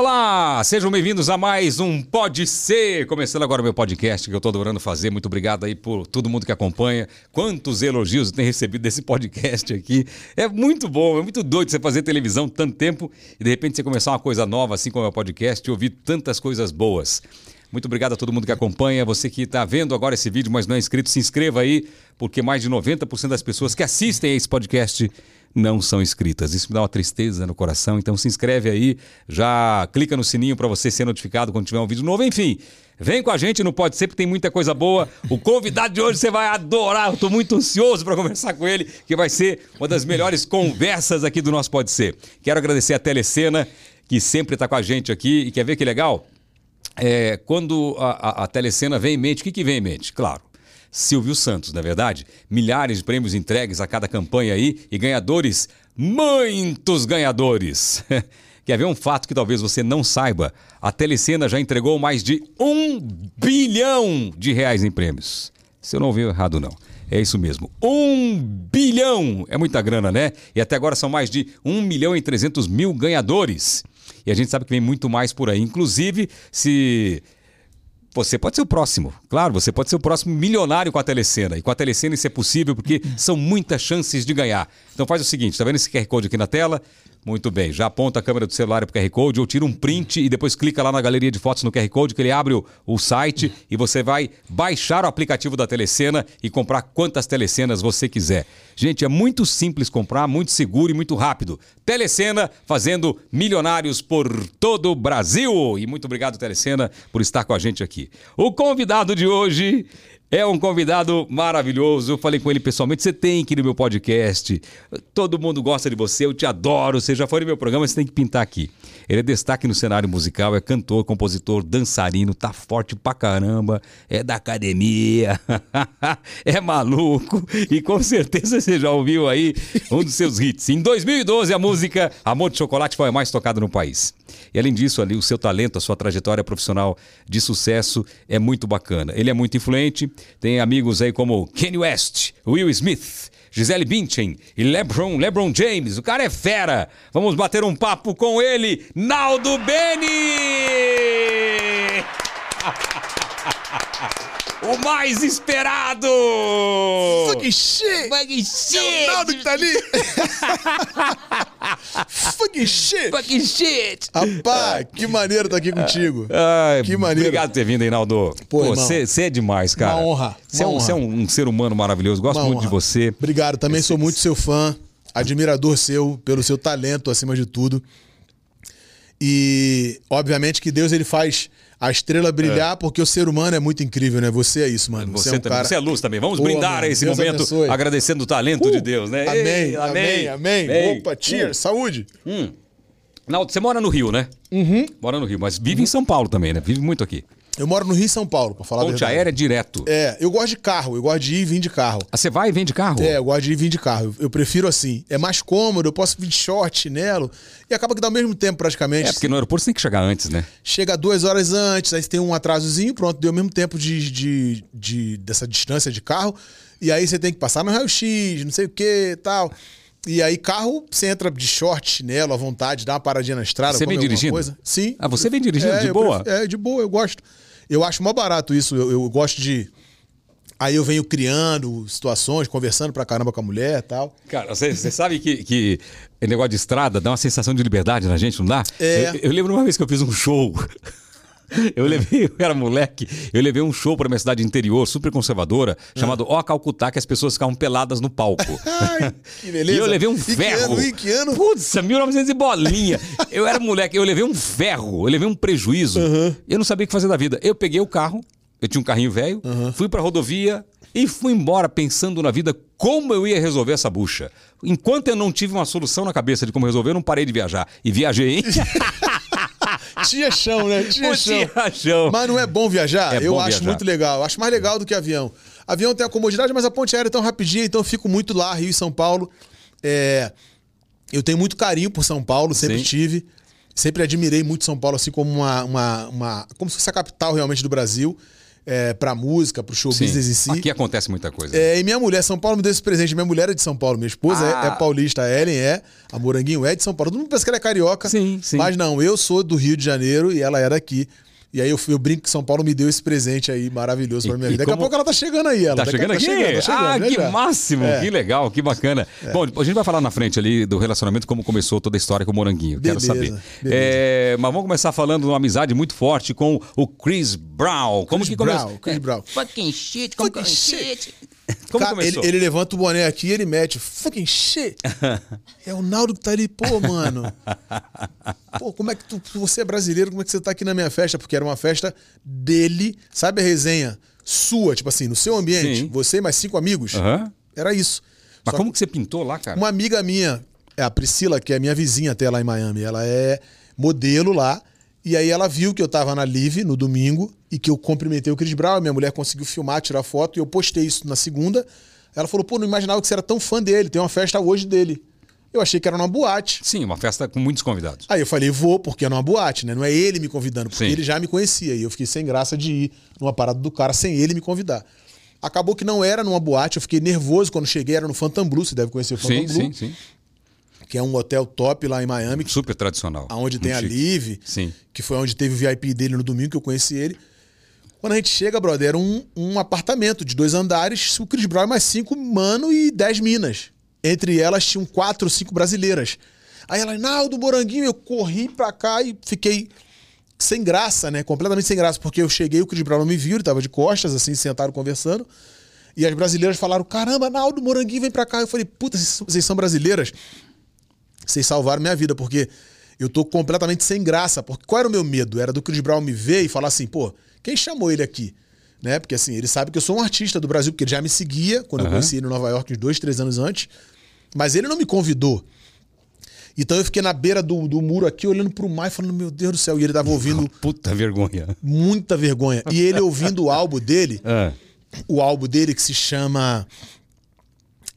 Olá, sejam bem-vindos a mais um Pode Ser. Começando agora o meu podcast que eu tô adorando fazer. Muito obrigado aí por todo mundo que acompanha. Quantos elogios eu tenho recebido desse podcast aqui. É muito bom, é muito doido você fazer televisão tanto tempo e de repente você começar uma coisa nova assim como é o podcast e ouvir tantas coisas boas. Muito obrigado a todo mundo que acompanha. Você que está vendo agora esse vídeo, mas não é inscrito, se inscreva aí, porque mais de 90% das pessoas que assistem a esse podcast não são inscritas. Isso me dá uma tristeza no coração. Então se inscreve aí, já clica no sininho para você ser notificado quando tiver um vídeo novo. Enfim, vem com a gente, não pode ser, porque tem muita coisa boa. O convidado de hoje você vai adorar. Eu estou muito ansioso para conversar com ele, que vai ser uma das melhores conversas aqui do nosso Pode Ser. Quero agradecer a Telecena, que sempre está com a gente aqui. E quer ver que legal? É, quando a, a, a telecena vem em mente, o que, que vem em mente? Claro, Silvio Santos, na é verdade? Milhares de prêmios entregues a cada campanha aí e ganhadores, muitos ganhadores. Quer ver um fato que talvez você não saiba? A Telecena já entregou mais de um bilhão de reais em prêmios. Se eu não ouvi errado, não. É isso mesmo. Um bilhão! É muita grana, né? E até agora são mais de um milhão e trezentos mil ganhadores. E a gente sabe que vem muito mais por aí. Inclusive, se você pode ser o próximo. Claro, você pode ser o próximo milionário com a Telecena. E com a Telecena isso é possível porque são muitas chances de ganhar. Então faz o seguinte, tá vendo esse QR Code aqui na tela? Muito bem, já aponta a câmera do celular para o QR Code ou tira um print e depois clica lá na galeria de fotos no QR Code que ele abre o, o site e você vai baixar o aplicativo da Telecena e comprar quantas telecenas você quiser. Gente, é muito simples comprar, muito seguro e muito rápido. Telecena fazendo milionários por todo o Brasil. E muito obrigado, Telecena, por estar com a gente aqui. O convidado de hoje é um convidado maravilhoso. Eu falei com ele pessoalmente. Você tem que ir no meu podcast. Todo mundo gosta de você. Eu te adoro. Você já foi no meu programa, você tem que pintar aqui. Ele é destaque no cenário musical, é cantor, compositor, dançarino, tá forte pra caramba, é da academia, é maluco. E com certeza você já ouviu aí um dos seus hits. Em 2012, a música Amor de Chocolate foi a mais tocada no país. E além disso, ali, o seu talento, a sua trajetória profissional de sucesso é muito bacana. Ele é muito influente, tem amigos aí como Kanye West, Will Smith, Gisele Bündchen e LeBron, LeBron James. O cara é fera. Vamos bater um papo com ele, Naldo Beni! O mais esperado! Fucking shit! É o Naldo que tá ali! Fucking shit! Rapaz, que maneiro tá aqui contigo. Ai, que maneiro. Obrigado por ter vindo, Reinaldo. Pô, você é demais, cara. Uma honra. Você é, um, é um, um, ser humano maravilhoso. Gosto uma muito honra. de você. Obrigado. Também Esse... sou muito seu fã. Admirador seu, pelo seu talento, acima de tudo. E, obviamente, que Deus ele faz a estrela brilhar, é. porque o ser humano é muito incrível, né? Você é isso, mano. Você, você é, um também, cara... você é luz também. Vamos Pô, brindar mano, esse Deus momento abençoe. agradecendo o talento uh, de Deus, né? Amém, Ei, amém, amém. amém. Opa, tia, hum. saúde. Hum. Naldo, você mora no Rio, né? Uhum. Mora no Rio, mas vive uhum. em São Paulo também, né? Vive muito aqui. Eu moro no Rio e São Paulo, pra falar Ponte a verdade. aérea direto. É, eu gosto de carro, eu gosto de ir e vir de carro. Ah, você vai e vem de carro? É, eu gosto de ir e vir de carro. Eu prefiro assim. É mais cômodo, eu posso vir de short, chinelo. E acaba que dá o mesmo tempo praticamente. É, porque no aeroporto você tem que chegar antes, né? Chega duas horas antes, aí você tem um atrasozinho, pronto, deu o mesmo tempo de, de, de dessa distância de carro. E aí você tem que passar no raio-x, não sei o que tal. E aí, carro, você entra de short, chinelo, à vontade, dá uma paradinha na estrada. Você vem dirigindo? Coisa. Sim. Ah, você vem dirigindo é, de boa? Prefiro, é, de boa, eu gosto. Eu acho mó barato isso. Eu, eu, gosto de. Aí eu venho criando situações, conversando pra caramba com a mulher e tal. Cara, você, sabe que, que negócio de estrada dá uma sensação de liberdade na gente, não dá? É. Eu, eu lembro uma vez que eu fiz um show. Eu levei, eu era moleque, eu levei um show para minha cidade interior, super conservadora, ah. chamado Ó Calcutá, que as pessoas ficavam peladas no palco. Ai, que beleza. E eu levei um e ferro. Que ano, que ano? Putz, 1900 e bolinha. eu era moleque, eu levei um ferro, eu levei um prejuízo. Uhum. Eu não sabia o que fazer da vida. Eu peguei o carro, eu tinha um carrinho velho, uhum. fui pra rodovia e fui embora pensando na vida como eu ia resolver essa bucha. Enquanto eu não tive uma solução na cabeça de como resolver, eu não parei de viajar. E viajei, hein? Tinha chão, né? Tinha, chão. chão. Mas não é bom viajar? É eu bom acho viajar. muito legal. Acho mais legal do que avião. Avião tem a comodidade, mas a ponte aérea é tão rapidinha, então eu fico muito lá, Rio e São Paulo. É... Eu tenho muito carinho por São Paulo, sempre Sim. tive. Sempre admirei muito São Paulo, assim como uma, uma, uma. Como se fosse a capital realmente do Brasil. É, pra música, pro show Sim. business em si. Aqui acontece muita coisa. É, e minha mulher, São Paulo me deu esse presente. Minha mulher é de São Paulo, minha esposa é- Ah. é, paulista, a Ellen é, a Moranguinho é de São Paulo. Todo mundo pensa que ela é carioca. Sim, sim. Mas não, eu sou do Rio de Janeiro e ela era aqui. E aí eu, fui- eu brinco que São Paulo me deu esse presente aí maravilhoso pra minha e vida. Daqui como- a pouco ela tá chegando aí. Ela. Tá Daqui chegando aqui? tá chegando, ah, já que já. máximo, É. que legal, que bacana. Bom, a gente vai falar na frente ali do relacionamento, como começou toda a história com o Moranguinho. Quero Beleza, saber. beleza. É, mas vamos começar falando de uma amizade muito forte com o Chris Brown. Como Chris que começou? Brown, Chris Brown. Fucking shit, como Fucking shit. Como Cara, ele, começou? ele levanta o boné aqui e ele mete fucking shit. é o Naldo que tá ali, pô, mano. Pô, como é que tu, você é brasileiro, como é que você tá aqui na minha festa? Porque era uma festa dele, sabe a resenha sua, tipo assim, no seu ambiente, Sim. você e mais cinco amigos. Aham. Era isso. Mas Só como que você pintou lá, cara? uma amiga minha, é a Priscila, que é minha vizinha até lá em Miami, ela é modelo lá. E aí ela viu que eu tava na Live no domingo e que eu cumprimentei o Chris Brown. Minha mulher conseguiu filmar, tirar foto e eu postei isso na segunda. Ela falou, pô, não imaginava que você era tão fã dele, tem uma festa hoje dele. Eu achei que era numa boate. Sim, uma festa com muitos convidados. Aí eu falei, vou, porque é numa boate, né? Não é ele me convidando, porque Sim. ele já me conhecia. E eu fiquei sem graça de ir numa parada do cara sem ele me convidar. Acabou que não era numa boate, eu fiquei nervoso quando cheguei, era no Phantom Blue, você deve conhecer o Phantom Sim, Blue sim, sim. Que é um hotel top lá em Miami, que- Super tradicional. onde tem Muito a. Live, Sim. que foi onde teve o VIP dele no domingo, que eu conheci ele. Quando a gente chega, brother, era um, um apartamento de dois andares, o Chris Brown mais cinco mano e dez minas. Entre elas tinham quatro ou cinco brasileiras. Aí ela, Naldo, Moranguinho, eu corri pra cá e fiquei sem graça, né? Completamente sem graça, porque eu cheguei, o Chris Brown não me viu, ele tava de costas, assim, sentado conversando. E as brasileiras falaram: caramba, Naldo, Moranguinho, vem pra cá. Eu falei, puta, vocês são brasileiras? Vocês salvaram minha vida, porque eu tô completamente sem graça. Porque qual era o meu medo? Era do Chris Brown me ver e falar assim, pô, quem chamou ele aqui? Né? Porque assim, ele sabe que eu sou um artista do Brasil, porque ele já me seguia quando eu Aham. conheci ele em Nova York uns dois, três anos antes. Mas ele não me convidou. Então eu fiquei na beira do, do muro aqui, olhando pro mar e falando, meu Deus do céu. E ele tava ouvindo Puta vergonha. muita vergonha. E ele ouvindo o álbum dele, Ah, o álbum dele que se chama.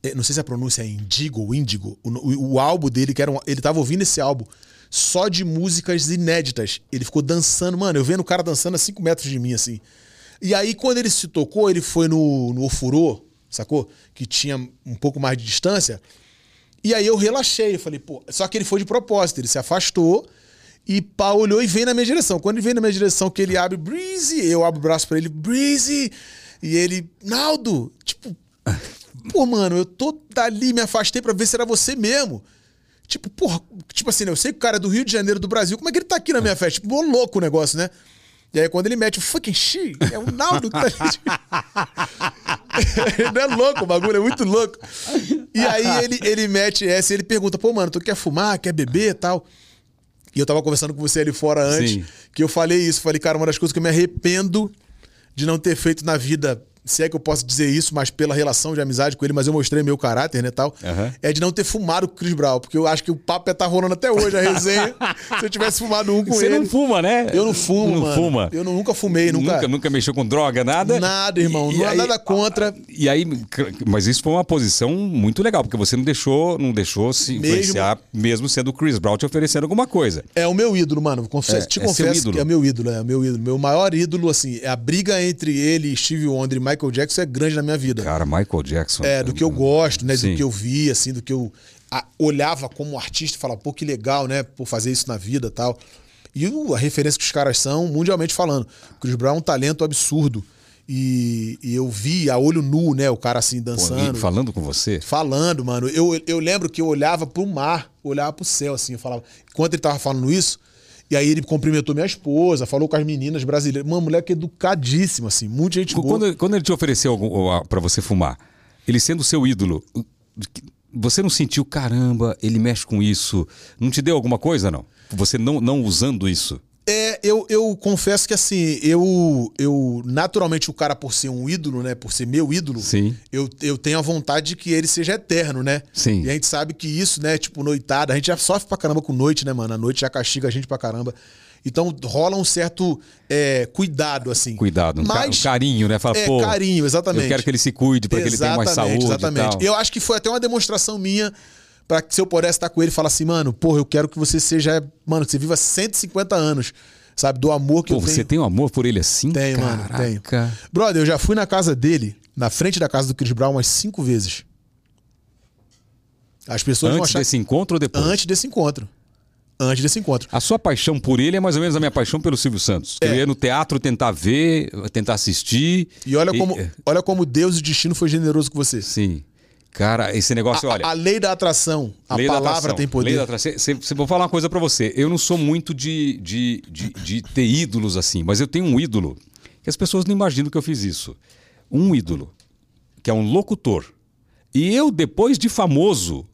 Eh, Não sei se a pronúncia é Indigo ou Índigo. O, o, álbum dele, que era um, ele tava ouvindo esse álbum só de músicas inéditas. Ele ficou dançando. Mano, eu vendo o cara dançando a 5 metros de mim, assim. E aí, quando ele se tocou, ele foi no, no Ofurô, sacou? Que tinha um pouco mais de distância. E aí eu relaxei. Eu falei, pô. Só que ele foi de propósito. Ele se afastou e pá, olhou e veio na minha direção. Quando ele veio na minha direção, que ele abre Breezy, eu abro o braço pra ele, Breezy. E ele, Naldo, tipo, pô, mano, eu tô dali, me afastei pra ver se era você mesmo. Tipo, porra, tipo assim, né, eu sei que o cara é do Rio de Janeiro, do Brasil, como é que ele tá aqui na minha festa? Tipo, ô louco o negócio, né? E aí quando ele mete o fucking shit, é o Naldo que tá ali. Não é louco, o bagulho é muito louco. E aí ele, ele mete essa e ele pergunta, pô, mano, tu quer fumar, quer beber e tal? E eu tava conversando com você ali fora antes, Sim. que eu falei isso. Falei, cara, uma das coisas que eu me arrependo de não ter feito na vida, se é que eu posso dizer isso, mas pela relação de amizade com ele, mas eu mostrei meu caráter, né, tal, Aham. é de não ter fumado com o Chris Brown, porque eu acho que o papo ia estar rolando até hoje, a resenha, se eu tivesse fumado um com Você ele. não fuma, né? Eu não fumo, Não mano. fuma. Eu não- nunca fumei, nunca. Nunca, nunca mexeu com droga, nada? Nada, irmão. Não há nada contra. E aí, mas isso foi uma posição muito legal, porque você não deixou, não deixou se Mesmo- influenciar, mesmo sendo o Chris Brown te oferecendo alguma coisa. É o meu ídolo, mano. Confesso, É, te é confesso ídolo? que é o meu ídolo, é o meu ídolo. Meu maior ídolo, assim, é a briga entre ele, Steve Wonder e Michael Jackson é grande na minha vida. Cara, Michael Jackson. É, do que eu gosto, né? Sim. Do que eu vi, assim, do que eu a- olhava como artista e falava, pô, que legal, né? Por fazer isso na vida e tal. E a referência que os caras são, mundialmente falando. O Chris Brown é um talento absurdo. E, e eu vi a olho nu, né? O cara assim Pô, dançando. e falando com você. Falando, mano. Eu, eu lembro que eu olhava pro mar, olhava pro céu, assim, eu falava. Enquanto ele tava falando isso, e aí ele cumprimentou minha esposa, falou com as meninas brasileiras. Uma mulher que é educadíssima, assim, muita gente boa. Quando, quando ele te ofereceu algum- a- pra você fumar, ele sendo seu ídolo, você não sentiu, caramba, ele mexe com isso? Não te deu alguma coisa, não? Você não, não usando isso? É, eu, eu confesso que assim, eu, eu naturalmente o cara por ser um ídolo, né, por ser meu ídolo, Sim. eu, eu tenho a vontade de que ele seja eterno, né? Sim. E a gente sabe que isso, né, tipo noitada, a gente já sofre pra caramba com noite, né, mano? A noite já castiga a gente pra caramba. Então rola um certo é, cuidado, assim. Cuidado, um, ca- Mas, um carinho, né? Fala, é, pô, carinho, exatamente. Eu quero que ele se cuide para que ele tenha mais saúde Exatamente. Eu acho que foi até uma demonstração minha pra que se eu pudesse estar com ele e falar assim, mano, porra, eu quero que você seja, mano, que você viva 150 anos. sabe? Do amor que Pô, eu tenho. você tem um amor por ele assim? Tenho, mano, Caraca. Brother, eu já fui na casa dele, na frente da casa do Chris Brown, umas cinco vezes. As pessoas vão Antes achar... desse encontro ou depois? Antes desse encontro. Antes desse encontro. A sua paixão por ele é mais ou menos a minha paixão pelo Silvio Santos. É. Eu ia no teatro tentar ver, tentar assistir. E olha como, é, olha como Deus e o destino foi generoso com você. Sim. Cara, esse negócio, A, olha. a lei da atração, a lei da palavra atração, tem poder. Lei da atração. Cê- cê- vou falar uma coisa pra você. Eu não sou muito de, de, de, de ter ídolos assim, mas eu tenho um ídolo que as pessoas não imaginam que eu fiz isso. Um ídolo, que é um locutor. E eu, depois de famoso,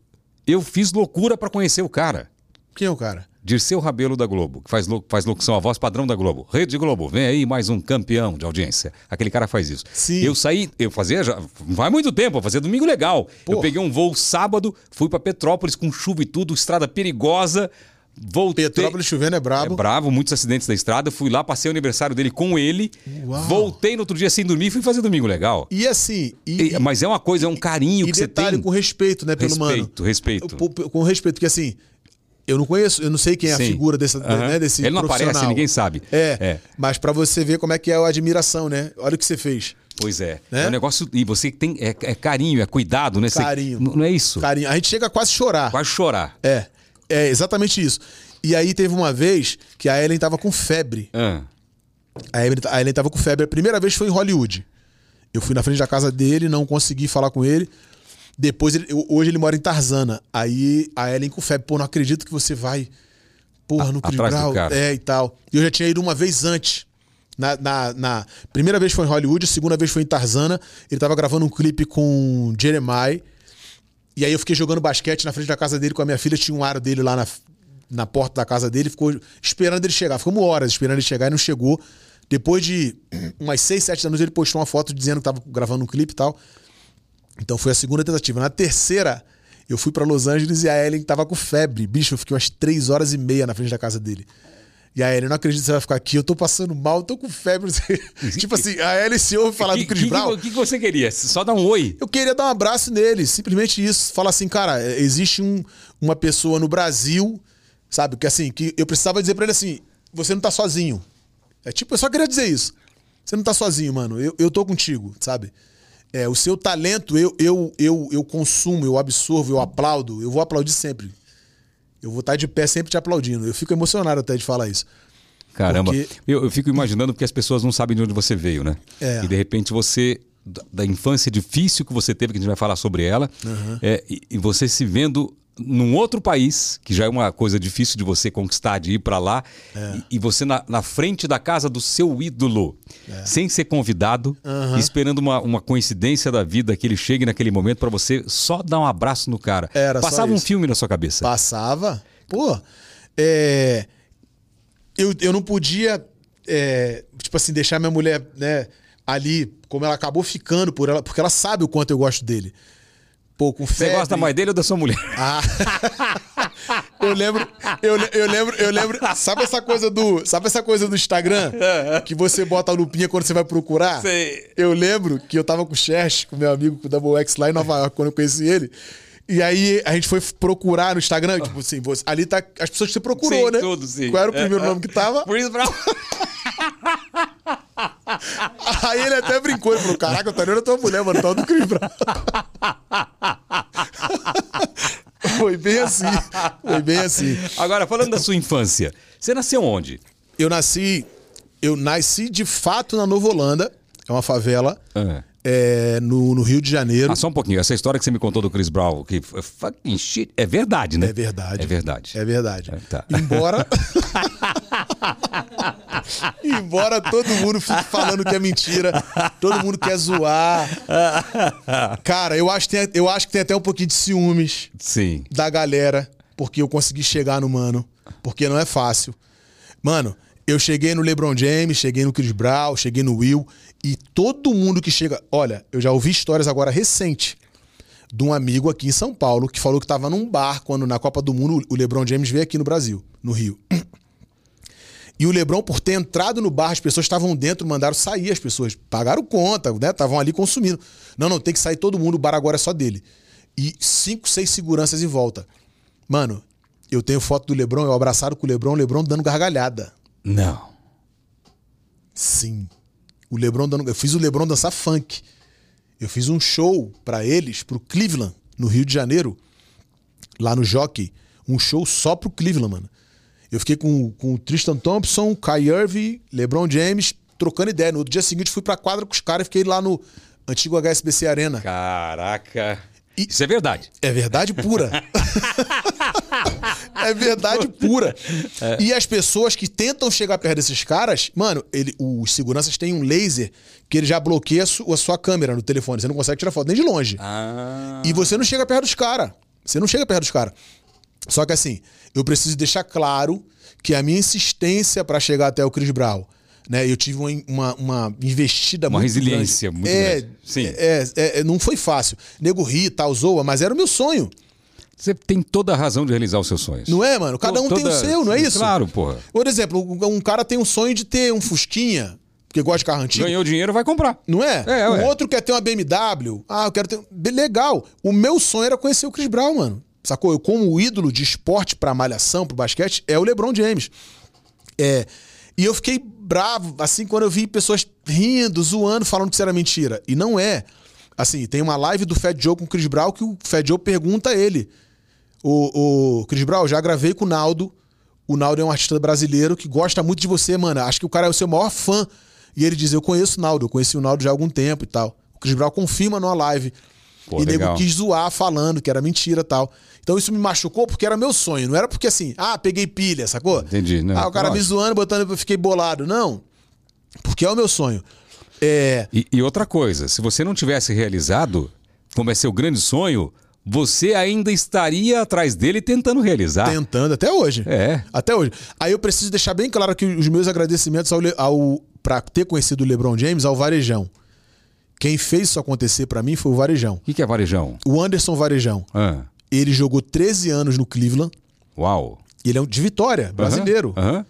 eu fiz loucura pra conhecer o cara. Quem é o cara? Dirceu Rabelo da Globo, que faz, lo- faz locução, a voz padrão da Globo. Rede Globo, vem aí mais um campeão de audiência. Aquele cara faz isso. Sim. Eu saí, eu fazia já, faz muito tempo, eu fazia domingo legal. Eu Pô. peguei um voo sábado, fui pra Petrópolis com chuva e tudo, estrada perigosa. Voltei. Petrópolis chovendo é É brabo. bravo, muitos acidentes da estrada. Fui lá, passei o aniversário dele com ele. Uau. Voltei no outro dia sem dormir e fui fazer domingo legal. E assim, e, E- mas é uma coisa, é um carinho e que você detalhe tem. com respeito, né, pelo mano. Respeito, respeito. Com, com respeito, porque assim, eu não conheço, eu não sei quem é a Sim. figura dessa, Aham. né, desse Ele não aparece, ninguém sabe. É, É. mas pra você ver como é que é a admiração, né? Olha o que você fez. Pois é. Né? É um negócio. E você tem. É, é carinho, é cuidado, né? Você- Carinho. não é isso? Carinho. A gente chega a quase chorar. Quase chorar. É, é exatamente isso. E aí teve uma vez que a Ellen tava com febre. Ah, A Ellen, a Ellen tava com febre. A primeira vez foi em Hollywood. Eu fui na frente da casa dele, não consegui falar com ele. Depois, ele- hoje ele mora em Tarzana. Aí a Ellen com febre. Pô, não acredito que você vai. Porra, no cara. É, e tal. E eu já tinha ido uma vez antes. Na, na, na- primeira vez foi em Hollywood, a segunda vez foi em Tarzana. Ele tava gravando um clipe com Jeremiah. E aí eu fiquei jogando basquete na frente da casa dele com a minha filha. Tinha um aro dele lá na, na porta da casa dele. Ficou esperando ele chegar. Ficamos horas esperando ele chegar e não chegou. Depois de umas 6, 7 anos, ele postou uma foto dizendo que tava gravando um clipe e tal. Então foi a segunda tentativa. Na terceira, eu fui pra Los Angeles e a Ellen tava com febre. Bicho, eu fiquei umas 3 horas e meia na frente da casa dele. E a Ellen, não acredito que você vai ficar aqui, eu tô passando mal, tô com febre. tipo assim, a Ellen se ouve falar que, do Chris que- Brown. O que, que você queria? Só dar um oi? Eu queria dar um abraço nele, simplesmente isso. Falar assim, cara, existe um- uma pessoa no Brasil, sabe, que assim, que eu precisava dizer pra ele assim, você não tá sozinho. É tipo, eu só queria dizer isso. Você não tá sozinho, mano. Eu, eu tô contigo, sabe? É, o seu talento eu, eu, eu, eu consumo, eu absorvo, eu aplaudo, eu vou aplaudir sempre. Eu vou estar de pé sempre te aplaudindo. Eu fico emocionado até de falar isso. Caramba. Porque- Eu, eu fico imaginando porque as pessoas não sabem de onde você veio, né? É. E de repente você. Da, da infância difícil que você teve, que a gente vai falar sobre ela, é, e, e você se vendo num outro país, que já é uma coisa difícil de você conquistar, de ir pra lá, É. e, e você na, na frente da casa do seu ídolo, É. sem ser convidado, esperando uma, uma coincidência da vida que ele chegue naquele momento pra você só dar um abraço no cara. Era Passava um filme na sua cabeça. Passava. Pô, é, eu, eu não podia, é, tipo assim, deixar minha mulher né, ali, como ela acabou ficando por ela, porque ela sabe o quanto eu gosto dele. Pô, com Você febre. gosta mais dele ou da sua mulher? Ah. eu lembro, eu, eu lembro, eu lembro. Sabe essa coisa do, sabe essa coisa do Instagram que você bota a lupinha quando você vai procurar? Sei. Eu lembro que eu tava com o Xerxes, com meu amigo com o Double X lá em Nova York quando eu conheci ele. E aí a gente foi procurar no Instagram, tipo assim, você- ali tá as pessoas que você procurou, Sim, né? tudo, sim. Qual era o primeiro é. nome que tava? Chris Brown. Aí ele até brincou e falou: Caraca, eu tô olhando a tua mulher, mano, tá do Chris Brown. Foi bem assim. Foi bem assim. Agora, falando da sua infância, você nasceu onde? Eu nasci. Eu nasci de fato na Nova Holanda, é uma favela, Ah. é, no, no Rio de Janeiro. Ah, só um pouquinho. Essa história que você me contou do Chris Brown, que f- fucking shit, é verdade, né? É verdade. É verdade. É verdade. É, tá. Embora. Embora todo mundo fique falando que é mentira, todo mundo quer zoar. Cara, eu acho, que tem, eu acho que tem até um pouquinho de ciúmes Sim. da galera, porque eu consegui chegar no mano, porque não é fácil. Mano, eu cheguei no LeBron James, cheguei no Chris Brown, cheguei no Will, e todo mundo que chega. Olha, eu já ouvi histórias agora recente de um amigo aqui em São Paulo que falou que estava num bar quando na Copa do Mundo o LeBron James veio aqui no Brasil, no Rio. E o LeBron, por ter entrado no bar, as pessoas estavam dentro, mandaram sair as pessoas. Pagaram conta, né? Estavam ali consumindo. Não, não, tem que sair todo mundo, o bar agora é só dele. E cinco, seis seguranças em volta. Mano, eu tenho foto do LeBron, eu abraçado com o LeBron, o LeBron dando gargalhada. Não. Sim. O LeBron dando, eu fiz o LeBron dançar funk. Eu fiz um show pra eles, pro Cleveland, no Rio de Janeiro, lá no Jockey, um show só pro Cleveland, mano. Eu fiquei com, com o Tristan Thompson, Kai Irving, LeBron James, trocando ideia. No dia seguinte fui pra quadra com os caras e fiquei lá no antigo HSBC Arena. Caraca. E- Isso é verdade. É verdade pura. é verdade pura. E as pessoas que tentam chegar perto desses caras, mano, ele, os seguranças têm um laser que ele já bloqueia a sua câmera no telefone. Você não consegue tirar foto nem de longe. Ah. E você não chega perto dos caras. Você não chega perto dos caras. Só que assim, eu preciso deixar claro que a minha insistência pra chegar até o Chris Brown, né? Eu tive uma, uma, uma investida Uma muito resiliência grande. muito é, grande. Sim. É, é, é, não foi fácil. Nego ri, tal, zoa, mas era o meu sonho. Você tem toda a razão de realizar os seus sonhos. Não é, mano? Cada um tem o Toda- seu, não é isso? Claro, porra. Por exemplo, um cara tem um sonho de ter um Fusquinha, porque gosta de carro antigo. Ganhou dinheiro, vai comprar. Não é? É, o ué. outro quer ter uma BMW. Ah, eu quero ter. Legal. O meu sonho era conhecer o Chris Brown, mano. Sacou? Eu, como ídolo de esporte pra malhação, pro basquete, é o LeBron James. É. E eu fiquei bravo, assim, quando eu vi pessoas rindo, zoando, falando que isso era mentira. E não é. Assim, tem uma live do Fat Joe com o Chris Brown que o Fat Joe pergunta a ele. O, o Chris Brown, já gravei com o Naldo. O Naldo é um artista brasileiro que gosta muito de você, mano. Acho que o cara é o seu maior fã. E ele diz: Eu conheço o Naldo, eu conheci o Naldo já há algum tempo e tal. O Chris Brown confirma numa live. Pô, e nego legal. quis zoar falando que era mentira e tal. Então isso me machucou porque era meu sonho. Não era porque assim, ah, peguei pilha, sacou? Entendi, né? Ah, o cara me Lógico. zoando, botando, eu fiquei bolado. Não. Porque é o meu sonho. É. E, e outra coisa, se você não tivesse realizado, como é seu grande sonho, você ainda estaria atrás dele tentando realizar. Tentando até hoje. É. Até hoje. Aí eu preciso deixar bem claro que os meus agradecimentos ao, ao para ter conhecido o LeBron James ao Varejão. Quem fez isso acontecer pra mim foi o Varejão. O que, que é varejão? O Anderson Varejão. Ah, Ele jogou 13 anos no Cleveland. uau. Ele é um de Vitória, brasileiro. Aham, aham.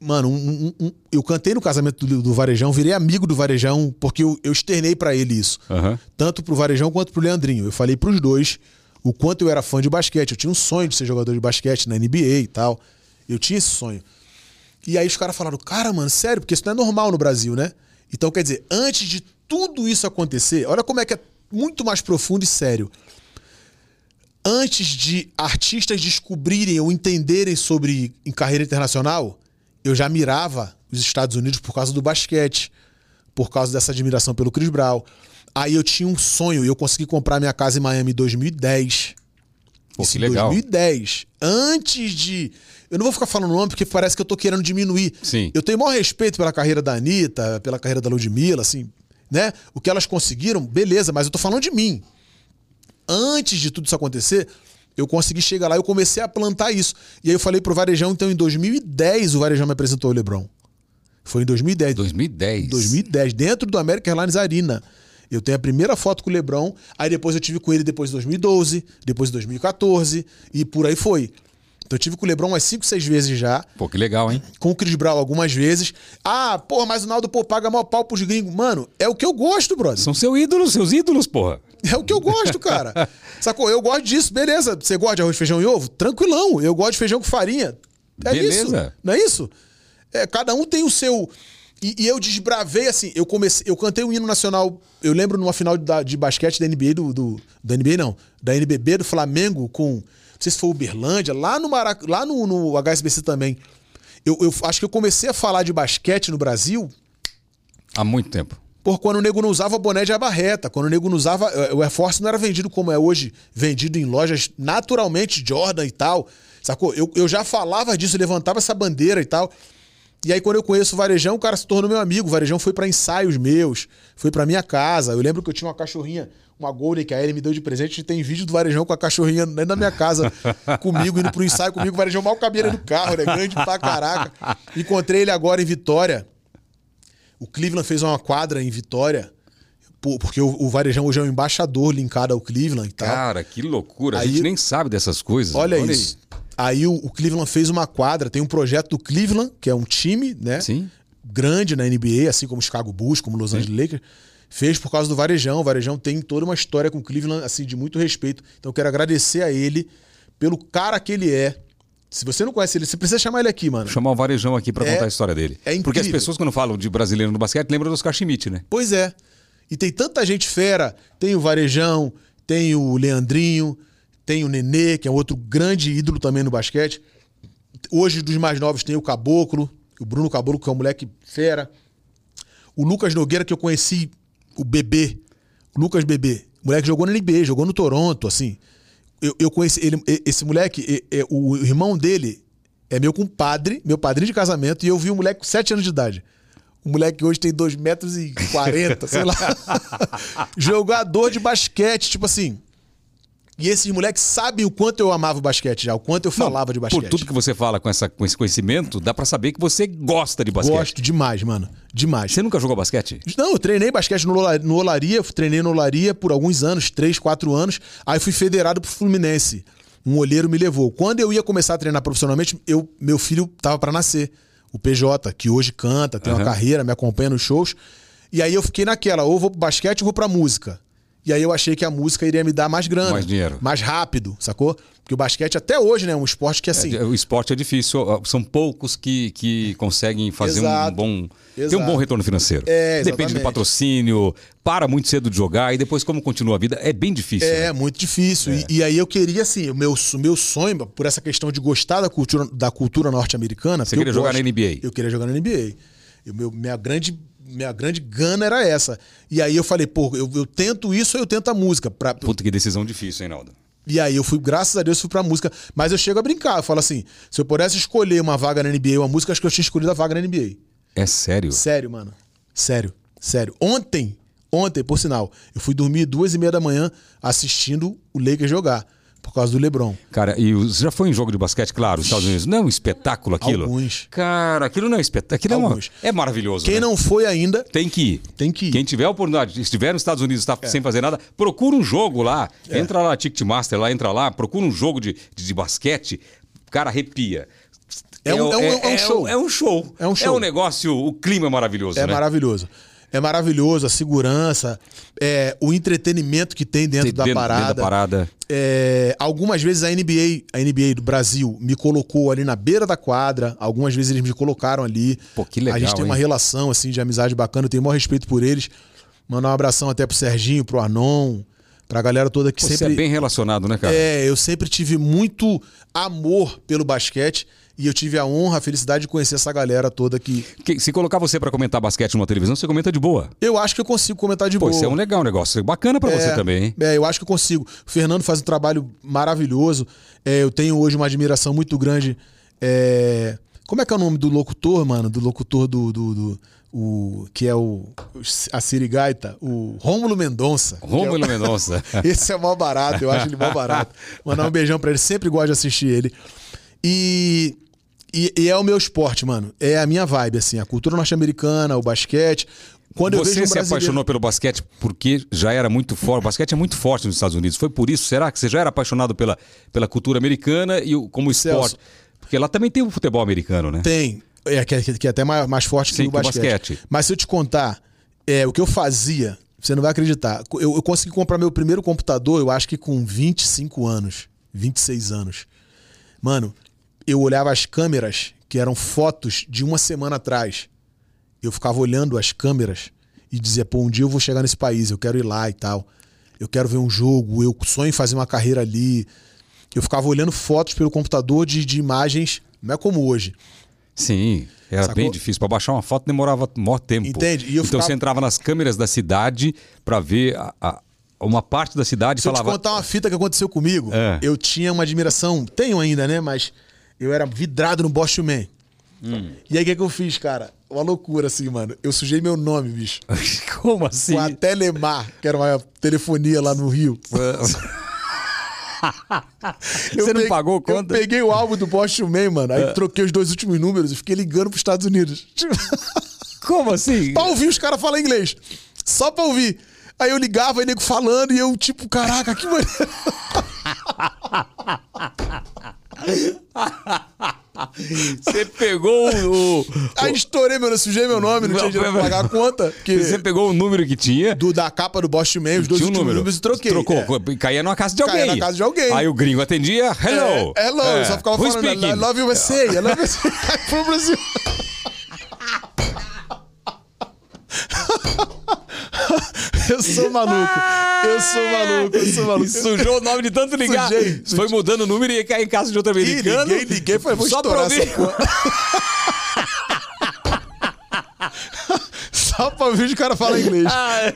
Mano, um- um- um- eu cantei no casamento do, do Varejão, virei amigo do Varejão, porque eu, eu externei pra ele isso. Aham. Tanto pro Varejão quanto pro Leandrinho. Eu falei pros dois o quanto eu era fã de basquete. Eu tinha um sonho de ser jogador de basquete na NBA e tal. Eu tinha esse sonho. E aí os caras falaram, cara, mano, sério, porque isso não é normal no Brasil, né? Então, quer dizer, antes de tudo isso acontecer, olha como é que é muito mais profundo e sério. Antes de artistas descobrirem ou entenderem sobre em carreira internacional, eu já mirava os Estados Unidos por causa do basquete, por causa dessa admiração pelo Chris Brown. Aí eu tinha um sonho e eu consegui comprar minha casa em Miami em 2010. Pô, Isso que em legal. 2010. Antes de. Eu não vou ficar falando o nome porque parece que eu tô querendo diminuir. Sim. Eu tenho maior respeito pela carreira da Anitta, pela carreira da Ludmilla, assim, né? O que elas conseguiram, beleza, mas eu tô falando de mim. Antes de tudo isso acontecer, eu consegui chegar lá e eu comecei a plantar isso. E aí eu falei pro Varejão, então em 2010 o Varejão me apresentou o Lebron. Foi em 2010. 2010. 2010, dentro do American Airlines Arena. Eu tenho a primeira foto com o Lebron, aí depois eu tive com ele depois de 2012, depois de 2014 e por aí foi. Então eu tive com o Lebron umas 5, 6 vezes já, Pô, que legal, hein? com o Chris Brown algumas vezes. Ah, porra, mas o Naldo pô, paga mal pau pros gringos. Mano, é o que eu gosto, brother. São seus ídolos, seus ídolos, porra. É o que eu gosto, cara. Sacou? Eu gosto disso, beleza. Você gosta de arroz, feijão e ovo? Tranquilão. Eu gosto de feijão com farinha. É Beleza. isso. Não é isso? É, cada um tem o seu. E, e eu desbravei assim, eu comecei, eu cantei um hino nacional, eu lembro numa final da- de basquete da NBA do, do da NBA não, da NBB do Flamengo com, não sei se foi Uberlândia, lá no Marac, lá no, no HSBC também. Eu, eu acho que eu comecei a falar de basquete no Brasil Há muito tempo. Por quando o nego não usava boné de abarreta, quando o nego não usava. eh, O Air Force não era vendido como é hoje, vendido em lojas naturalmente Jordan e tal. Sacou? Eu, eu já falava disso, levantava essa bandeira e tal. E aí, quando eu conheço o Varejão, o cara se tornou meu amigo. O Varejão foi pra ensaios meus, foi pra minha casa. Eu lembro que eu tinha uma cachorrinha, uma Golden que a Ellie me deu de presente. e Tem vídeo do Varejão com a cachorrinha dentro da minha casa, comigo, indo pro ensaio comigo. O Varejão mal cabia no carro, né? Grande pra caraca. Encontrei ele agora em Vitória. O Cleveland fez uma quadra em Vitória, porque o, Varejão hoje é um embaixador linkado ao Cleveland e tal. Cara, que loucura. A Aí- gente nem sabe dessas coisas. Olha, aí. isso. Aí o, o Cleveland fez uma quadra, tem um projeto do Cleveland, que é um time, né? Sim. Grande na NBA, assim como o Chicago Bulls, como Los Angeles Lakers. Fez por causa do Varejão. O Varejão tem toda uma história com o Cleveland, assim, de muito respeito. Então eu quero agradecer a ele pelo cara que ele é, Se você não conhece ele, você precisa chamar ele aqui, mano. Chamar o Varejão aqui pra É- contar a história dele. é Porque as incrível. pessoas, quando falam de brasileiro no basquete, lembram do Oscar Schmidt, né? Pois é. E tem tanta gente fera. Tem o Varejão, tem o Leandrinho, tem o Nenê, que é outro grande ídolo também no basquete. Hoje, dos mais novos, tem o Caboclo, o Bruno Caboclo, que é um moleque fera. O Lucas Nogueira, que eu conheci, o Bebê. O Lucas Bebê. O moleque jogou na NBA, jogou no Toronto, assim. Eu, eu conheci ele, esse moleque, o irmão dele é meu compadre, meu padrinho de casamento, e eu vi o moleque com 7 anos de idade. O moleque hoje tem 2 metros e 40, sei lá. Jogador de basquete, tipo assim. E esses moleques sabem o quanto eu amava o basquete já, o quanto eu falava de basquete. Por tudo que você fala com, essa, com esse conhecimento, dá pra saber que você gosta de basquete. Gosto demais, mano. Demais. Você nunca jogou basquete? Não, eu treinei basquete no, no Olaria, treinei no Olaria por alguns anos, três, quatro anos. Aí fui federado pro Fluminense. Um olheiro me levou. Quando eu ia começar a treinar profissionalmente, eu, meu filho tava para nascer. O PJ, que hoje canta, tem uma Aham. carreira, me acompanha nos shows. E aí eu fiquei naquela, ou vou pro basquete ou vou pra música. E aí eu achei que a música iria me dar mais grana. Mais dinheiro. Mais rápido, sacou? Porque o basquete até hoje, né, é um esporte que assim... O esporte é difícil, são poucos que, que conseguem fazer um Exato. bom. Ter um Exato. bom retorno financeiro. É, Depende do exatamente. patrocínio, para muito cedo de jogar e depois, como continua a vida, é bem difícil. É, né? muito difícil. E, e aí eu queria, assim, o meu, meu sonho, por essa questão de gostar da cultura, da cultura norte-americana. Você eu queria jogar gosto. na NBA? Eu queria jogar na NBA. E o meu, minha, grande, minha grande gana era essa. E aí eu falei, pô, eu, eu tento isso ou eu tento a música. Pra, Puta, que decisão difícil, hein, Naldo? e aí eu fui, graças a Deus, fui pra música. Mas eu chego a brincar. Eu falo assim: se eu pudesse escolher uma vaga na NBA ou uma música, acho que eu tinha escolhido a vaga na NBA. É sério? Sério, mano. Sério. Sério. Ontem, ontem, por sinal, eu fui dormir duas e meia da manhã assistindo o Lakers jogar. Por causa do LeBron. Cara, e você já foi em jogo de basquete, claro, os Estados Unidos. Não é um espetáculo aquilo? Alguns. Cara, aquilo não é espetáculo. Aquilo é, uma- Alguns. é maravilhoso. Quem né? não foi ainda, Tem que ir. tem que ir. Quem tiver a oportunidade, estiver nos Estados Unidos e É. está sem fazer nada, procura um jogo lá. Entra lá, Ticketmaster, lá, entra lá, procura um jogo de, de, de basquete. Cara, arrepia. É um- é um- é um show. É um show. É um show. É um negócio, o clima é maravilhoso, É né? maravilhoso. É maravilhoso a segurança, é, o entretenimento que tem dentro, da, Dentro- dentro parada. da parada. É, algumas vezes a NBA, a NBA do Brasil me colocou ali na beira da quadra, algumas vezes eles me colocaram ali. Pô, que legal, A gente tem uma hein? relação assim de amizade bacana, eu tenho o maior respeito por eles. Mandar um abração até pro Serginho, pro Arnon, pra galera toda que Você sempre é bem relacionado, né, cara? É, eu sempre tive muito amor pelo basquete e eu tive a honra, a felicidade de conhecer essa galera toda que Que- se colocar você pra comentar basquete numa televisão, você comenta de boa. eu acho que eu consigo comentar de Pô, boa. isso é um legal negócio. Bacana pra você É, também, hein? É, eu acho que eu consigo. O Fernando faz um trabalho maravilhoso. É, eu tenho hoje uma admiração muito grande. É, como é que é o nome do locutor, mano? Do locutor do. do- do- o, que é o. A Sirigaita? O Rômulo Mendonça. é o- Rômulo Mendonça. Esse é mó barato, eu acho ele mó barato. Mandar um beijão pra ele, sempre gosto de assistir ele. E, e, e é o meu esporte, mano. É a minha vibe, assim. A cultura norte-americana, o basquete. Quando Você um se brasileiro... apaixonou pelo basquete porque já era muito forte. O basquete é muito forte nos Estados Unidos. Foi por isso? Será que você já era apaixonado pela, pela cultura americana e o- como esporte? Celso. Porque lá também tem o futebol americano, né? Tem. É, que, é- que é até mais, mais forte Sim, que o que o basquete. basquete. Mas se eu te contar, é, o que eu fazia, você não vai acreditar. Eu, eu consegui comprar meu primeiro computador, eu acho que com 25 anos, 26 anos. Mano, eu olhava as câmeras, que eram fotos de uma semana atrás. Eu ficava olhando as câmeras e dizia, pô, um dia eu vou chegar nesse país, eu quero ir lá e tal. Eu quero ver um jogo, eu sonho em fazer uma carreira ali. Eu ficava olhando fotos pelo computador de, de imagens, não é como hoje. Sim, era Sacou? bem difícil. Para baixar uma foto demorava maior tempo. Entende? Eu então ficava- você entrava nas câmeras da cidade para ver a- a- uma parte da cidade e Se eu te falava. contar uma fita que aconteceu comigo, É. eu tinha uma admiração, tenho ainda, né? Mas eu era vidrado no Bosch Man. Hum. E aí o que, que eu fiz, cara? Uma loucura, assim, mano. Eu sujei meu nome, bicho. Como assim? Com a Telemar, que era uma telefonia lá no Rio. Você não peguei- pagou conta? Eu peguei o álbum do Bosch Man, mano. Aí troquei os dois últimos números e fiquei ligando pros Estados Unidos. Como assim? pra ouvir os caras falar inglês. Só pra ouvir. Aí eu ligava, aí nego falando, e eu, tipo, caraca, que maneiro. Você pegou o. Aí estourei, meu, sujei meu nome, não, tinha dinheiro pra pagar a conta. Porque Você pegou o número que tinha. do, da capa do Bosch Man, os dois um número. números e troquei. Trocou. É. Caía numa casa de alguém. Caía na casa de alguém. Aí o gringo atendia. Hello. É, hello, eu só ficava Who falando, speaking? I love you USA, I love you USA. Pro Brasil. Eu sou maluco. Eu sou maluco, eu sou maluco. Sujou o nome de tanto ligar. Sujei, Foi mudando o número e ia cair em casa de outro americano. liguei, liguei, falei, vou Só estourar pra essa ouvir. porra. Só pra ouvir o cara falar inglês. Ah,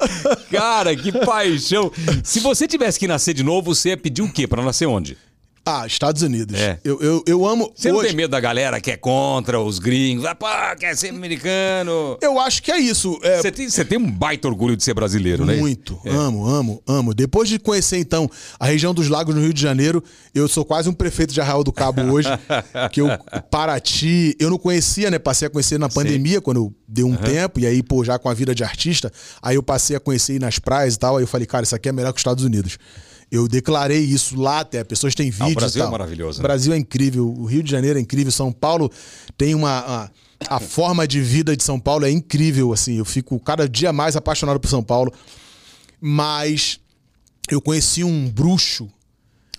cara, que paixão. Se você tivesse que nascer de novo, você ia pedir o quê? Pra nascer onde? Ah, Estados Unidos. É. Eu, eu, eu amo. Você não hoje, tem medo da galera que é contra os gringos? Ah, pá, quer ser americano. Eu acho que é isso. É, Você tem, você tem um baita orgulho de ser brasileiro, né? Muito. Amo, amo, amo. Depois de conhecer, então, a região dos lagos no Rio de Janeiro, eu sou quase um prefeito de Arraial do Cabo hoje. que eu, Paraty, eu não conhecia, né? Passei a conhecer na pandemia, quando eu dei um tempo, e aí, pô, já com a vida de artista, aí eu passei a conhecer nas praias e tal. Aí eu falei, cara, isso aqui é melhor que os Estados Unidos. Eu declarei isso lá até, pessoas têm vídeos. o Brasil é maravilhoso, O né? Brasil é incrível, o Rio de Janeiro é incrível, São Paulo tem uma. uma- a forma de vida de São Paulo é incrível, assim. Eu fico cada dia mais apaixonado por São Paulo. Mas eu conheci um bruxo,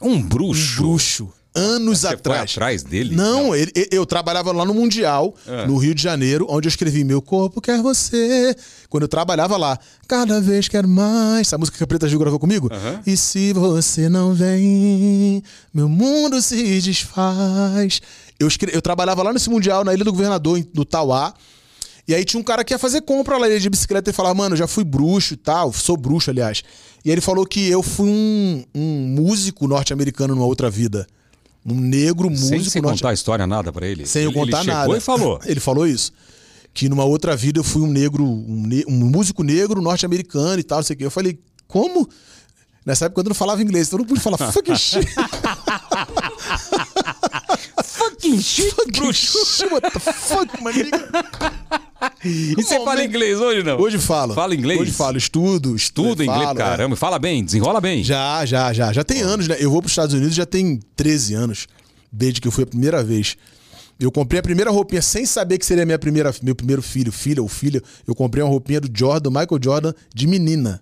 Um um bruxo. Anos Você foi atrás. atrás dele? Não, ele- eu trabalhava lá no Mundial, Ah. no Rio de Janeiro, onde eu escrevi Meu Corpo Quer Você. Quando eu trabalhava lá, cada vez quero mais. Essa música que a Preta Gil gravou comigo? E se você não vem, meu mundo se desfaz. Eu, escre- eu trabalhava lá nesse Mundial, na Ilha do Governador, no Tauá. E aí tinha um cara que ia fazer compra lá de bicicleta e falava, mano, já fui bruxo e tal, sou bruxo, aliás. E ele falou que eu fui um, um músico norte-americano numa outra vida. Um negro Sem músico você norte contar a história nada pra ele? sem eu Ele- contar ele chegou nada. e falou. Ele falou isso. Que numa outra vida eu fui um negro, um, ne- um músico negro norte-americano e tal, não sei o quê. Eu falei, como? Nessa época eu não falava inglês, então eu não pude falar fucking shit. Fucking shit, shit, what the fuck, my nigga? E você fala inglês hoje, não? Hoje falo. Fala inglês? Hoje falo, estudo, estudo. Inglês, falo, é. caramba. Fala bem, desenrola bem. Já, já, já. Já tem anos, né? Eu vou para os Estados Unidos já tem 13 anos, desde que eu fui a primeira vez. Eu comprei a primeira roupinha sem saber que seria minha primeira, meu primeiro filho, filha ou filha. Eu comprei uma roupinha do Jordan, Michael Jordan, de menina.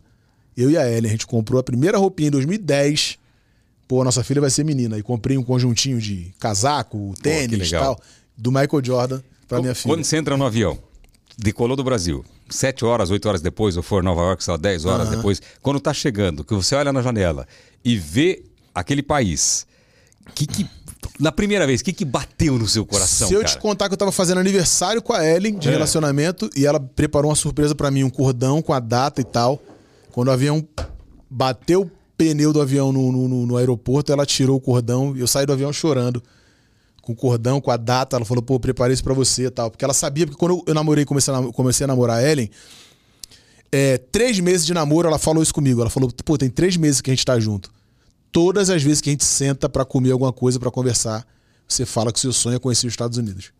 Eu e a Ellen, a gente comprou a primeira roupinha em 2010. Pô, nossa filha vai ser menina. E comprei um conjuntinho de casaco, tênis e tal, do Michael Jordan pra minha filha. Quando você entra no avião, decolou do Brasil, sete horas, oito horas depois, ou for Nova York, sei lá, 10 horas depois, quando tá chegando, que você olha na janela e vê aquele país, que que. Na primeira vez, o que, que bateu no seu coração, Se eu cara? te contar que eu tava fazendo aniversário com a Ellen de É. relacionamento e ela preparou uma surpresa pra mim, um cordão com a data e tal. Quando o avião bateu pneu do avião no, no- no- aeroporto, ela tirou o cordão e eu saí do avião chorando. Com o cordão, com a data, ela falou, pô, preparei isso pra você e tal. Porque ela sabia, porque quando eu namorei, comecei a, comecei a namorar a Ellen, é, três meses de namoro, ela falou isso comigo. Ela falou, pô, tem três meses que a gente tá junto. Todas as vezes que a gente senta pra comer alguma coisa, pra conversar, você fala que o seu sonho é conhecer os Estados Unidos.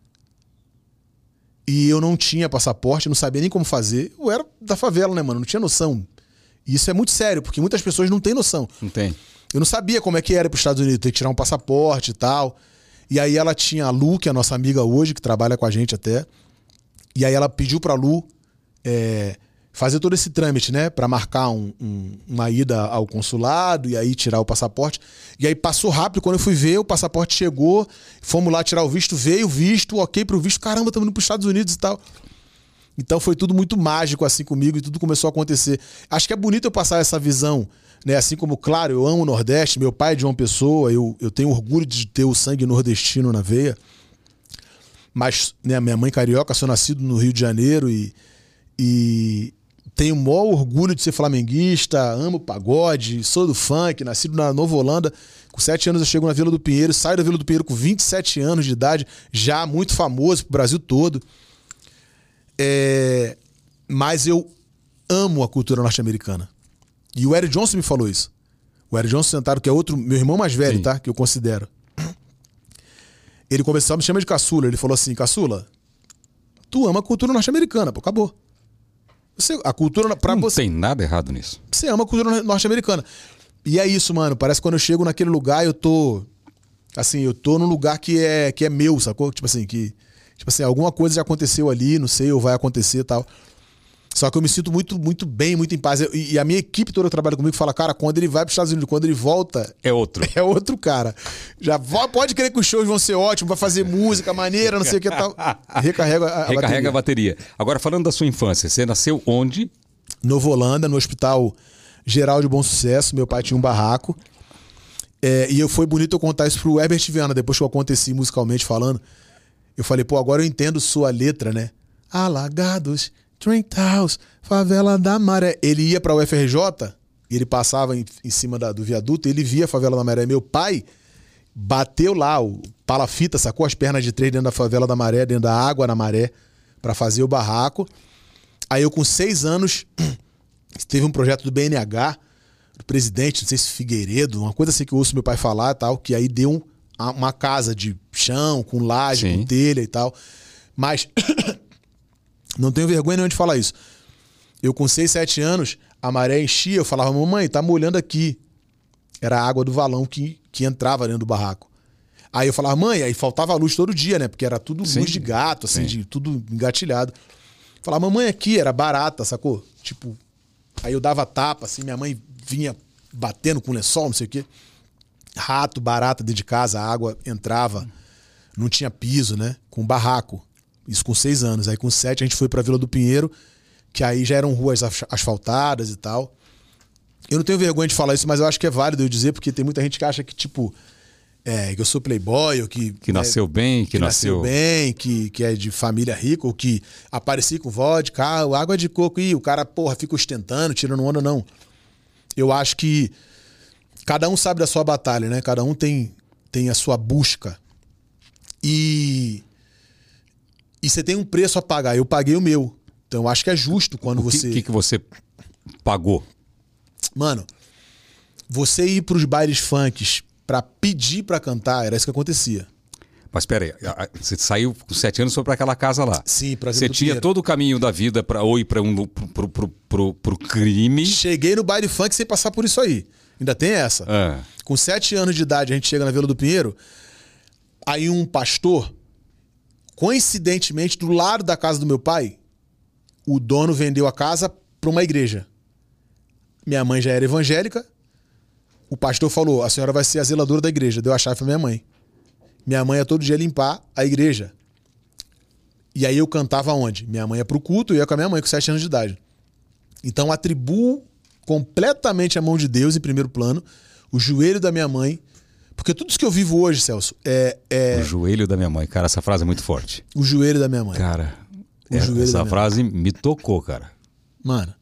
E eu não tinha passaporte, não sabia nem como fazer. Eu era da favela, né, mano? Não tinha noção. E isso é muito sério, porque muitas pessoas não têm noção. Não tem. Eu não sabia como é que era para os Estados Unidos, ter que tirar um passaporte e tal. E aí ela tinha a Lu, que é a nossa amiga hoje, que trabalha com a gente até. E aí ela pediu pra Lu é, fazer todo esse trâmite, né? Pra marcar um- um- uma ida ao consulado e aí tirar o passaporte. E aí passou rápido, quando eu fui ver, o passaporte chegou, fomos lá tirar o visto, veio o visto, ok pro visto, caramba, estamos indo pros Estados Unidos e tal. Então foi tudo muito mágico assim comigo e tudo começou a acontecer. Acho que é bonito eu passar essa visão, né? Assim como, claro, eu amo o Nordeste, meu pai é de uma pessoa, eu, eu tenho orgulho de ter o sangue nordestino na veia. Mas, né, minha mãe carioca, sou nascido no Rio de Janeiro e, e tenho o maior orgulho de ser flamenguista, amo pagode, sou do funk, nascido na Nova Holanda. Com sete anos eu chego na Vila do Pinheiro, saio da Vila do Pinheiro com 27 anos de idade, já muito famoso pro Brasil todo. É, mas eu amo a cultura norte-americana. E o Eric Johnson me falou isso. O Eric Johnson sentado, que é outro, meu irmão mais velho, Sim. tá? Que eu considero. Ele começou, me chama de caçula. Ele falou assim: caçula, tu ama a cultura norte-americana, pô, acabou. Você, a cultura, pra não você, tem nada errado nisso. você ama a cultura norte-americana. E é isso, mano. Parece que quando eu chego naquele lugar, eu tô Assim, eu tô num lugar que é, que é meu, sacou? Tipo assim, que. Tipo assim, alguma coisa já aconteceu ali, não sei, ou vai acontecer e tal. Só que eu me sinto muito, muito bem, muito em paz. E, e a minha equipe toda trabalha comigo fala, cara, quando ele vai para os Estados Unidos, quando ele volta. É outro. É outro cara. Já pode crer que os shows vão ser ótimos, vai fazer música maneira, não sei o que tal. Recarrega a, a Recarrega a bateria. bateria. Agora, falando da sua infância, você nasceu onde? Nova Holanda, no Hospital Geral de Bom Sucesso. Meu pai tinha um barraco. É, e eu foi bonito eu contar isso pro Herbert Viana, depois que eu aconteci musicalmente falando. Eu falei, pô, agora eu entendo sua letra, né? Alagados, Trent House, Favela da Maré. Ele ia pra UFRJ, ele passava em, em cima da- do viaduto, ele via a Favela da Maré. Meu pai bateu lá, o palafita, sacou as pernas de três dentro da Favela da Maré, dentro da água na maré, pra fazer o barraco. Aí eu, com seis anos, teve um projeto do BNH, do presidente, não sei se Figueiredo, uma coisa assim que eu ouço meu pai falar e tal, que aí deu um- uma casa de chão, com laje, Sim. com telha e tal. Mas não tenho vergonha nenhuma de falar isso. Eu, com seis, sete anos, a maré enchia, eu falava, mamãe, tá molhando aqui. Era a água do valão que, que entrava dentro do barraco. Aí eu falava, mãe, aí faltava luz todo dia, né? Porque era tudo Sim. luz de gato, assim, Sim. de tudo engatilhado. Falava, mamãe, aqui era barata, sacou? Tipo, aí eu dava tapa, assim, minha mãe vinha batendo com lençol, não sei o quê. Rato, barata dentro de casa, a água entrava, não tinha piso, né? Com barraco. Isso com seis anos. Aí com sete a gente foi pra Vila do Pinheiro, que aí já eram ruas as- asfaltadas e tal. Eu não tenho vergonha de falar isso, mas eu acho que é válido eu dizer, porque tem muita gente que acha que, tipo, é, que eu sou playboy, ou que. Que né, nasceu bem, que, que nasceu nasceu. bem, que, que é de família rica, ou que apareci com vodka, ah, água de coco, e o cara, porra, fica ostentando, tirando onda, não. Eu acho que cada um sabe da sua batalha, né? Cada um tem, tem a sua busca. E. E você tem um preço a pagar. Eu paguei o meu. Então eu acho que é justo quando O que, você. que, que você pagou? Mano, você ir pros bailes funks pra pedir pra cantar, era isso que acontecia. Mas pera aí, a- a- você saiu com sete anos e foi pra aquela casa lá. Sim, pra Você tinha todo o caminho da vida para ou ir para um pro, pro, pro, pro crime. Cheguei no baile funk sem passar por isso aí. Ainda tem essa. Ah, Com sete anos de idade, a gente chega na Vila do Pinheiro. Aí um pastor, coincidentemente, do lado da casa do meu pai, o dono vendeu a casa para uma igreja. Minha mãe já era evangélica. O pastor falou: a senhora vai ser a zeladora da igreja. Deu a chave para minha mãe. Minha mãe ia todo dia limpar a igreja. E aí eu cantava onde? Minha mãe ia pro culto, eu ia com a minha mãe com sete anos de idade. Então atribuo completamente a mão de Deus em primeiro plano, o joelho da minha mãe, porque tudo isso que eu vivo hoje, Celso, é, é o joelho da minha mãe. Cara, essa frase é muito forte. o joelho da minha mãe. Cara, é- essa frase me tocou, cara. Mano,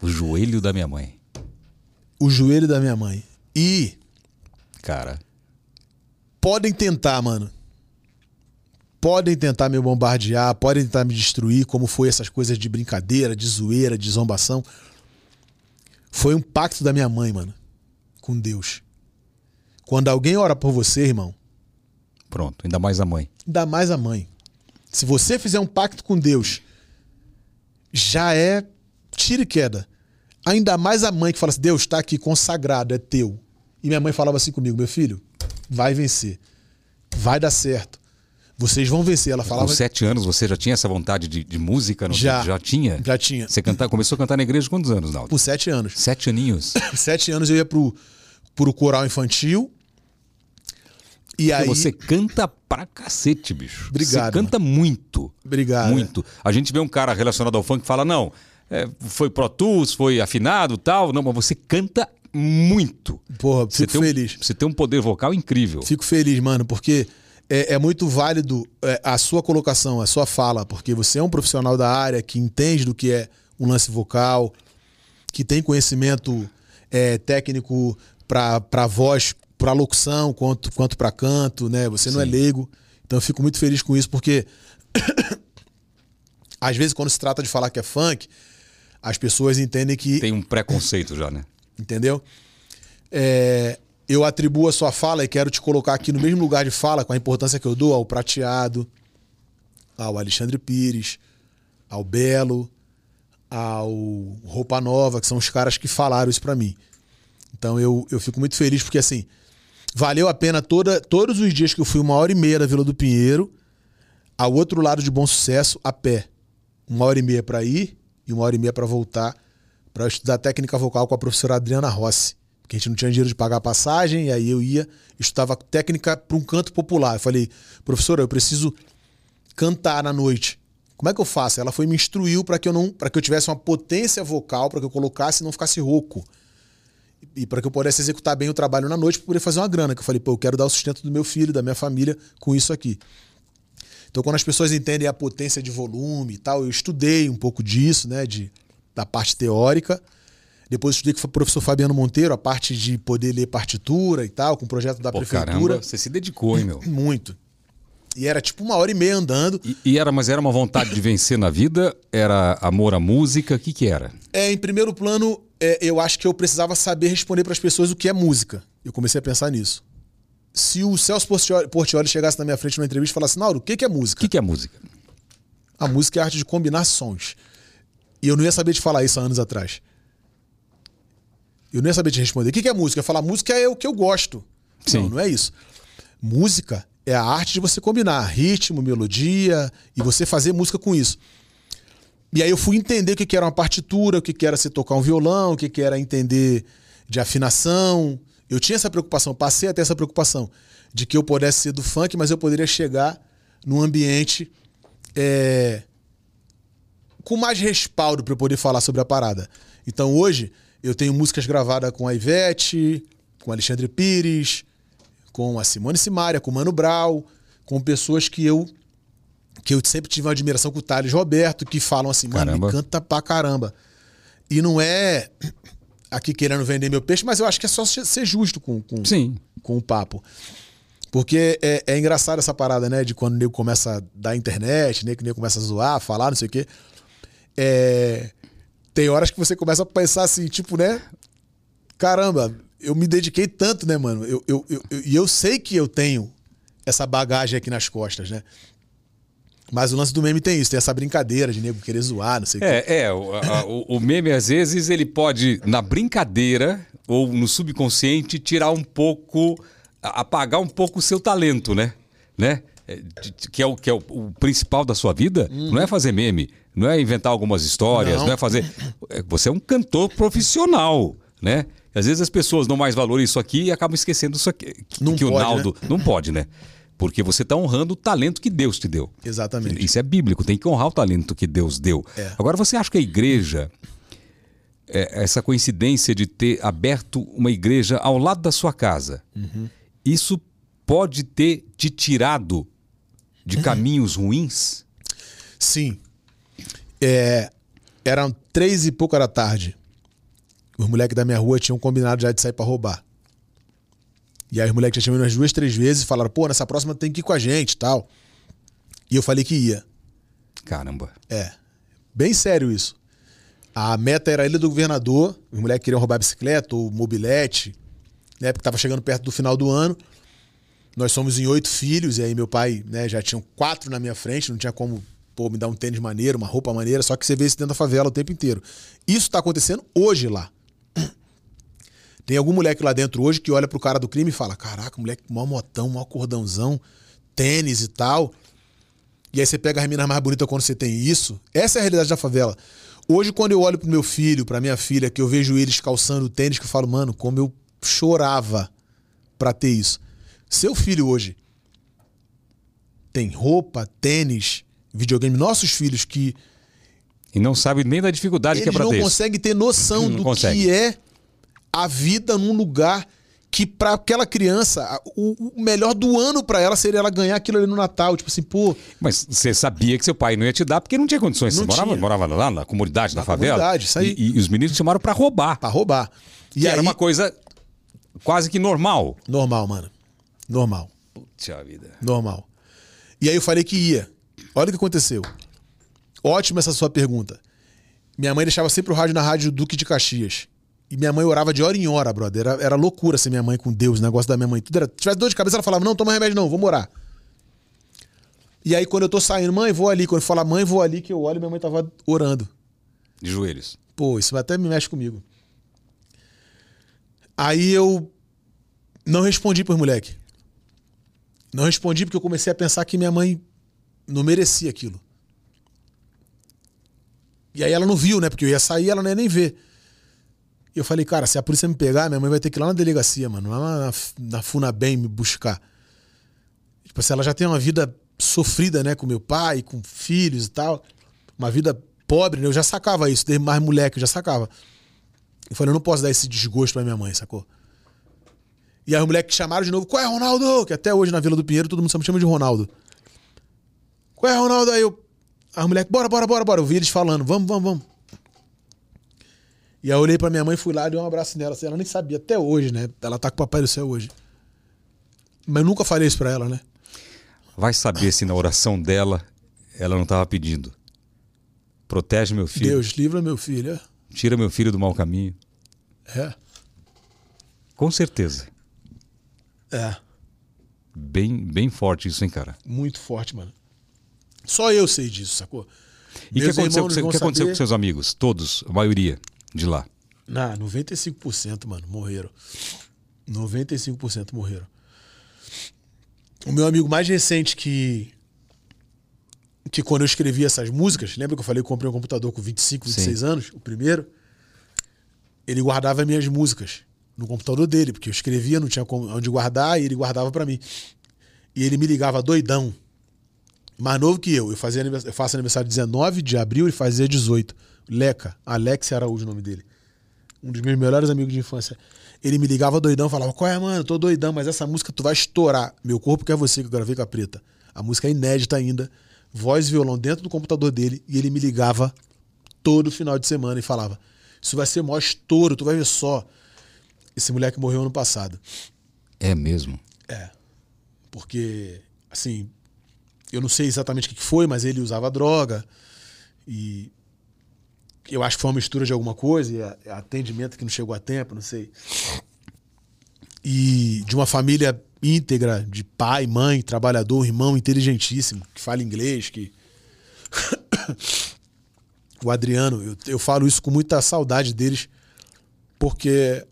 O joelho da minha mãe. o joelho da minha mãe. E Cara, podem tentar, mano. Podem tentar me bombardear, podem tentar me destruir, como foi essas coisas de brincadeira, de zoeira, de zombação. Foi um pacto da minha mãe, mano, com Deus. Quando alguém ora por você, irmão, pronto. Ainda mais a mãe. ainda mais a mãe. Se você fizer um pacto com Deus, já é tiro e queda. Ainda mais a mãe que fala assim: Deus está aqui consagrado, é teu. E minha mãe falava assim comigo: meu filho, vai vencer. Vai dar certo. Vocês vão vencer. Ela falava. Com sete anos você já tinha essa vontade de, de música? Não? Já. Já tinha? Já tinha. Você cantar, começou a cantar na igreja quantos anos, Naldo? Com sete anos. Sete aninhos. Sete anos eu ia pro, pro coral infantil. E aí. Você canta pra cacete, bicho. Obrigado, Você canta muito. Obrigado. Muito. A gente vê um cara relacionado ao funk que fala, não, é, foi Pro Tools, foi afinado tal. Não, mas você canta muito. Porra, Você fico um, feliz. você tem um poder vocal incrível. Fico feliz, mano, porque é, é muito válido é, a sua colocação, a sua fala, porque você é um profissional da área que entende do que é um lance vocal, que tem conhecimento é, técnico para voz, para locução, quanto, quanto para canto, né? Você não é Sim. leigo. Então eu fico muito feliz com isso, porque às vezes quando se trata de falar que é funk, as pessoas entendem que Tem um preconceito já, né? entendeu? É, eu atribuo a sua fala e quero te colocar aqui no mesmo lugar de fala, com a importância que eu dou ao Prateado, ao Alexandre Pires, ao Belo, ao Roupa Nova, que são os caras que falaram isso pra mim. Então eu, eu fico muito feliz porque, assim, Valeu a pena toda, todos os dias que eu fui uma hora e meia da Vila do Pinheiro, ao outro lado de Bom Sucesso, a pé. Uma hora e meia para ir e uma hora e meia para voltar, para estudar técnica vocal com a professora Adriana Rossi. Porque a gente não tinha dinheiro de pagar a passagem, e aí eu ia, estudava técnica para um canto popular. Eu falei, professora, eu preciso cantar na noite. Como é que eu faço? Ela foi me instruiu para que eu não, para que eu tivesse uma potência vocal, para que eu colocasse e não ficasse rouco. E para que eu pudesse executar bem o trabalho na noite para poder fazer uma grana. Que eu falei, pô, eu quero dar o sustento do meu filho, da minha família com isso aqui. Então, quando as pessoas entendem a potência de volume e tal, eu estudei um pouco disso, né, de, da parte teórica. Depois estudei com o professor Fabiano Monteiro, a parte de poder ler partitura e tal, com o projeto da Pô, prefeitura. caramba, você se dedicou, hein, meu? Muito. E era tipo uma hora e meia andando. E, e era, mas era uma vontade de vencer na vida? Era amor à música? O que que era? É, em primeiro plano, é, eu acho que eu precisava saber responder para as pessoas o que é música. Eu comecei a pensar nisso. Se o Celso Portioli- chegasse na minha frente numa entrevista e falasse, Nauro, o que que é O música? que que é música? A música é a arte de combinar sons. E eu não ia saber te falar isso há anos atrás. Eu não ia saber te responder. O que é música? Falar, música é o que eu gosto. Sim. Não, não é isso. Música é a arte de você combinar ritmo, melodia e você fazer música com isso. E aí eu fui entender o que era uma partitura, o que era você tocar um violão, o que era entender de afinação. Eu tinha essa preocupação, passei a ter essa preocupação de que eu pudesse ser do funk, mas eu poderia chegar num ambiente é, com mais respaldo para eu poder falar sobre a parada. Então hoje eu tenho músicas gravadas com a Ivete, com Alexandre Pires, com a Simone Simaria, com o Mano Brown, com pessoas que eu que eu sempre tive uma admiração com o Thales Roberto, que falam assim, mano, Caramba. me canta pra caramba. E não é aqui querendo vender meu peixe, mas eu acho que é só ser justo com, com, Sim. com o papo. Porque é, é engraçado essa parada, né? De quando o nego começa a dar internet, né? Que o nego começa a zoar, falar, não sei o quê. É, tem horas que você começa a pensar assim, tipo, né? Caramba, eu me dediquei tanto, né, mano? Eu, eu, eu, eu- e eu sei que eu tenho essa bagagem aqui nas costas, né? Mas o lance do meme tem isso, tem essa brincadeira de nego querer zoar, não sei o. É, é o, a- o- meme às vezes ele pode, na brincadeira ou no subconsciente, tirar um pouco, apagar um pouco o seu talento, né? né? É, Que é, o, que é o, o principal da sua vida, não é fazer meme, não é inventar algumas histórias, não, Não. é fazer. é, Você é um cantor profissional, né? Às vezes as pessoas dão mais valor a isso aqui e acabam esquecendo isso aqui. Que, Não que o pode, Naldo. Não pode, né? Porque você está honrando o talento que Deus te deu. Exatamente. Isso é bíblico, tem que honrar o talento que Deus deu. É. Agora, você acha que a igreja, é, essa coincidência de ter aberto uma igreja ao lado da sua casa, Uhum. isso pode ter te tirado de caminhos ruins? Sim. É, eram três e pouca da tarde. Os moleques da minha rua tinham combinado já de sair pra roubar. E aí os moleques já tinham ido umas duas, três vezes e falaram, pô, nessa próxima tem que ir com a gente e tal. E eu falei que ia. Caramba. É. Bem sério isso. A meta era a Ilha do Governador. Os moleques queriam roubar bicicleta ou mobilete, né? Porque tava chegando perto do final do ano. Nós somos em oito filhos, e aí meu pai, né, já tinham quatro na minha frente, não tinha como, pô, me dar um tênis maneiro, uma roupa maneira, só que você vê isso dentro da favela o tempo inteiro. Isso tá acontecendo hoje lá. Tem algum moleque lá dentro hoje que olha pro cara do crime e fala: Caraca, moleque, mó motão, mó cordãozão, tênis e tal. E aí você pega as meninas mais bonitas quando você tem isso. Essa é a realidade da favela. Hoje, quando eu olho pro meu filho, pra minha filha, que eu vejo eles calçando tênis, que eu falo, mano, como eu chorava pra ter isso. Seu filho hoje tem roupa, tênis, videogame. Nossos filhos que E não sabe nem da dificuldade que é eles para não ter. isso. conseguem ter noção Não do consegue. que é a vida num lugar que pra aquela criança, o, melhor do ano pra ela seria ela ganhar aquilo ali no Natal. Tipo assim, pô, Mas você sabia que seu pai não ia te dar porque não tinha condições. Você Não morava, tinha. morava lá na comunidade, na, Na favela. comunidade, isso aí. E, e os meninos chamaram para roubar. pra roubar. E aí, era uma coisa quase que normal. normal, mano. Normal. Puxa vida. Normal. E aí eu falei que ia. Olha o que aconteceu. Ótima essa sua pergunta. Minha mãe deixava sempre o rádio na rádio Duque de Caxias. E minha mãe orava de hora em hora, brother. Era, era loucura ser minha mãe com Deus, o negócio da minha mãe. Tudo era, se tivesse dor de cabeça, ela falava: Não, toma remédio, não, vou morar. E aí, quando eu tô saindo, mãe, vou ali. Quando eu falo, mãe, vou ali, que eu olho, minha mãe tava orando. De joelhos. Pô, isso até me mexe comigo. Aí eu Não respondi pros moleque. Não respondi porque eu comecei a pensar que minha mãe não merecia aquilo. E aí ela não viu, né? Porque eu ia sair ela não ia nem ver. E eu falei, cara, se a polícia me pegar, minha mãe vai ter que ir lá na delegacia, mano, lá na, na Funabem me buscar. Tipo assim, ela já tem uma vida sofrida, né, com meu pai, com filhos e tal. Uma vida pobre, né? Eu já sacava isso, desde mais moleque, eu já sacava. Eu falei, eu não posso dar esse desgosto pra minha mãe, sacou? E aí os moleques chamaram de novo, qual é, Ronaldo? Que até hoje na Vila do Pinheiro todo mundo só me chama de Ronaldo. Qual é, Ronaldo? Aí eu. As moleques, bora, bora, bora, bora. Eu vi eles falando, vamos, vamos, vamos. E aí eu olhei pra minha mãe, fui lá e dei um abraço nela. Assim, ela nem sabia, até hoje, né? Ela tá com o papai do céu hoje. Mas eu nunca falei isso pra ela, né? Vai saber se na oração dela ela não estava pedindo. Protege meu filho. Deus, livra meu filho. é. Tira meu filho do mau caminho. É. Com certeza. É. Bem, bem forte isso, hein, cara? Muito forte, mano. Só eu sei disso, sacou? E o que aconteceu, vão que aconteceu saber. com seus amigos? Todos, a maioria de lá. Ah, 95%, mano, morreram. 95% morreram. O meu amigo mais recente que. Que quando eu escrevi essas músicas, lembra que eu falei que eu comprei um computador com 25, 26 anos? O primeiro. Ele guardava minhas músicas no computador dele, porque eu escrevia, não tinha onde guardar, e ele guardava pra mim. E ele me ligava doidão. Mais novo que eu. Eu, fazia, eu faço aniversário 19 de abril e fazia 18. Leca, Alex Araújo, o nome dele um dos meus melhores amigos de infância. Ele me ligava doidão, falava: Qual é, mano? Tô doidão, mas essa música tu vai estourar. Meu corpo quer você, que eu gravei com a preta. A música é inédita ainda. Voz e violão dentro do computador dele. E ele me ligava todo final de semana e falava: Isso vai ser maior estouro, tu vai ver só. Esse moleque morreu ano passado. É mesmo. É. Porque, assim, eu não sei exatamente o que foi, mas ele usava droga. E eu acho que foi uma mistura de alguma coisa, e atendimento que não chegou a tempo, não sei. E de uma família íntegra, de pai, mãe, trabalhador, irmão inteligentíssimo, que fala inglês, que. o Adriano, eu, eu falo isso com muita saudade deles, porque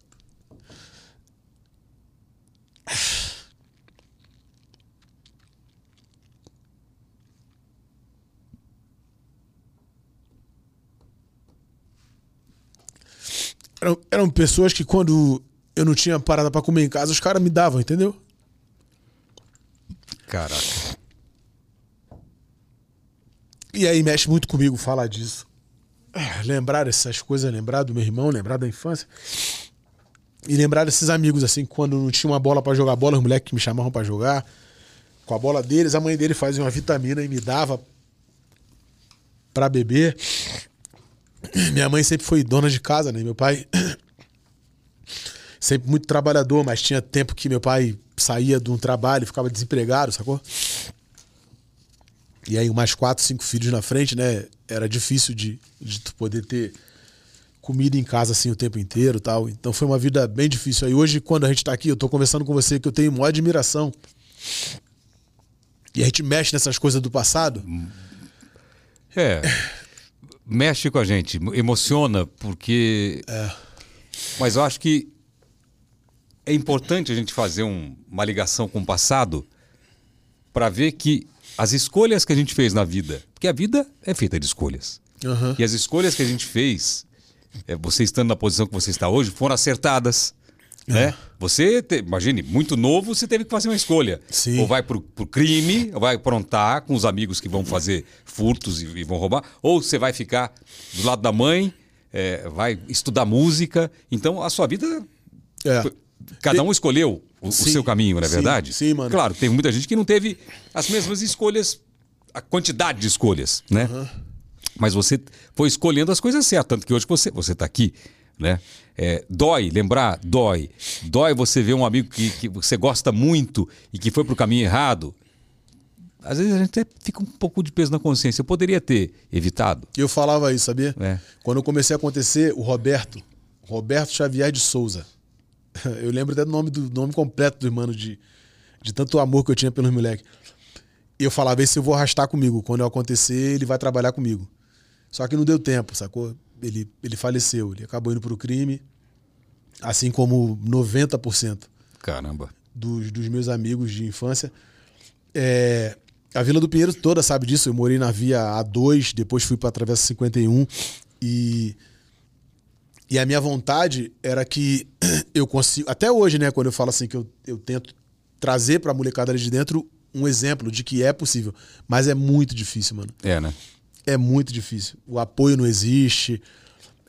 eram, eram pessoas que quando eu não tinha parada pra comer em casa, os caras me davam, entendeu? Caraca. E aí mexe muito comigo falar disso. Ah, Lembrar essas coisas, lembrar do meu irmão, lembrar da infância. E lembrar desses amigos, assim, quando não tinha uma bola pra jogar bola, os moleques que me chamavam pra jogar. Com a bola deles, a mãe dele fazia uma vitamina e me dava pra beber. Minha mãe sempre foi dona de casa, né? Meu pai sempre muito trabalhador, mas tinha tempo que meu pai saía de um trabalho ficava desempregado, sacou? E aí, mais quatro, cinco filhos na frente, né? Era difícil de, de tu poder ter comida em casa assim o tempo inteiro tal. Então foi uma vida bem difícil. Aí hoje, quando a gente tá aqui, eu tô conversando com você que eu tenho maior admiração. E a gente mexe nessas coisas do passado. É. Mexe com a gente, emociona, porque. Mas eu acho que é importante a gente fazer um- uma ligação com o passado para ver que as escolhas que a gente fez na vida, porque a vida é feita de escolhas. Aham. E as escolhas que a gente fez, é, você estando na posição que você está hoje, foram acertadas. Né? Você, te- imagine, muito novo, você teve que fazer uma escolha. Sim. Ou vai pro, pro crime, ou vai aprontar com os amigos que vão fazer furtos e, e vão roubar, ou você vai ficar do lado da mãe, é, vai estudar música. Então a sua vida. É. foi- Cada um escolheu o, o Sim, seu caminho, não é sim, verdade? sim, mano. Claro, teve muita gente que não teve as mesmas escolhas, a quantidade de escolhas, né? Mas você foi escolhendo as coisas certas, tanto que hoje você você está aqui, né? É, dói, lembrar, dói. Dói você ver um amigo que, que você gosta muito e que foi pro caminho errado. Às vezes a gente até fica um pouco de peso na consciência. Eu poderia ter evitado. Eu falava isso, sabia? É. Quando eu comecei a acontecer, o Roberto, Roberto Xavier de Souza. Eu lembro até do nome, do nome completo do irmão, de, de tanto amor que eu tinha pelos moleques. Eu falava, esse eu vou arrastar comigo. Quando eu acontecer, ele vai trabalhar comigo. Só que não deu tempo, sacou? Ele, ele faleceu, ele acabou indo pro crime, assim como 90% Caramba. dos, dos meus amigos de infância. É, a Vila do Pinheiro toda sabe disso. Eu morei na via A2, depois fui para a Travessa 51 e e a minha vontade era que eu consigo, até hoje, né, quando eu falo assim que eu, eu tento trazer para a molecada ali de dentro um exemplo de que é possível, mas é muito difícil, mano. É, né? É muito difícil. O apoio não existe.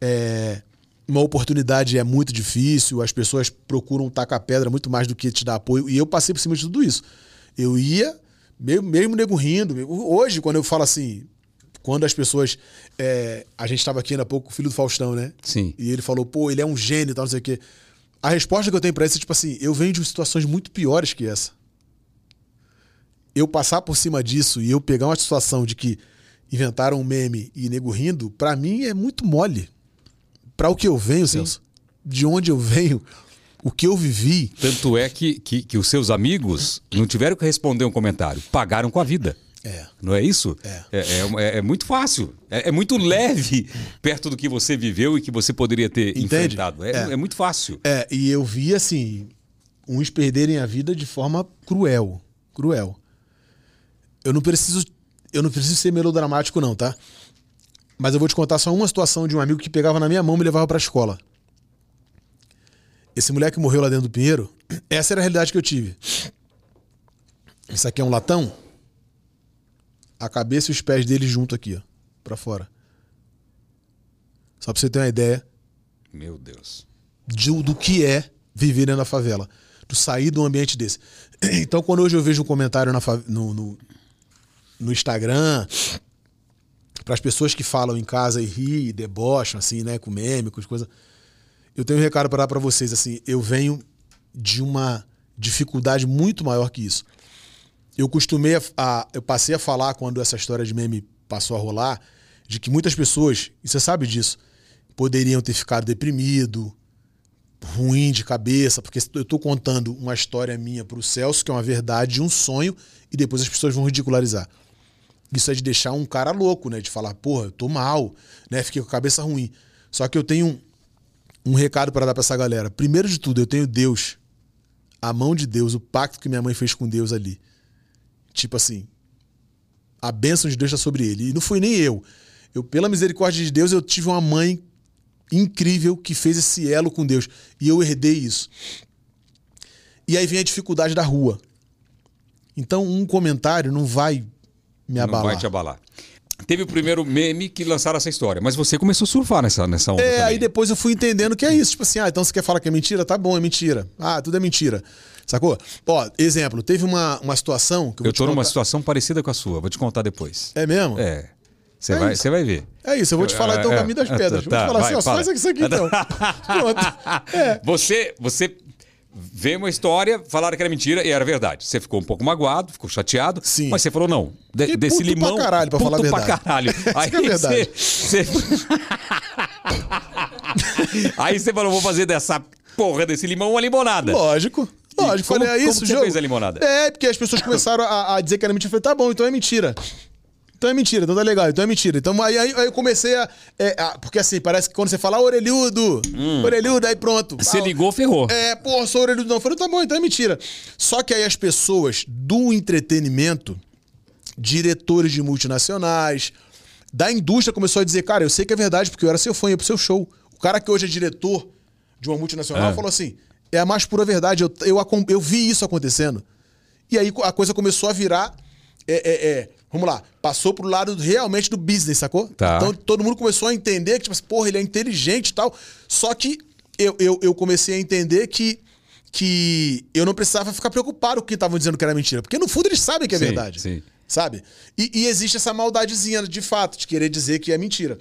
É, uma oportunidade é muito difícil. As pessoas procuram tacar pedra muito mais do que te dar apoio. E eu passei por cima de tudo isso. Eu ia, mesmo, mesmo nego rindo. Hoje, quando eu falo assim, quando as pessoas. é, a gente estava aqui ainda há pouco, o filho do Faustão, né? Sim. E ele falou, pô, ele é um gênio e tal, não sei o quê. A resposta que eu tenho pra isso é tipo assim: eu venho de situações muito piores que essa. Eu passar por cima disso e eu pegar uma situação de que inventaram um meme e nego rindo, pra mim é muito mole. Pra o que eu venho, Celso, de onde eu venho, o que eu vivi. Tanto é que, que, que os seus amigos não tiveram que responder um comentário, pagaram com a vida. É. Não é isso? É. É, é- é muito fácil. É, é muito leve perto do que você viveu e que você poderia ter Entende? enfrentado. É, É. é muito fácil. É, e eu vi assim, uns perderem a vida de forma cruel. Cruel. Eu não preciso. Eu não preciso ser melodramático, não, tá? Mas eu vou te contar só uma situação de um amigo que pegava na minha mão e me levava pra escola. Esse moleque morreu lá dentro do Pinheiro. Essa era a realidade que eu tive. Isso aqui é um latão. A cabeça e os pés dele junto aqui, ó. Pra fora. Só pra você ter uma ideia Meu Deus. de- do que é viver dentro da favela. Do sair de um ambiente desse. Então, quando hoje eu vejo um comentário na no, no, no Instagram, para as pessoas que falam em casa e ri, e debocham, assim, né, com meme, com as coisas, eu tenho um recado para dar para vocês, assim, eu venho de uma dificuldade muito maior que isso. Eu costumei a, a- eu passei a falar quando essa história de meme passou a rolar, de que muitas pessoas, e você sabe disso, poderiam ter ficado deprimido, ruim de cabeça, porque eu tô contando uma história minha pro Celso, que é uma verdade, um sonho, e depois as pessoas vão ridicularizar. Isso é de deixar um cara louco, né? De falar, porra, eu tô mal, né? Fiquei com a cabeça ruim. Só que eu tenho um, um recado para dar pra essa galera. Primeiro de tudo, eu tenho Deus, a mão de Deus, o pacto que minha mãe fez com Deus ali. Tipo assim, a bênção de Deus está sobre ele. E não fui nem eu. Eu, pela misericórdia de Deus, eu tive uma mãe incrível que fez esse elo com Deus. E eu herdei isso. E aí vem a dificuldade da rua. Então, um comentário não vai me abalar. Não vai te abalar. Teve o primeiro meme que lançaram essa história, mas você começou a surfar nessa, nessa onda. É, também. aí depois eu fui entendendo que é isso. Tipo assim, ah, então você quer falar que é mentira? Tá bom, é mentira. Ah, tudo é mentira. Sacou? Ó, exemplo, teve uma, uma situação que eu vou Eu tô numa contar. situação parecida com a sua, vou te contar depois. É mesmo? É. Você É vai, isso. vai ver. É isso, eu vou te falar então o É, caminho das é, pedras. Vou tá, te falar vai, assim, ó, faz isso aqui então. Pronto. É. Você, você vê uma história, falaram que era mentira e era verdade. Você ficou um pouco magoado, ficou chateado, Sim. mas você falou não. De, Fiquei desse puto pra limão, caralho, pra falar a puto pra verdade. caralho. Aí é verdade. Você, você... Aí você falou, vou fazer dessa porra desse limão uma limonada. Lógico. Lógico, como- falei, é como isso, que você jogo. fez a limonada? É, porque as pessoas começaram a, a dizer que era mentira. Eu falei, tá bom, então é mentira. Então é mentira, então tá legal, então é mentira. Então aí, aí, aí eu comecei a, é, a- Porque assim, parece que quando você fala "Ah, orelhudo, orelhudo, aí pronto. Hum. Você Ah, ligou, ferrou. É, porra, sou orelhudo não. Eu falei, tá bom, então é mentira. Só que aí as pessoas do entretenimento, diretores de multinacionais, da indústria começou a dizer, cara, eu sei que é verdade, porque eu era seu fã, ia pro seu show. O cara que hoje é diretor de uma multinacional É. falou assim: é a mais pura verdade, eu, eu, eu vi isso acontecendo. E aí a coisa começou a virar. É, é, é, vamos lá, passou pro lado realmente do business, sacou? Tá. Então todo mundo começou a entender que, tipo assim, porra, ele é inteligente e tal. Só que eu, eu, eu comecei a entender que, que eu não precisava ficar preocupado com o que estavam dizendo que era mentira. Porque no fundo eles sabem que é Sim, verdade. sim. Sabe? E, e existe essa maldadezinha de fato, de querer dizer que é mentira.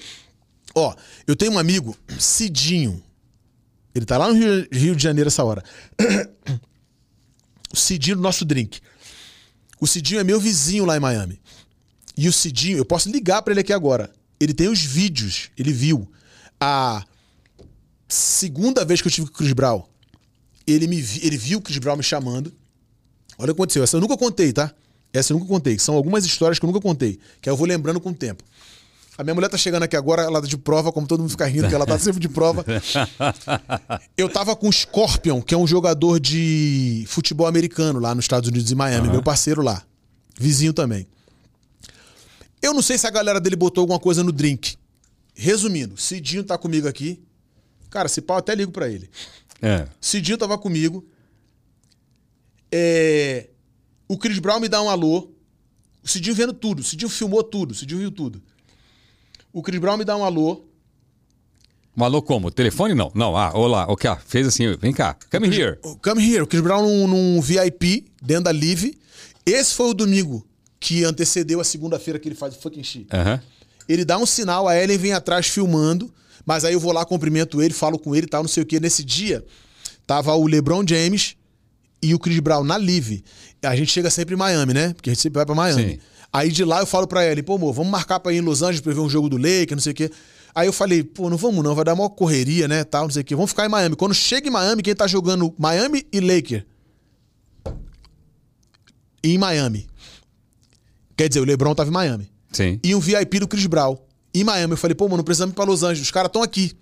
Ó, eu tenho um amigo, Cidinho. Ele tá lá no Rio, Rio de Janeiro essa hora. O Cidinho, nosso drink. O Cidinho é meu vizinho lá em Miami. E o Cidinho, eu posso ligar pra ele aqui agora. Ele tem os vídeos, ele viu. A segunda vez que eu tive com o Chris Brown, ele, me vi- ele viu o Chris Brown me chamando. Olha o que aconteceu. Essa eu nunca contei, tá? Essa eu nunca contei. São algumas histórias que eu nunca contei. Que eu vou lembrando com o tempo. A minha mulher tá chegando aqui agora, ela tá de prova, como todo mundo fica rindo, que ela tá sempre de prova. Eu tava com o Scorpion, que é um jogador de futebol americano lá nos Estados Unidos, em Miami, meu parceiro lá. Vizinho também. Eu não sei se a galera dele botou alguma coisa no drink. Resumindo, Cidinho tá comigo aqui. Cara, se pau, até ligo pra ele. É. Cidinho tava comigo. É, O Chris Brown me dá um alô. O Cidinho vendo tudo. O Cidinho filmou tudo. O Cidinho viu tudo. O Chris Brown me dá um alô. Um alô como? Telefone não? Não, ah, olá, ok, ah, fez assim, vem cá, come here. Come here. O Chris Brown num, num VIP, dentro da Live. Esse foi o domingo que antecedeu a segunda-feira que ele faz o fucking shit. Aham. Ele dá um sinal, a Ellen vem atrás filmando, mas aí eu vou lá, cumprimento ele, falo com ele e tal, não sei o que. Nesse dia, tava o LeBron James e o Chris Brown na Live. A gente chega sempre em Miami, né? Porque a gente sempre vai pra Miami. Sim. Aí de lá eu falo pra Ellen, pô, amor, vamos marcar pra ir em Los Angeles pra ver um jogo do Lakers, não sei o quê. Aí eu falei, pô, não vamos não, vai dar uma correria, né, tal, não sei o quê. Vamos ficar em Miami. Quando chega em Miami, quem tá jogando Miami e Lakers? Em Miami. Quer dizer, o LeBron tava em Miami Sim. e um VIP do Chris Brown. Em Miami. Eu falei, pô, mano, precisamos ir pra Los Angeles. Os caras estão aqui.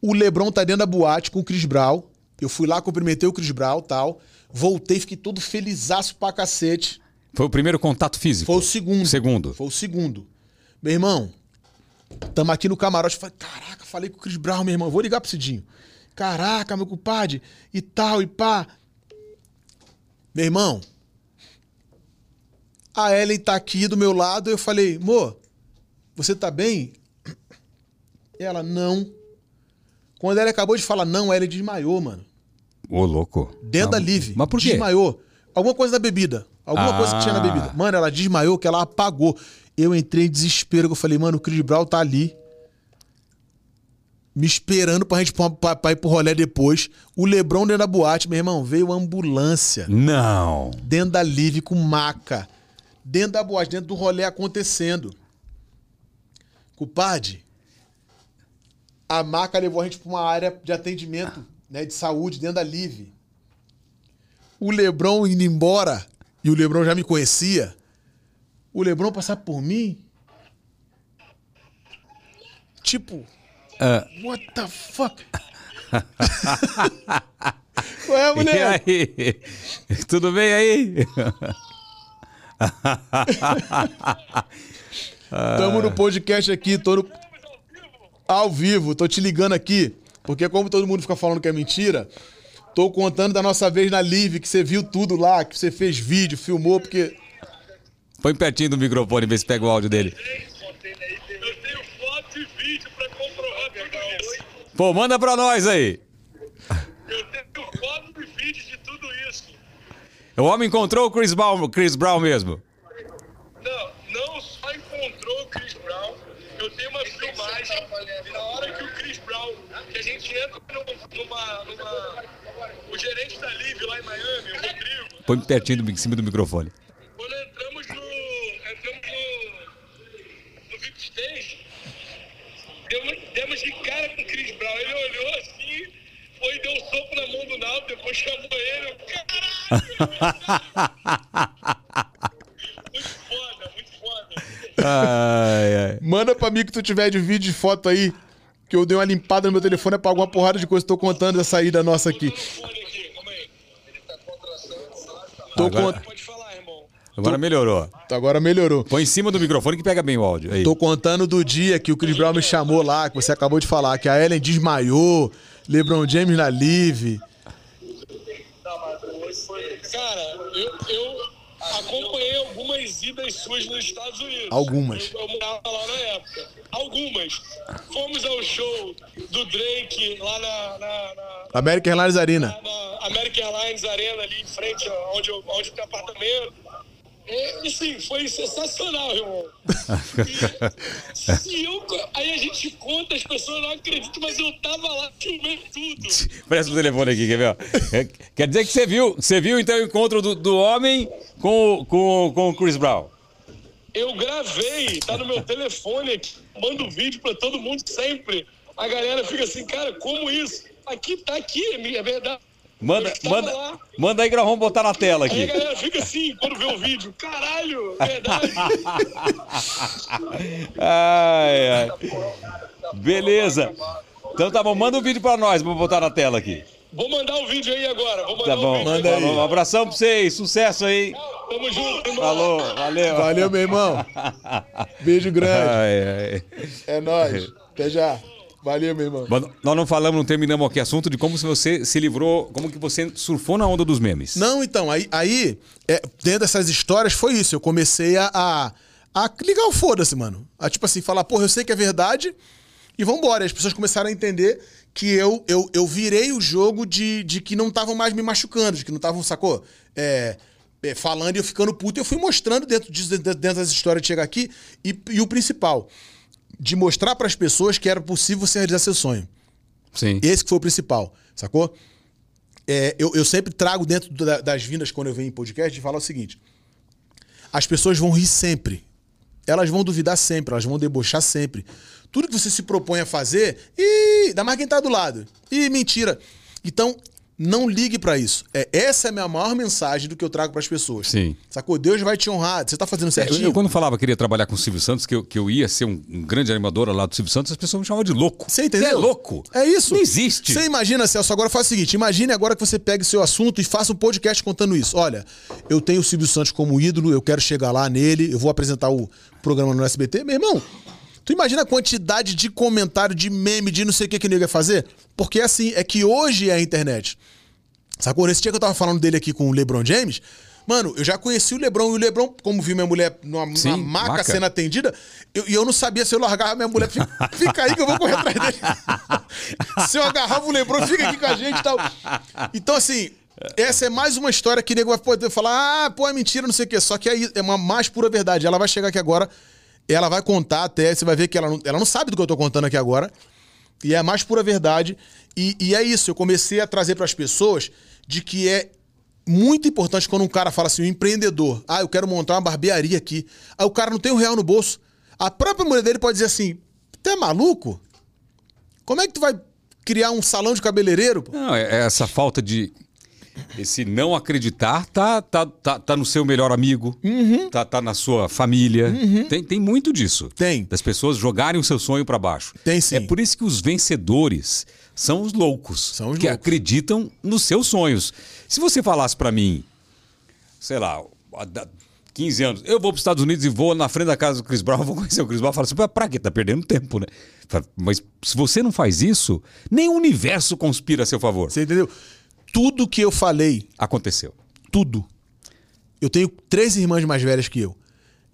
O Lebron tá dentro da boate com o Chris Brown. Eu fui lá, cumprimentei o Chris Brown tal. Voltei, fiquei todo felizaço pra cacete. Foi o primeiro contato físico. Foi o segundo. Segundo. Foi o segundo. Meu irmão, tamo aqui no camarote. Falei, caraca, falei com o Chris Brown, meu irmão. Vou ligar pro Cidinho. Caraca, meu compadre. E tal, e pá. Meu irmão, a Ellen tá aqui do meu lado. Eu falei, amor, você tá bem? Ela, não. Quando ela acabou de falar não, a Ellen desmaiou, mano. Ô, louco. Dentro da Live. Mas por quê? Desmaiou. Alguma coisa da bebida. Alguma Ah. coisa que tinha na bebida. Mano, ela desmaiou, que ela apagou. Eu entrei em desespero, que eu falei, mano, o Chris Brown tá ali. Me esperando pra gente pra, pra, pra ir pro rolê depois. O Lebron dentro da boate, meu irmão, veio ambulância. Não. Dentro da Live com maca. Dentro da boate, dentro do rolê acontecendo. Culpade, a maca levou a gente pra uma área de atendimento, né, de saúde, dentro da Live. O Lebron indo embora, e o Lebron já me conhecia. O Lebron passar por mim. Tipo, Ah, what the fuck? Qual é, e aí? Tudo bem aí? Tamo no podcast aqui, tô no... ao vivo, tô te ligando aqui, porque como todo mundo fica falando que é mentira, tô contando da nossa vez na Live, que você viu tudo lá, que você fez vídeo, filmou, porque Põe pertinho do microfone, vê se pega o áudio dele. Eu tenho foto e vídeo pra comprovar tudo isso. Pô, manda pra nós aí. Eu tenho foto e vídeo de tudo isso. O homem encontrou o Chris Brown, Chris Brown mesmo. Não, não só encontrou o Chris Brown, eu tenho uma filmagem na hora que o Chris Brown, que a gente entra num- numa. numa o gerente da Live lá em Miami, o Rodrigo, Põe pertinho do, em cima do microfone. quando entramos no. entramos no. no VIP Stage, demos, demos de cara com o Chris Brown. Ele olhou assim, foi e deu um soco na mão do Naldo, depois chamou ele. Eu, Caralho! Muito foda, muito foda. Ai, ai. manda pra mim que tu tiver de vídeo e foto aí, que eu dei uma limpada no meu telefone, apagou uma porrada de coisa, tô contando essa saída nossa aqui. Tá. Tô Agora- cont-. Agora melhorou. Agora melhorou. Põe em cima do microfone que pega bem o áudio. Aí. Tô contando do dia que o Chris Brown me chamou lá, que você acabou de falar, que a Ellen desmaiou, LeBron James na Live. Cara, eu, eu acompanhei algumas idas suas nos Estados Unidos. Algumas. Eu, eu morava lá na época. Algumas. Fomos ao show do Drake lá na, na, na, American Airlines Arena. na American Airlines Arena, ali em frente onde, onde tem apartamento. É, sim, foi sensacional, irmão. E, e eu, aí a gente conta, as pessoas não acreditam, mas eu tava lá, filmei tudo. Presta o telefone aqui, quer ver? É, Quer dizer que você viu, você viu então o encontro do, do homem com, o- com, com o Chris Brown. Eu gravei, tá no meu telefone aqui, mando vídeo pra todo mundo sempre. A galera fica assim, cara, como isso? Aqui tá aqui, é verdade. Manda, tava manda, lá. manda aí que nós vamos botar na tela Aí aqui. galera fica assim quando vê o vídeo. Caralho, verdade. Ai, ai. Beleza. Então tá bom, manda um vídeo pra nós, vou botar na tela aqui. Vou mandar o vídeo aí agora. Vou mandar Tá o bom. vídeo Manda aí. Um abração pra vocês, sucesso aí. Tamo junto, irmão. Falou, valeu. Valeu, meu irmão. Beijo grande. Ai, ai. É nóis. Até já. Valeu, meu irmão. Mas nós não falamos, não terminamos aqui assunto de como se você se livrou, como que você surfou na onda dos memes. Não, então, aí, aí é, dentro dessas histórias foi isso. Eu comecei a, a, a ligar o foda-se, mano. A tipo assim, falar, porra, eu sei que é verdade e vambora. E as pessoas começaram a entender que eu, eu, eu virei o jogo de, de que não estavam mais me machucando, de que não estavam, sacou? É, é, falando e eu ficando puto. E eu fui mostrando dentro, disso, dentro, dentro das histórias de chegar aqui. E, e o principal, de mostrar para as pessoas que era possível você realizar seu sonho. Sim. Esse que foi o principal, sacou? É, eu, eu sempre trago dentro da- das vindas quando eu venho em podcast e falo o seguinte: as pessoas vão rir sempre. Elas vão duvidar sempre, elas vão debochar sempre. Tudo que você se propõe a fazer, e ainda mais quem tá do lado. Ih, mentira. Então, não ligue pra isso. É, essa é a minha maior mensagem do que eu trago pras pessoas. Sim. Sacou? Deus vai te honrar. Você tá fazendo É, Eu, certinho. eu, quando falava que queria trabalhar com o Silvio Santos, que eu, que eu ia ser um, um grande animador lá do Silvio Santos, as pessoas me chamavam de louco. Você entendeu? É louco. É isso. Não existe. Você imagina, Celso, agora faz o seguinte: imagine agora que você pegue seu assunto e faça um podcast contando isso. Olha, eu tenho o Silvio Santos como ídolo, eu quero chegar lá nele, eu vou apresentar o programa no SBT. Meu irmão, tu imagina a quantidade de comentário, de meme, de não sei o que que o nego ia fazer? Porque assim, é que hoje é a internet. Sacou? Nesse dia que eu tava falando dele aqui com o LeBron James, mano, eu já conheci o LeBron e o LeBron, como vi minha mulher numa, numa Sim, maca, maca. sendo atendida, eu- e eu, não sabia se eu largava minha mulher. Fica, fica aí que eu vou correr atrás dele. se eu agarrava o LeBron, fica aqui com a gente e tal. Então, assim. Essa é mais uma história que o nego vai poder falar, ah, pô, é mentira, não sei o quê. Só que aí é uma mais pura verdade. Ela vai chegar aqui agora, ela vai contar até, você vai ver que ela não, ela não sabe do que eu tô contando aqui agora. E é a mais pura verdade. E, e é isso, eu comecei a trazer para as pessoas de que é muito importante quando um cara fala assim, um empreendedor, ah, eu quero montar uma barbearia aqui. Aí o cara não tem um real no bolso. A própria mulher dele pode dizer assim, tu é maluco? Como é que tu vai criar um salão de cabeleireiro? pô?" Não, é é essa falta de. Esse não acreditar tá, tá, tá, tá no seu melhor amigo, Uhum. tá, tá na sua família. Tem, tem muito disso. Tem. Das pessoas jogarem o seu sonho pra baixo. Tem sim. É por isso que os vencedores são os loucos. São os que loucos. acreditam nos seus sonhos. Se você falasse pra mim, sei lá, há da- 15 anos, eu vou para os Estados Unidos e vou na frente da casa do Chris Brown, vou conhecer o Chris Brown, fala assim, "Pra- pra quê? Tá perdendo tempo, né? Mas se você não faz isso, nem o universo conspira a seu favor. Você entendeu? Tudo que eu falei, Aconteceu. tudo. Eu tenho três irmãs mais velhas que eu.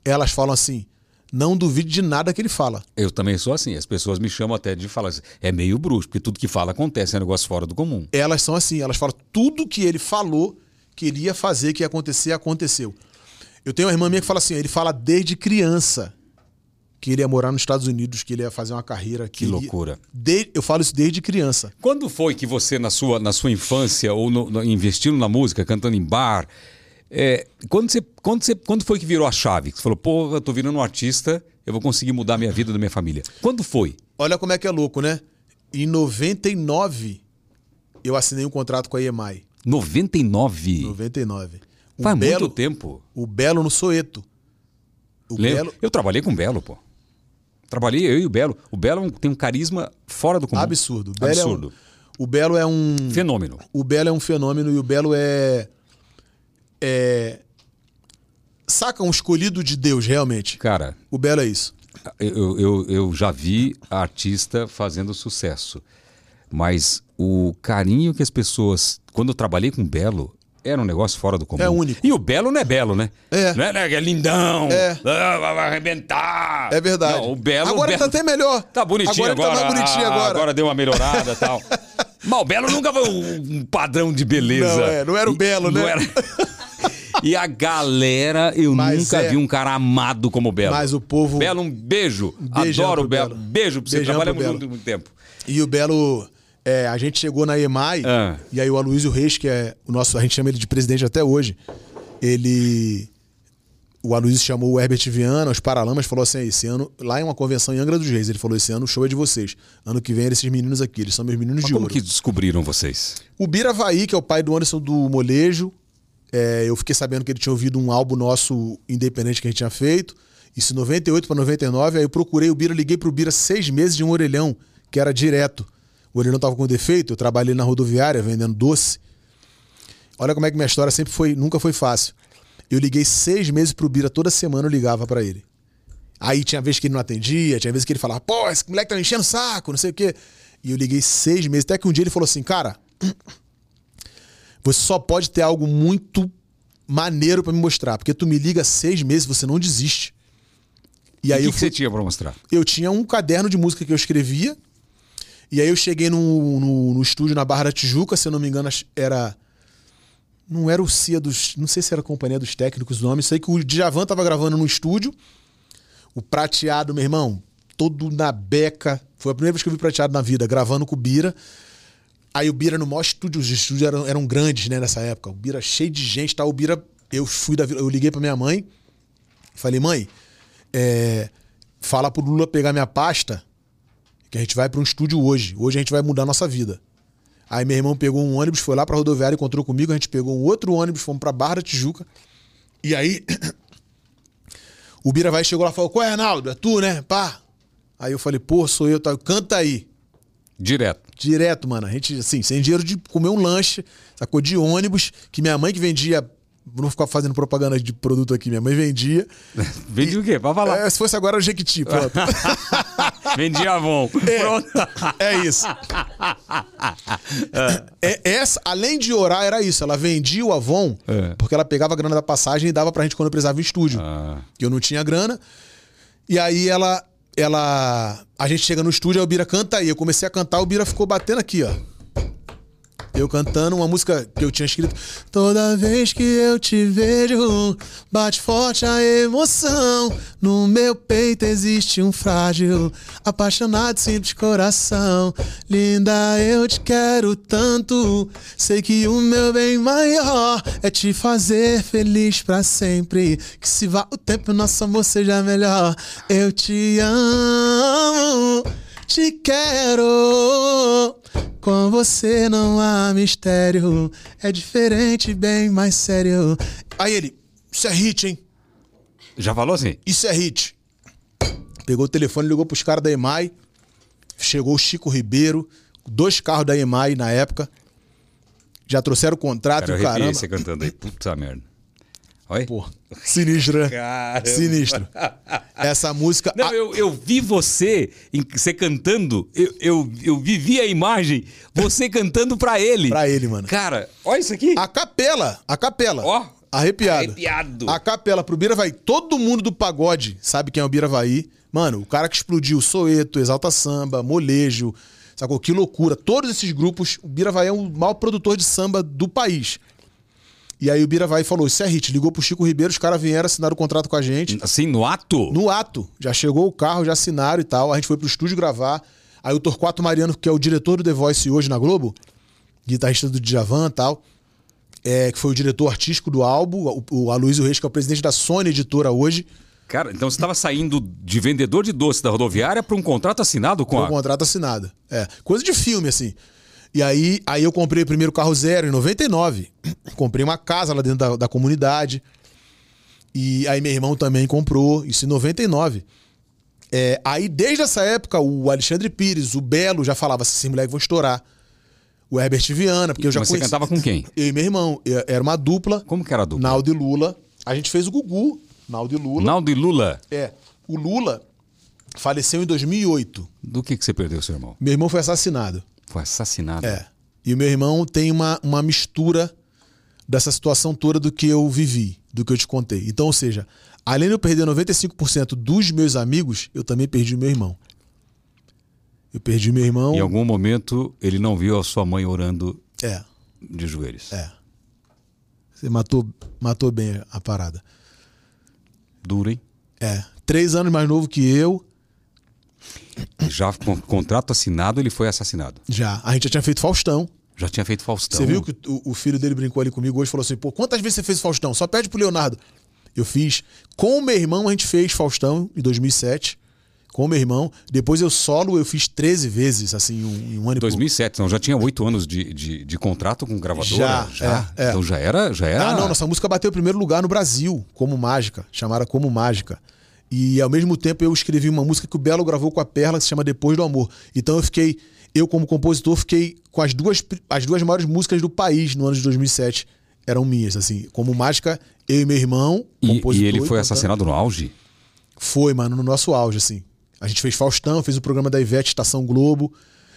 Elas falam assim: não duvide de nada que ele fala. Eu também sou assim. As pessoas me chamam até de falar assim, é meio bruxo, porque tudo que fala acontece, é um negócio fora do comum. Elas são assim, elas falam tudo que ele falou que ele ia fazer, que ia acontecer, aconteceu. Eu tenho uma irmã minha que fala assim, ele fala desde criança que ele ia morar nos Estados Unidos, que ele ia fazer uma carreira. Que ia- loucura. De- eu falo isso desde criança. Quando foi que você, na sua, na sua infância, ou no- no- investindo na música, cantando em bar, é, quando, você, quando, você, quando foi que virou a chave? Que Você falou, pô, eu tô virando um artista, eu vou conseguir mudar a minha vida da minha família. Quando foi? Olha como é que é louco, né? Em 99, eu assinei um contrato com a EMI. 99. 99. O Faz Belo, muito tempo. O Belo no Soeto. Belo. Eu trabalhei com o Belo, pô. Trabalhei eu e o Belo. O Belo tem um carisma fora do comum. Absurdo. O Belo Absurdo. É um, o Belo é um. Fenômeno. O Belo é um fenômeno e o Belo é. É. Saca um escolhido de Deus, realmente. Cara, O Belo é isso. eu, eu, eu já vi artista fazendo sucesso. Mas o carinho que as pessoas. Quando eu trabalhei com o Belo, era um negócio fora do comum. É único. E o Belo não é Belo, né? É. Não é, né? é lindão. É. Ah, vai arrebentar. É verdade. Não, o Belo. Agora o Belo... tá até melhor. Tá bonitinho agora. agora. Tá mais bonitinho ah, agora. Agora deu uma melhorada e tal. Mas o Belo nunca foi um padrão de beleza. Não, é, não era o E- Belo, né? não era- E a galera, eu Mas nunca é. vi um cara amado como o Belo. Mas o povo. Belo, um beijo. beijão Adoro o Belo. Belo. Beijo pra você. Beijão Trabalhamos junto muito tempo. E o Belo, é, a gente chegou na EMAI, Ah. e aí o Aloysio Reis, que é o nosso, a gente chama ele de presidente até hoje, ele o Aloysio chamou o Herbert Viana, os Paralamas, falou assim: esse ano, lá em uma convenção em Angra dos Reis, ele falou: esse ano o show é de vocês. Ano que vem, esses meninos aqui, eles são meus meninos Mas de como ouro. que descobriram vocês? O Bira Vai, que é o pai do Anderson do Molejo, é, eu fiquei sabendo que ele tinha ouvido um álbum nosso independente que a gente tinha feito. Isso em 98 para 99. Aí eu procurei o Bira, liguei pro Bira seis meses de um orelhão, que era direto. O orelhão tava com defeito, eu trabalhei na rodoviária vendendo doce. Olha como é que minha história sempre foi, nunca foi fácil. Eu liguei seis meses pro Bira, toda semana eu ligava para ele. Aí tinha vez que ele não atendia, tinha vez que ele falava, pô, esse moleque tá me enchendo o saco, não sei o quê. E eu liguei seis meses, até que um dia ele falou assim, cara, você só pode ter algo muito maneiro pra me mostrar, porque tu me liga seis meses, você não desiste. E aí o que, eu, que fui- você tinha pra mostrar? eu tinha um caderno de música que eu escrevia, e aí eu cheguei no, no, no estúdio na Barra da Tijuca, se eu não me engano, era. Não era o CIA dos. Não sei se era a companhia dos técnicos o nome. Sei que o Djavan tava gravando no estúdio. O prateado, meu irmão, todo na beca. Foi a primeira vez que eu vi prateado na vida, gravando com o Bira. Aí o Bira no maior estúdio, os estúdios eram, eram grandes, né, nessa época. O Bira cheio de gente, tá? O Bira, eu fui da eu liguei pra minha mãe, falei, mãe, é, fala pro Lula pegar minha pasta, que a gente vai pra um estúdio hoje. Hoje a gente vai mudar a nossa vida. Aí meu irmão pegou um ônibus, foi lá pra rodoviária, encontrou comigo, a gente pegou um outro ônibus, fomos pra Barra da Tijuca. E aí o Bira vai chegou lá e falou: Qual é, Reinaldo? É tu, né? Pá. Aí eu falei, pô, sou eu, tá? canta aí. Direto. Direto, mano. A gente, assim, sem dinheiro de comer um lanche, sacou? De ônibus, que minha mãe que vendia. Não ficar fazendo propaganda de produto aqui, minha mãe vendia. Vendia o quê? Pra falar. É, se fosse agora, o Jequiti, pronto. Vendia Avon. Pronto. É isso. É, essa, além de orar, era isso. Ela vendia o Avon, É. porque ela pegava a grana da passagem e dava pra gente quando precisava em estúdio. Ah. Que eu não tinha grana. E aí ela. ela a gente chega no estúdio, aí o Bira canta aí. Eu comecei a cantar, o Bira ficou batendo aqui, ó. Eu cantando uma música que eu tinha escrito. Toda vez que eu te vejo, bate forte a emoção. No meu peito existe um frágil, apaixonado, simples coração. Linda, eu te quero tanto. Sei que o meu bem maior é te fazer feliz pra sempre. Que se vá o tempo, nosso amor seja melhor. Eu te amo, te quero. Com você não há mistério. É diferente, bem mais sério. Aí ele, isso é hit, hein? Já falou assim? Isso é hit. Pegou o telefone, ligou pros caras da EMAI. Chegou o Chico Ribeiro, dois carros da EMAI na época. Já trouxeram o contrato, Cara, e o caramba. você cantando aí. Puta merda. Olha. Pô, sinistro, né? Caramba. Sinistro. Essa música. Não, a- eu, eu vi você, você cantando, eu, eu, eu vivi a imagem, você cantando pra ele. Pra ele, mano. Cara, olha isso aqui. A capela, a capela. Ó. Arrepiado. Arrepiado. A capela pro Bira vai. Todo mundo do pagode sabe quem é o Bira vai. Mano, o cara que explodiu Soeto, Exalta Samba, Molejo, sacou? Que loucura. Todos esses grupos, o Bira vai é o maior produtor de samba do país. E aí o Bira vai e falou: Isso é hit. Ligou pro Chico Ribeiro, os caras vieram assinar o contrato com a gente. Assim, no ato? No ato. Já chegou o carro, já assinaram e tal. A gente foi pro estúdio gravar. Aí o Torquato Mariano, que é o diretor do The Voice hoje na Globo, guitarrista do Djavan e tal, é, que foi o diretor artístico do álbum, o, o Aloysio Reis, que é o presidente da Sony Editora hoje, Cara, então você estava saindo de vendedor de doce da rodoviária para um contrato assinado com o a. contrato assinado. É, coisa de filme, assim. E aí, aí eu comprei o primeiro carro zero em 99. Comprei uma casa lá dentro da, da comunidade. E aí meu irmão também comprou, isso em 99. É, aí, desde essa época, o Alexandre Pires, o Belo, já falava assim: esses moleques vão estourar. O Herbert Viana, porque eu já Mas você conheci- cantava com quem? Eu e meu irmão. Era uma dupla. Como que era a dupla? Naldo e Lula. A gente fez o Gugu, Naldo e Lula. Naldo e Lula. É. O Lula faleceu em 2008. Do que, que você perdeu, seu irmão? Meu irmão foi assassinado. Foi assassinado. É. E o meu irmão tem uma, uma mistura dessa situação toda do que eu vivi, do que eu te contei. Então, ou seja, além de eu perder 95% dos meus amigos, eu também perdi o meu irmão. Eu perdi meu irmão. Em algum momento ele não viu a sua mãe orando É, de joelhos. é. Você matou, matou bem a parada. Duro, hein? É. Três anos mais novo que eu, Já com contrato assinado, ele foi assassinado. já. A gente já tinha feito Faustão. Já tinha feito Faustão. Você viu que o, o filho dele brincou ali comigo hoje e falou assim: pô, quantas vezes você fez Faustão? Só pede pro Leonardo. Eu fiz. Com o meu irmão, a gente fez Faustão em 2007. Com o meu irmão. Depois eu solo, eu fiz 13 vezes, assim, em um, um ano e pouco. 2007, então já tinha oito anos de, de, de contrato com gravadora? Já, é, é. Então já era, já era. Ah, não, nossa música bateu o primeiro lugar no Brasil, como mágica, chamada como mágica. E ao mesmo tempo eu escrevi uma música que o Belo gravou com a Perla, que se chama Depois do Amor. Então eu fiquei, eu como compositor, fiquei com as duas, as duas maiores músicas do país no ano de 2007. Eram minhas, assim. Como mágica, eu e meu irmão, E, e ele foi cantando. assassinado no auge? Foi, mano, no nosso auge, assim. A gente fez Faustão, fez o programa da Ivete Estação Globo.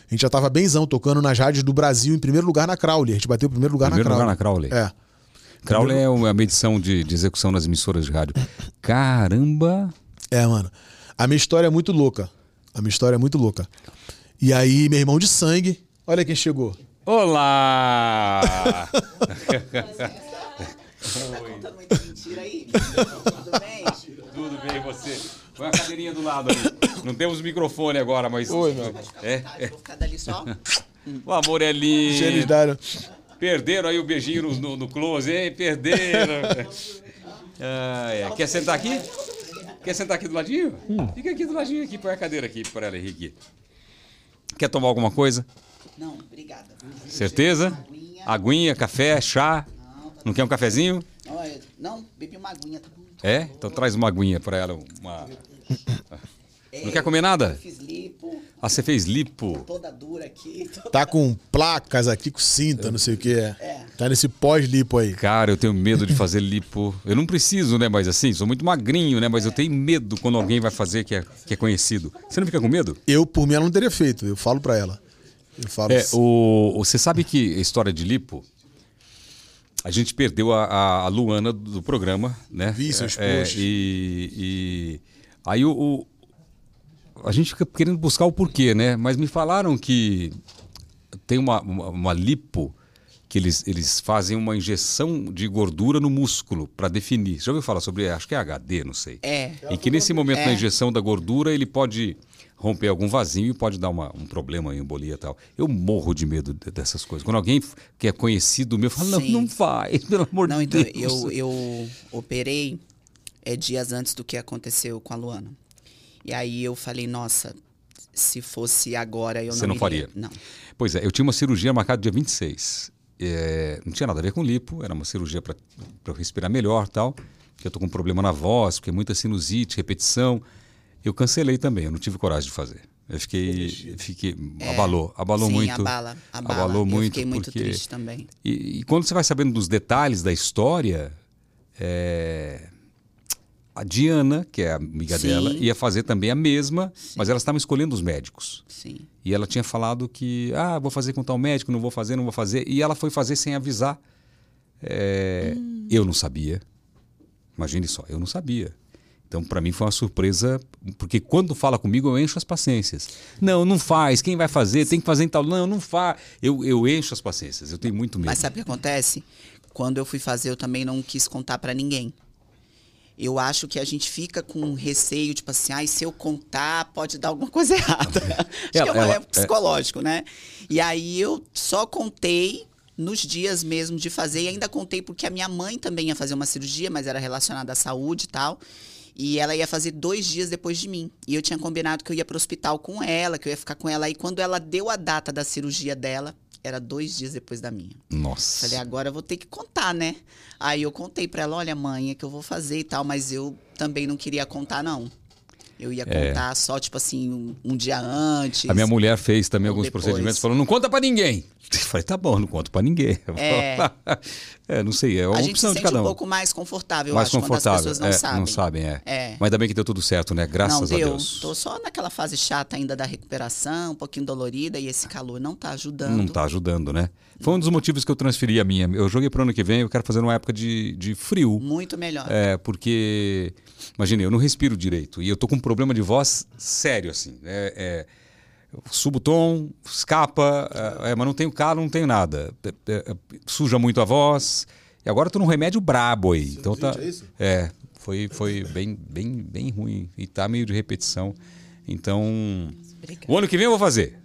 A gente já tava benzão, tocando nas rádios do Brasil, em primeiro lugar na Crowley. A gente bateu o primeiro lugar Primeiro na lugar Crowley. na Crowley. É. Crowley é uma medição de, de execução nas emissoras de rádio. Caramba! É, mano. A minha história é muito louca. A minha história é muito louca. E aí, meu irmão de sangue, olha quem chegou. Olá! Tá muita mentira aí? Tudo bem? Tudo bem, e você? Põe a cadeirinha do lado ali. Não temos microfone agora, mas. Oi, meu. É, é. Vou ficar dali só. O amor é lindo. Eles deram. Perderam aí o beijinho no, no, no close, hein? Perderam. Ah, é. Quer sentar aqui? Quer sentar aqui do ladinho? Fica aqui do ladinho aqui, põe a cadeira aqui para ela, Henrique. Quer tomar alguma coisa? Não, obrigada. Certeza? Aguinha. Aguinha, café, chá? Não quer um cafezinho? Não, bebi uma aguinha, tá bom? É? Então traz uma aguinha para ela. Uma... Não quer comer nada? Fiz lipo, Ah, você fez lipo. toda dura aqui. toda- Tá com placas aqui, com cinta, não sei o que é. É. Tá nesse pós-lipo aí. Cara, eu tenho medo de fazer lipo. Eu não preciso, né? Mas assim, sou muito magrinho, né? Mas eu tenho medo quando alguém vai fazer que é, que é conhecido. Você não fica com medo? Eu, por mim, ela não teria feito. Eu falo pra ela. Eu falo. É, o, o- você sabe que a história de lipo, a gente perdeu a, a- a Luana do programa, né? Vi seus É, posts. e, e aí o, o- a gente fica querendo buscar o porquê, né? Mas me falaram que tem uma, uma, uma lipo que eles, eles fazem uma injeção de gordura no músculo para definir. Já ouviu falar sobre, acho que é HD, não sei. É. E que nesse momento É. da injeção da gordura ele pode romper algum vazio e pode dar uma- um problema, uma embolia e tal. Eu morro de medo de- dessas coisas. Quando alguém que é conhecido meu fala, não, Sim. não faz, pelo amor Não, de então, Deus. eu, eu operei é, dias antes do que aconteceu com a Luana. E aí eu falei, nossa, se fosse agora eu Você não não faria? Não. Pois é, eu tinha uma cirurgia marcada dia 26. É, não tinha nada a ver com lipo, era uma cirurgia para eu respirar melhor tal. Porque eu tô com um problema na voz, porque é muita sinusite, repetição. Eu cancelei também, eu não tive coragem de fazer. Eu fiquei. fiquei abalou, abalou É. Sim, muito. abala, abala. Abalou Eu muito. fiquei muito porque... triste também. E, e quando você vai sabendo dos detalhes da história, é, a Diana, que é a amiga Sim. dela, ia fazer também a mesma, mas elas estavam escolhendo os médicos. Sim. E ela tinha falado que, ah, vou fazer com tal médico, não vou fazer, não vou fazer. E ela foi fazer sem avisar. É, Eu não sabia. Imagine só, eu não sabia. Então, para mim foi uma surpresa, porque quando fala comigo, eu encho as paciências. Não, não faz. Quem vai fazer? Tem que fazer em tal. Não, não faz. Eu, eu encho as paciências. Eu tenho muito medo. Mas sabe o que acontece? Quando eu fui fazer, eu também não quis contar pra ninguém. Eu acho que a gente fica com receio, tipo assim, ai, se eu contar, pode dar alguma coisa errada. acho que é, uma- é psicológico, né? E aí eu só contei nos dias mesmo de fazer, e ainda contei porque a minha mãe também ia fazer uma cirurgia, mas era relacionada à saúde e tal. E ela ia fazer dois dias depois de mim. E eu tinha combinado que eu ia pro hospital com ela, que eu ia ficar com ela. E quando ela deu a data da cirurgia dela, era dois dias depois da minha. Nossa. Falei, agora eu vou ter que contar, né? Aí eu contei pra ela, olha, mãe, é que eu vou fazer e tal, mas eu também não queria contar, não. Eu ia contar só, tipo assim, um, um dia antes. É. A minha mulher fez também alguns depois. procedimentos, falou, não conta pra ninguém. Eu falei, tá bom, não conto pra ninguém. É. É, não sei, é uma A opção de sente cada um um. pouco mais confortável, mais acho, confortável. quando as pessoas não é, sabem. Não sabem, é. É. Mas ainda bem que deu tudo certo, né? Graças não a deu. Deus. Tô só naquela fase chata ainda da recuperação, um pouquinho dolorida, e esse calor não tá ajudando. Não tá ajudando, né? Foi um dos motivos que eu transferi a minha. Eu joguei pro ano que vem, eu quero fazer numa época de, de frio. Muito melhor. É, porque. Imagina, eu não respiro direito. E eu tô com um problema de voz sério, assim. É, é, eu subo o tom, escapa, é, é, mas não tenho calo, não tenho nada. É, é, suja muito a voz. E agora eu tô num remédio brabo aí. Então tá. É isso? É, foi, foi bem, bem, bem ruim. E tá meio de repetição. Então. Obrigada. O ano que vem eu vou fazer.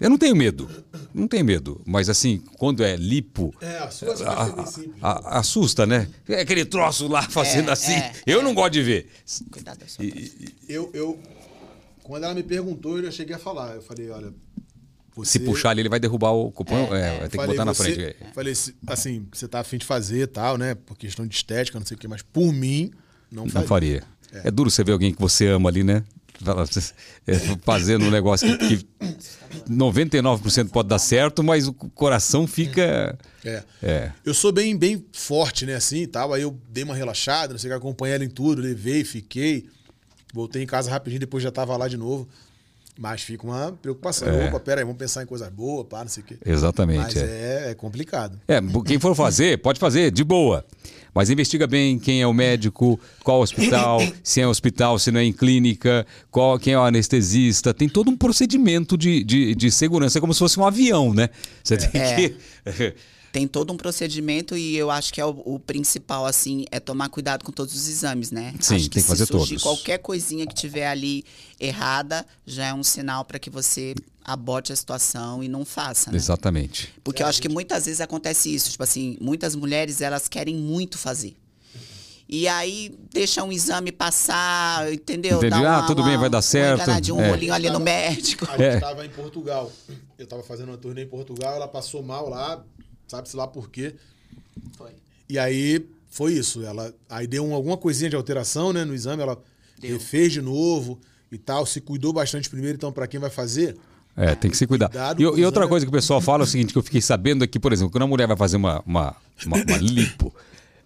Eu não tenho medo. Não tenho medo. Mas assim, quando é lipo. É, a sua a- bem simples. a- assusta, né? É aquele troço lá fazendo É, assim. é, eu é. não gosto de ver. Cuidado. Eu, eu, quando ela me perguntou, eu já cheguei a falar. Eu falei, olha. Você, Se puxar ali, ele vai derrubar o cupom. É, vai ter que falei, botar na você- frente. Falei, se- assim, você tá afim de fazer tal, né? Por questão de estética, não sei o quê, mas por mim, não, Não faria. faria. É. duro você ver alguém que você ama ali, né? É, Fazendo um negócio que, que 99% pode dar certo, mas o coração fica. É. É. Eu sou bem, bem forte, né, assim tal. Aí eu dei uma relaxada, não sei o que, acompanhei ela em tudo, levei, fiquei. Voltei em casa rapidinho, depois já tava lá de novo. Mas fica uma preocupação. É. Opa, pera aí, vamos pensar em coisa boa, pá, não sei o quê. Exatamente. Mas é. é, é complicado. É, quem for fazer, pode fazer, de boa. Mas investiga bem quem é o médico, qual hospital, se é hospital, se não é em clínica, qual, quem é o anestesista. Tem todo um procedimento de, de, de segurança, é como se fosse um avião, né? Você tem É. que. Tem todo um procedimento e eu acho que é o, o principal, assim, é tomar cuidado com todos os exames, né? Sim, acho tem que fazer se surgir todos. qualquer coisinha que tiver ali errada, já é um sinal para que você aborte a situação e não faça, né? Exatamente. Porque eu acho que muitas vezes acontece isso. Tipo assim, muitas mulheres, elas querem muito fazer. E aí deixa um exame passar, entendeu? Entendi. Dá Ah, tudo bem, vai dar certo. Enganadinho, um É. rolinho ali no médico. A gente É. tava em Portugal. Eu tava fazendo uma turnê em Portugal, ela passou mal lá, sabe-se lá por quê. Foi. E aí foi isso. Ela aí deu um- alguma coisinha de alteração, né, no exame, ela Deu. refez de novo e tal, se cuidou bastante primeiro, então para quem vai fazer, É, tem que se cuidar. Cuidado E, e outra coisa que o pessoal fala é o seguinte, que eu fiquei sabendo aqui, por exemplo, quando a mulher vai fazer uma, uma, uma, uma lipo,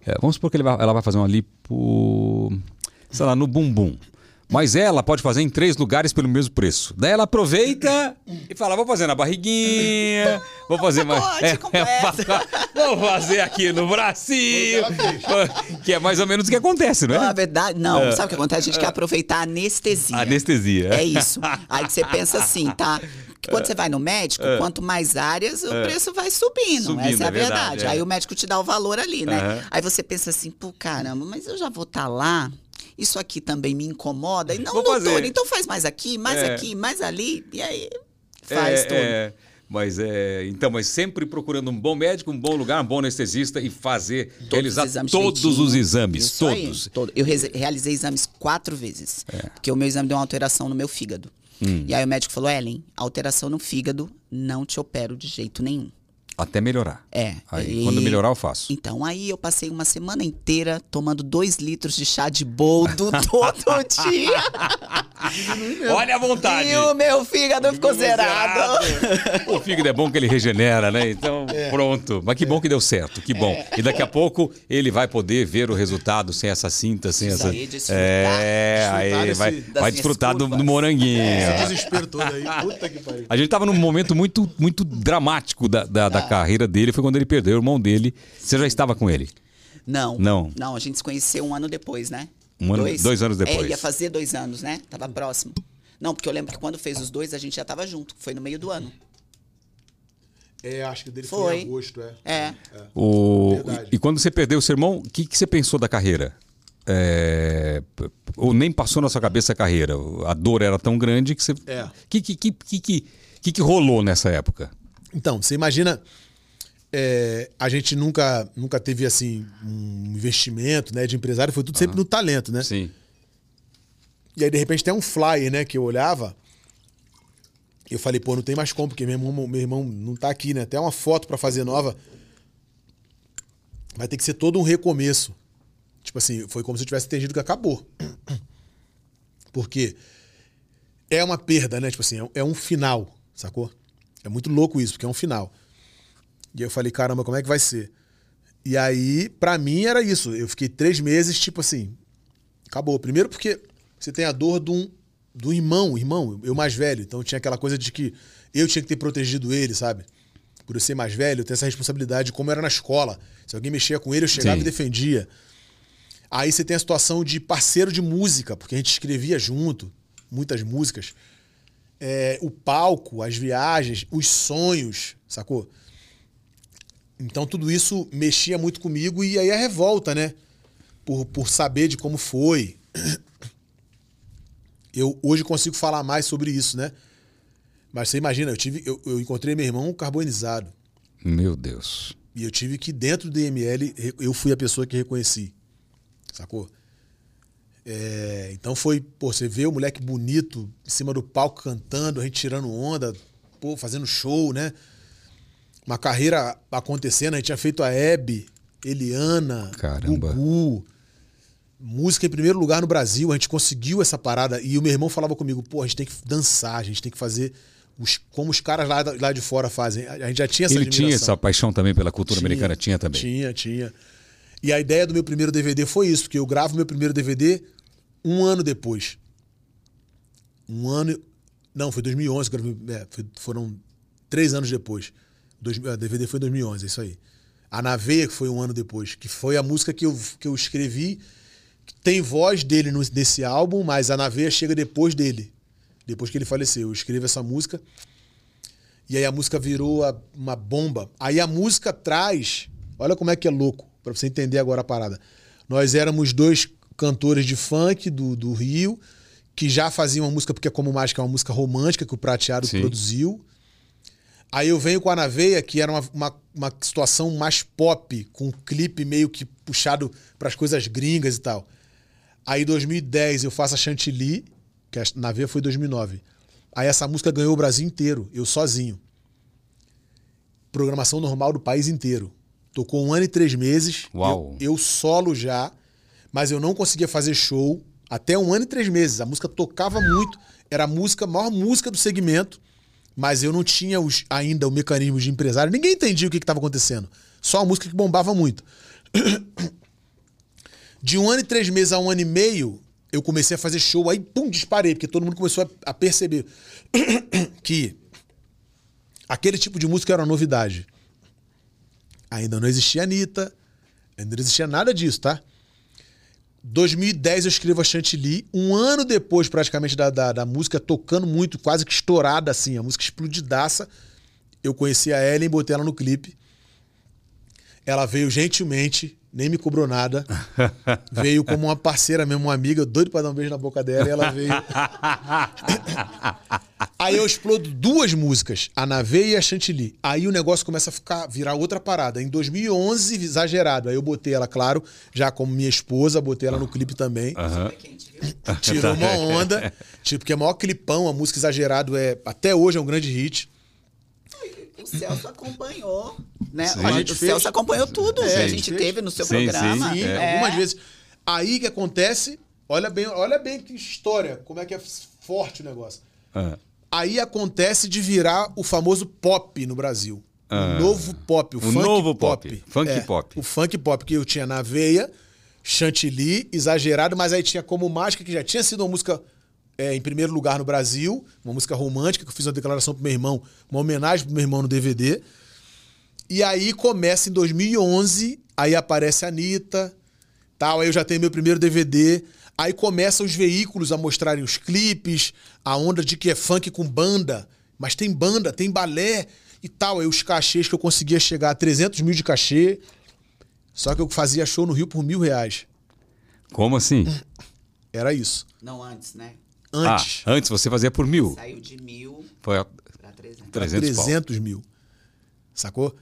é, vamos supor que ele vai- ela vai fazer uma lipo, sei lá, no bumbum. Mas ela pode fazer em três lugares pelo mesmo preço. Daí ela aproveita e fala: vou fazer na barriguinha, vou fazer mais. pacote completo. vou fazer aqui no bracinho. Que é mais ou menos o que acontece, não Na é? verdade, não. Sabe o que acontece? A gente quer aproveitar a anestesia. Anestesia. É isso. Aí você pensa assim, tá? Quando você vai no médico, quanto mais áreas, o preço vai subindo. Subindo, Essa é a é verdade, verdade. é. Aí o médico te dá o valor ali, né? Aí você pensa assim, pô, caramba, mas eu já vou estar lá. Isso aqui também me incomoda. E não, Vou doutor, fazer. então faz mais aqui, mais É. aqui, mais ali. E aí faz é, tudo. é, mas é, então, mas sempre procurando um bom médico, um bom lugar, um bom anestesista e fazer realizar os exames todos os exames, Isso aí, todos. todo. Eu realizei exames quatro vezes. É. Porque o meu exame deu uma alteração no meu fígado. Hum. E aí o médico falou: Ellen, alteração no fígado, não te opero de jeito nenhum. Até melhorar. É. Aí, e- quando melhorar, eu faço. Então aí eu passei uma semana inteira tomando dois litros de chá de boldo todo dia. Olha a vontade. e o meu fígado ficou zerado. o fígado é bom que ele regenera, né? Então, É. pronto. Mas que bom que deu certo, que bom. E daqui a pouco ele vai poder ver o resultado sem essa cinta, sem Isso essa. aí, desfrutar, é, desfrutar aí desse- vai, vai desfrutar do, do moranguinho. esse desespero todo aí, puta que pariu. A gente tava num momento muito, muito dramático da, da, da carreira dele, foi quando ele perdeu o irmão dele. Você já estava com ele? Não. Não. Não, a gente se conheceu um ano depois, né? Um ano- dois anos depois. É, ia fazer dois anos, né? Tava próximo. Não, porque eu lembro que quando fez os dois, a gente já tava junto. Foi no meio do ano. É, acho que o dele foi, Foi. em agosto, é. É. O... Verdade. E quando você perdeu o seu irmão, o que, que você pensou da carreira? É, Ou nem passou na sua cabeça a carreira? A dor era tão grande que você. É. O que, que, que, que, que, que que rolou nessa época? Então, você imagina, é, a gente nunca, nunca teve assim um investimento né, de empresário, foi tudo sempre no talento, né? Sim. E aí, de repente, tem um flyer, né, que eu olhava. Eu falei, pô, não tem mais como, porque meu irmão, meu irmão não tá aqui, né? Até uma foto pra fazer nova. Vai ter que ser todo um recomeço. Tipo assim, foi como se eu tivesse entendido que acabou. Porque é uma perda, né? Tipo assim, é é um final, sacou? É muito louco isso, porque é um final. E aí eu falei, caramba, como é que vai ser? E aí, pra mim, era isso. Eu fiquei três meses, tipo assim, acabou. Primeiro porque você tem a dor de um, do irmão, irmão, eu mais velho. Então tinha aquela coisa de que eu tinha que ter protegido ele, sabe? Por eu ser mais velho, eu tenho essa responsabilidade, como era na escola. Se alguém mexia com ele, eu chegava Sim. e defendia. Aí você tem a situação de parceiro de música, porque a gente escrevia junto, muitas músicas. É, o palco, as viagens, os sonhos, sacou? Então tudo isso mexia muito comigo e aí a revolta, né? Por, por saber de como foi. Eu hoje consigo falar mais sobre isso, né? Mas você imagina, eu, tive, eu, eu encontrei meu irmão carbonizado. Meu Deus. E eu tive que, dentro do DML, eu fui a pessoa que reconheci. Sacou? É, então foi, pô, você vê o moleque bonito em cima do palco cantando, a gente tirando onda, pô, fazendo show, né? Uma carreira acontecendo, a gente tinha feito a Hebe, Eliana, Caramba. Gugu, música em primeiro lugar no Brasil, a gente conseguiu essa parada. E o meu irmão falava comigo, pô, a gente tem que dançar, a gente tem que fazer os- como os caras lá, lá de fora fazem. A gente já tinha essa Ele tinha admiração. essa paixão também pela cultura Tinha, americana? Tinha também. Tinha, tinha. E a ideia do meu primeiro DVD foi isso, porque eu gravo meu primeiro DVD um ano depois. Um ano. Não, foi 2011, que eu gravei- é, foi- foram três anos depois. Dois, a DVD foi em 2011, é isso aí. A Na Veia, que foi um ano depois, que foi a música que eu, que eu escrevi. que Tem voz dele no- nesse álbum, mas a Na Veia chega depois dele. Depois que ele faleceu. Eu escrevo essa música. E aí a música virou a- uma bomba. Aí a música traz. Olha como é que é louco, pra você entender agora a parada. Nós éramos dois cantores de funk do, do Rio, que já faziam uma música, porque é como mágica, é uma música romântica que o Prateado Sim. produziu. Aí eu venho com a Naveia, que era uma, uma, uma situação mais pop, com um clipe meio que puxado para as coisas gringas e tal. Aí em 2010 eu faço a Chantilly, que a Naveia foi em 2009. Aí essa música ganhou o Brasil inteiro, eu sozinho. Programação normal do país inteiro. Tocou um ano e três meses. Uau. Eu, eu solo já, mas eu não conseguia fazer show até um ano e três meses. A música tocava muito, era a música, a maior música do segmento, mas eu não tinha os- ainda o mecanismo de empresário. Ninguém entendia o que estava acontecendo. Só a música que bombava muito. De um ano e três meses a um ano e meio, eu comecei a fazer show, aí pum, disparei, porque todo mundo começou a, a perceber que aquele tipo de música era uma novidade. Ainda não existia Anitta, ainda não existia nada disso, tá? 2010 eu escrevo a Chantilly, um ano depois praticamente da, da, da música, tocando muito, quase que estourada assim, a música explodidaça. Eu conheci a Ellen, botei ela no clipe. Ela veio gentilmente, nem me cobrou nada. veio como uma parceira mesmo, uma amiga, eu doido pra dar um beijo na boca dela, e ela veio. Aí eu explodo duas músicas, a Nave e a Chantilly. Aí o negócio começa a ficar virar outra parada. Em 2011, exagerado. Aí eu botei ela, claro, já como minha esposa, botei ela no clipe também. Aham. Tirou uma onda. Tipo, porque é o maior clipão, a música exagerado é até hoje é um grande hit. O Celso acompanhou, né? Sim. O, A gente o fez- Celso acompanhou tudo É, que a gente gente fez. teve no seu Sim, programa. sim, Sim, É. algumas vezes. Aí que acontece, olha bem, olha bem que história, como é que é forte o negócio. Ah. Aí acontece de virar o famoso pop no Brasil. Ah. O novo pop, o, O funk novo pop. pop, funk É, pop. O funk pop que eu tinha na veia, chantilly, exagerado, mas aí tinha como mágica, que já tinha sido uma música é, em primeiro lugar no Brasil, uma música romântica, que eu fiz uma declaração pro meu irmão, uma homenagem pro meu irmão no DVD. E aí começa em 2011, aí aparece a Anitta, tal, aí eu já tenho meu primeiro DVD. Aí começam os veículos a mostrarem os clipes, a onda de que é funk com banda, mas tem banda, tem balé e tal. Aí os cachês que eu conseguia chegar a 300 mil de cachê, só que eu fazia show no Rio por mil reais. Como assim? Era isso. Não antes, né? Antes. Ah, antes você fazia por mil. Saiu de mil Foi a pra 300. Pra 300 pau. 300 mil. Sacou?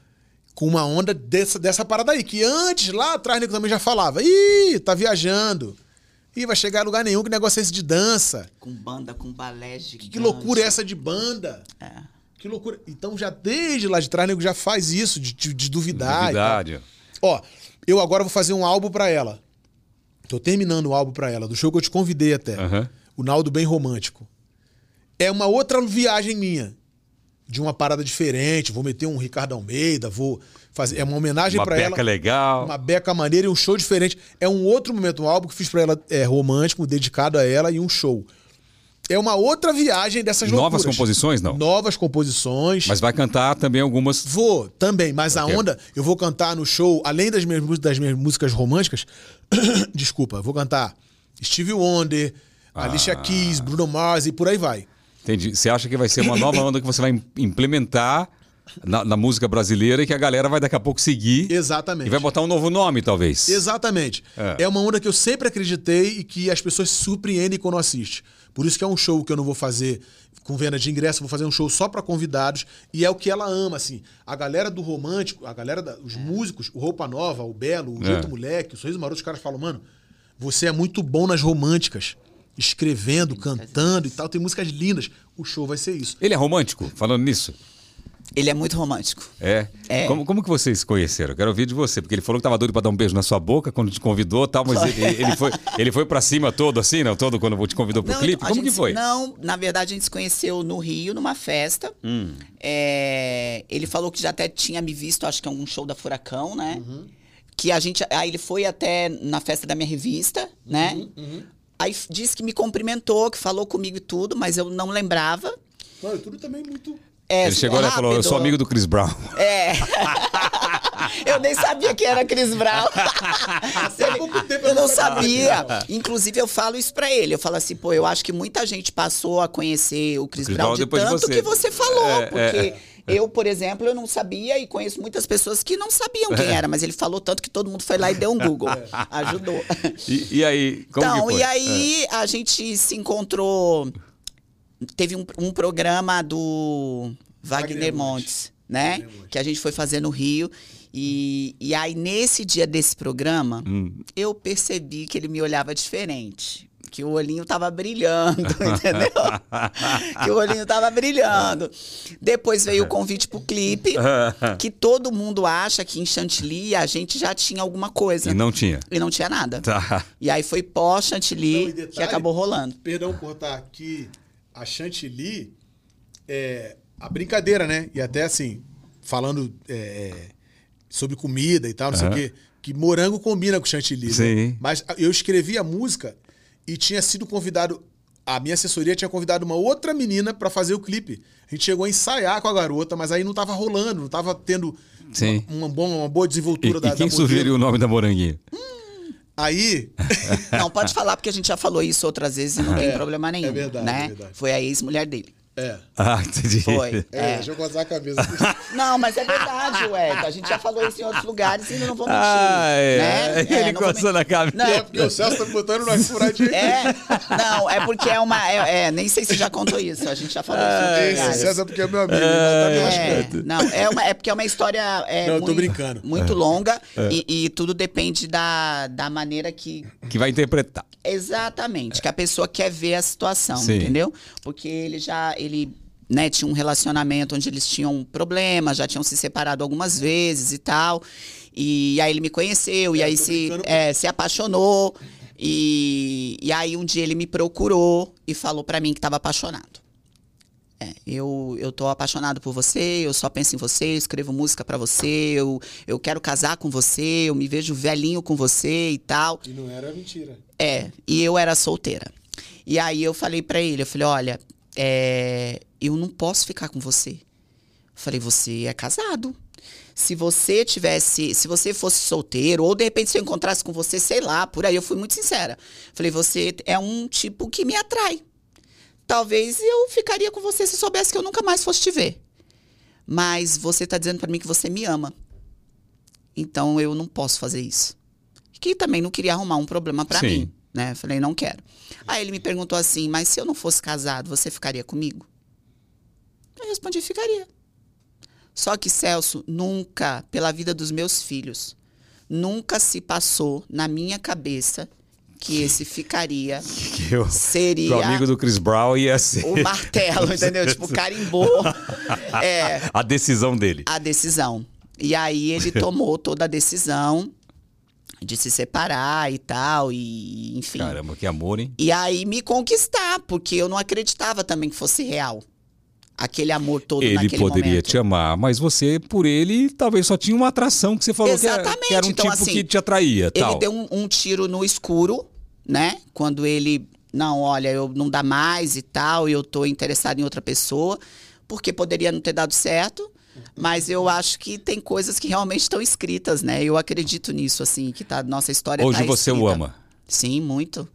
Com uma onda dessa, dessa parada aí, que antes, lá atrás, nego também já falava. Ih, tá viajando. Ih, vai chegar a lugar nenhum, que negócio é esse de dança? Com banda, com balé gigante. Que loucura é essa de banda? É. Que loucura. Então, já desde lá de trás, nego já faz isso, de, de, de duvidar. e tal. Novidade. Ó, eu agora vou fazer um álbum pra ela. Tô terminando o álbum pra ela, do show que eu te convidei até. Aham. O Naldo Bem Romântico. É uma outra viagem minha. De uma parada diferente. Vou meter um Ricardo Almeida, vou fazer. É uma homenagem Uma pra beca ela. legal. Uma beca maneira e um show diferente. É um outro momento, um álbum que fiz pra ela é romântico, dedicado a ela e um show. É uma outra viagem dessas Novas loucuras. composições, não? Novas composições. Mas vai cantar também algumas. Vou, também, mas a Ok. onda, eu vou cantar no show, além das minhas, das minhas músicas românticas, desculpa, eu vou cantar Stevie Wonder, Alicia Ah. Keys, Bruno Mars e por aí vai. Entendi. Você acha que vai ser uma nova onda que você vai im- implementar na, na música brasileira e que a galera vai daqui a pouco seguir Exatamente. e vai botar um novo nome, talvez. Exatamente. É. É. uma onda que eu sempre acreditei e que as pessoas se surpreendem quando assistem. Por isso que é um show que eu não vou fazer com venda de ingresso, vou fazer um show só pra convidados e é o que ela ama, assim. A galera do romântico, a galera, da, os músicos, o Roupa Nova, o Belo, o É. Jeito Moleque, o Sorriso Maroto, os caras falam, mano, você é muito bom nas românticas, escrevendo, cantando e tal, tem músicas lindas. O show vai ser isso. Ele é romântico, falando nisso? Ele é muito romântico. É. É. Como, como que vocês se conheceram? Eu quero ouvir de você, porque ele falou que tava doido pra dar um beijo na sua boca quando te convidou e tal, mas ele, ele foi, ele foi pra cima todo assim, não? Todo quando te convidou pro Não, clipe? então, Como gente que foi? Não, na verdade a gente se conheceu no Rio, numa festa. Hum. É, ele falou que já até tinha me visto, acho que em algum show da Furacão, né? Uhum. Que a gente. Aí ele foi até na festa da minha revista, né? Uhum, Aí disse que me cumprimentou, que falou comigo e tudo, mas eu não lembrava. Mano, tudo também muito. É, ele chegou lá e falou: Eu sou rápido. amigo do Chris Brown. É. eu nem sabia que era Chris Brown. Eu não sabia. Inclusive, eu falo isso pra ele. Eu falo assim, pô, eu acho que muita gente passou a conhecer o Chris, Chris Brown Brown de tanto você. que você falou. É, porque é, eu, por exemplo, eu não sabia e conheço muitas pessoas que não sabiam quem era. Mas ele falou tanto que todo mundo foi lá e deu um Google. Ajudou. E, e aí, como então, que foi? e aí a gente se encontrou. Teve um, um programa do Wagner, Wagner Montes, né? Wagner Montes. Que a gente foi fazer no Rio. E, e aí, nesse dia desse programa, Hum. eu percebi que ele me olhava diferente. Que o olhinho tava brilhando, entendeu? que o olhinho tava brilhando. Depois veio o convite pro clipe, que todo mundo acha que em Chantilly a gente já tinha alguma coisa. E não tinha. E não tinha nada. Tá. E aí foi pós-Chantilly Não, e que acabou rolando. Perdão por estar aqui. A Chantilly, é, a brincadeira, né? E até assim, falando é, sobre comida e tal, não sei o quê, que morango combina com chantilly. né? Sim. Mas eu escrevi a música e tinha sido convidado. A minha assessoria tinha convidado uma outra menina pra fazer o clipe. A gente chegou a ensaiar com a garota, mas aí não tava rolando, não tava tendo Sim. Uma, uma, boa, uma boa E, desenvoltura e da quem da sugeriu o nome da moranguinha? Aí, Não, pode falar, porque a gente já falou isso outras vezes e não tem É, problema nenhum. é verdade, né? é verdade. Foi a ex-mulher dele. É. Ah, entendi. Foi. É, É. deixa eu coçar a cabeça. Não, mas é verdade, ué. A gente já falou isso em outros lugares e não vou mentir. Ah, é. né? Ele não vou coçando a cabeça. Não, É, porque o Celso tá me botando numa furadinha. É, não, é porque é uma. É, é, nem sei se já contou isso. A gente já falou isso. em outros Esse lugares. César porque é meu amigo, ele tá me É, não, é, uma- é porque é uma história. É, Não, eu tô muito, brincando. Muito longa e, e tudo depende da, da maneira que. Que vai interpretar. Exatamente, que a pessoa quer ver a situação, Sim. entendeu? Porque ele já. Ele, né, tinha um relacionamento onde eles tinham problemas, já tinham se separado algumas vezes e tal. E aí ele me conheceu, e É, aí tô se, é, se apaixonou. E, e aí um dia ele me procurou e falou pra mim que tava apaixonado. É, eu, eu tô apaixonado por você, eu só penso em você, eu escrevo música pra você, eu, eu quero casar com você, eu me vejo velhinho com você e tal. E não era mentira. É, e eu era solteira. E aí eu falei pra ele, eu falei, olha, é, eu não posso ficar com você. Falei, você é casado. Se você tivesse, se você fosse solteiro, ou de repente se eu encontrasse com você, sei lá, por aí, eu fui muito sincera. Falei, você é um tipo que me atrai. Talvez eu ficaria com você se soubesse que eu nunca mais fosse te ver. Mas você tá dizendo pra mim que você me ama. Então eu não posso fazer isso. Que também não queria arrumar um problema pra Sim. mim, né? Falei, não quero. Aí ele me perguntou assim: "Mas se eu não fosse casado, você ficaria comigo?" Eu respondi: "Ficaria". Só que Celso nunca, pela vida dos meus filhos, nunca se passou na minha cabeça que esse ficaria Que eu, seria o amigo do Chris Brown ia ser o martelo, entendeu? Tipo, carimbou é, a decisão dele. a decisão. E aí ele tomou toda a decisão de se separar e tal, e enfim. Caramba, que amor, hein? E aí me conquistar, porque eu não acreditava também que fosse real. Aquele amor todo Ele naquele poderia momento. te amar, mas você, por ele, talvez só tinha uma atração que você falou que era, que era um então, tipo assim, que te atraía. Ele tal. deu um, um tiro no escuro, né? Quando ele, não, olha, eu não dá mais e tal, e eu tô interessado em outra pessoa, porque poderia não ter dado certo, mas eu acho que tem coisas que realmente estão escritas, né? Eu acredito nisso, assim, que tá, nossa história Hoje tá você o ama. Sim, muito.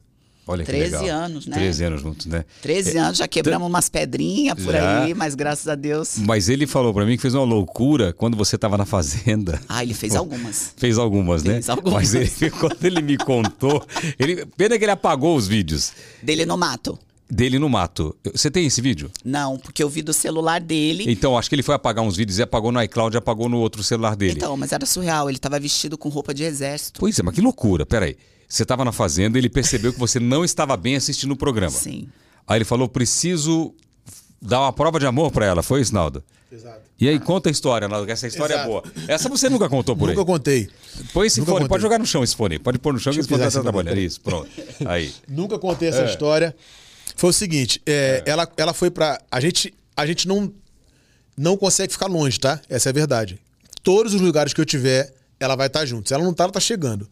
Olha que 13 legal. anos, né? 13 anos juntos, né? 13 anos, já quebramos umas pedrinhas por Já. aí, mas graças a Deus. Mas ele falou pra mim que fez uma loucura quando você tava na fazenda. Ah, ele fez algumas. Fez algumas, né? Fez algumas. Mas ele, quando ele me contou, ele, pena que ele apagou os vídeos Dele no mato. Dele no mato. Você tem esse vídeo? Não, porque eu vi do celular dele. Então, acho que ele foi apagar uns vídeos e apagou no iCloud e apagou no outro celular dele. Então, mas era surreal. Ele tava vestido com roupa de exército. Pois é, mas que loucura. Peraí. Você estava na fazenda e ele percebeu que você não estava bem assistindo o programa. Sim. Aí ele falou: preciso dar uma prova de amor pra ela. Foi isso, Naldo? Exato. E aí, conta a história, Naldo, que essa história Exato. é boa. Essa você nunca contou por Nunca aí. contei. Põe esse nunca fone, contei. pode jogar no chão esse fone. Pode pôr no chão que Deixa esse eu fone tá esse trabalhando. Isso, pronto. Aí. Nunca contei essa história. Foi o seguinte, é, Ela, ela foi pra. A gente, a gente não, não consegue ficar longe, tá? Essa é a verdade. Todos os lugares que eu tiver, ela vai estar junto. Se ela não tá, ela tá chegando.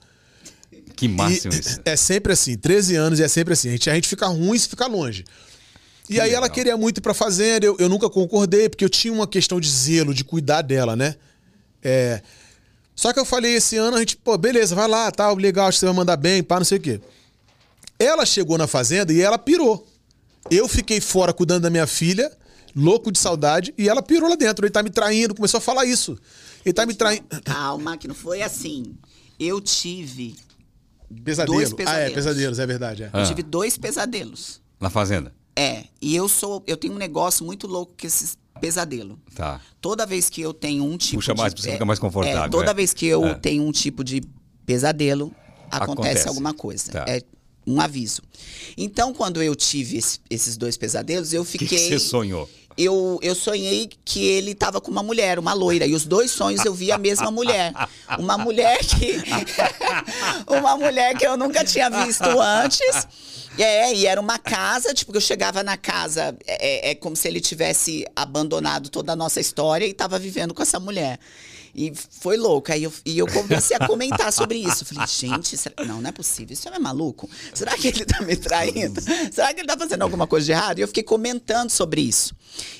Que E máximo isso. é sempre assim, 13 anos e é sempre assim. A gente, a gente fica ruim se ficar longe. E aí ela legal. queria muito ir pra fazenda, eu, eu nunca concordei, porque eu tinha uma questão de zelo, de cuidar dela, né? É, Só que eu falei esse ano, a gente, pô, beleza, vai lá, tal, legal, acho que você vai mandar bem, pá, não sei o quê. Ela chegou na fazenda e ela pirou. Eu fiquei fora cuidando da minha filha, louco de saudade, e ela pirou lá dentro. Ele tá me traindo, começou a falar isso. Ele tá me traindo. Calma, que não foi assim. Eu tive. Pesadelo. Dois Ah, é, pesadelos. pesadelos, é verdade. É. Ah. Eu tive dois pesadelos. Na fazenda. É. E eu sou. Eu tenho um negócio muito louco com esses pesadelos. Tá. Toda vez que eu tenho um tipo Puxa de. mais pra você ficar mais confortável, É, toda é. vez que eu É. tenho um tipo de pesadelo, acontece, Acontece. alguma coisa. Tá. É um aviso. Então, quando eu tive esse- esses dois pesadelos, eu O que, fiquei. que você sonhou? eu, eu sonhei que ele tava com uma mulher, uma loira. E os dois sonhos eu vi a mesma mulher. Uma mulher que. uma mulher que eu nunca tinha visto antes. É, e era uma casa, tipo, que eu chegava na casa, é, é como se ele tivesse abandonado toda a nossa história e tava vivendo com essa mulher. E foi louco. Aí eu, e eu comecei a comentar sobre isso. Eu falei, gente, será- não, não é possível. Isso é maluco? Será que ele tá me traindo? Será que ele tá fazendo alguma coisa de errado? E eu fiquei comentando sobre isso.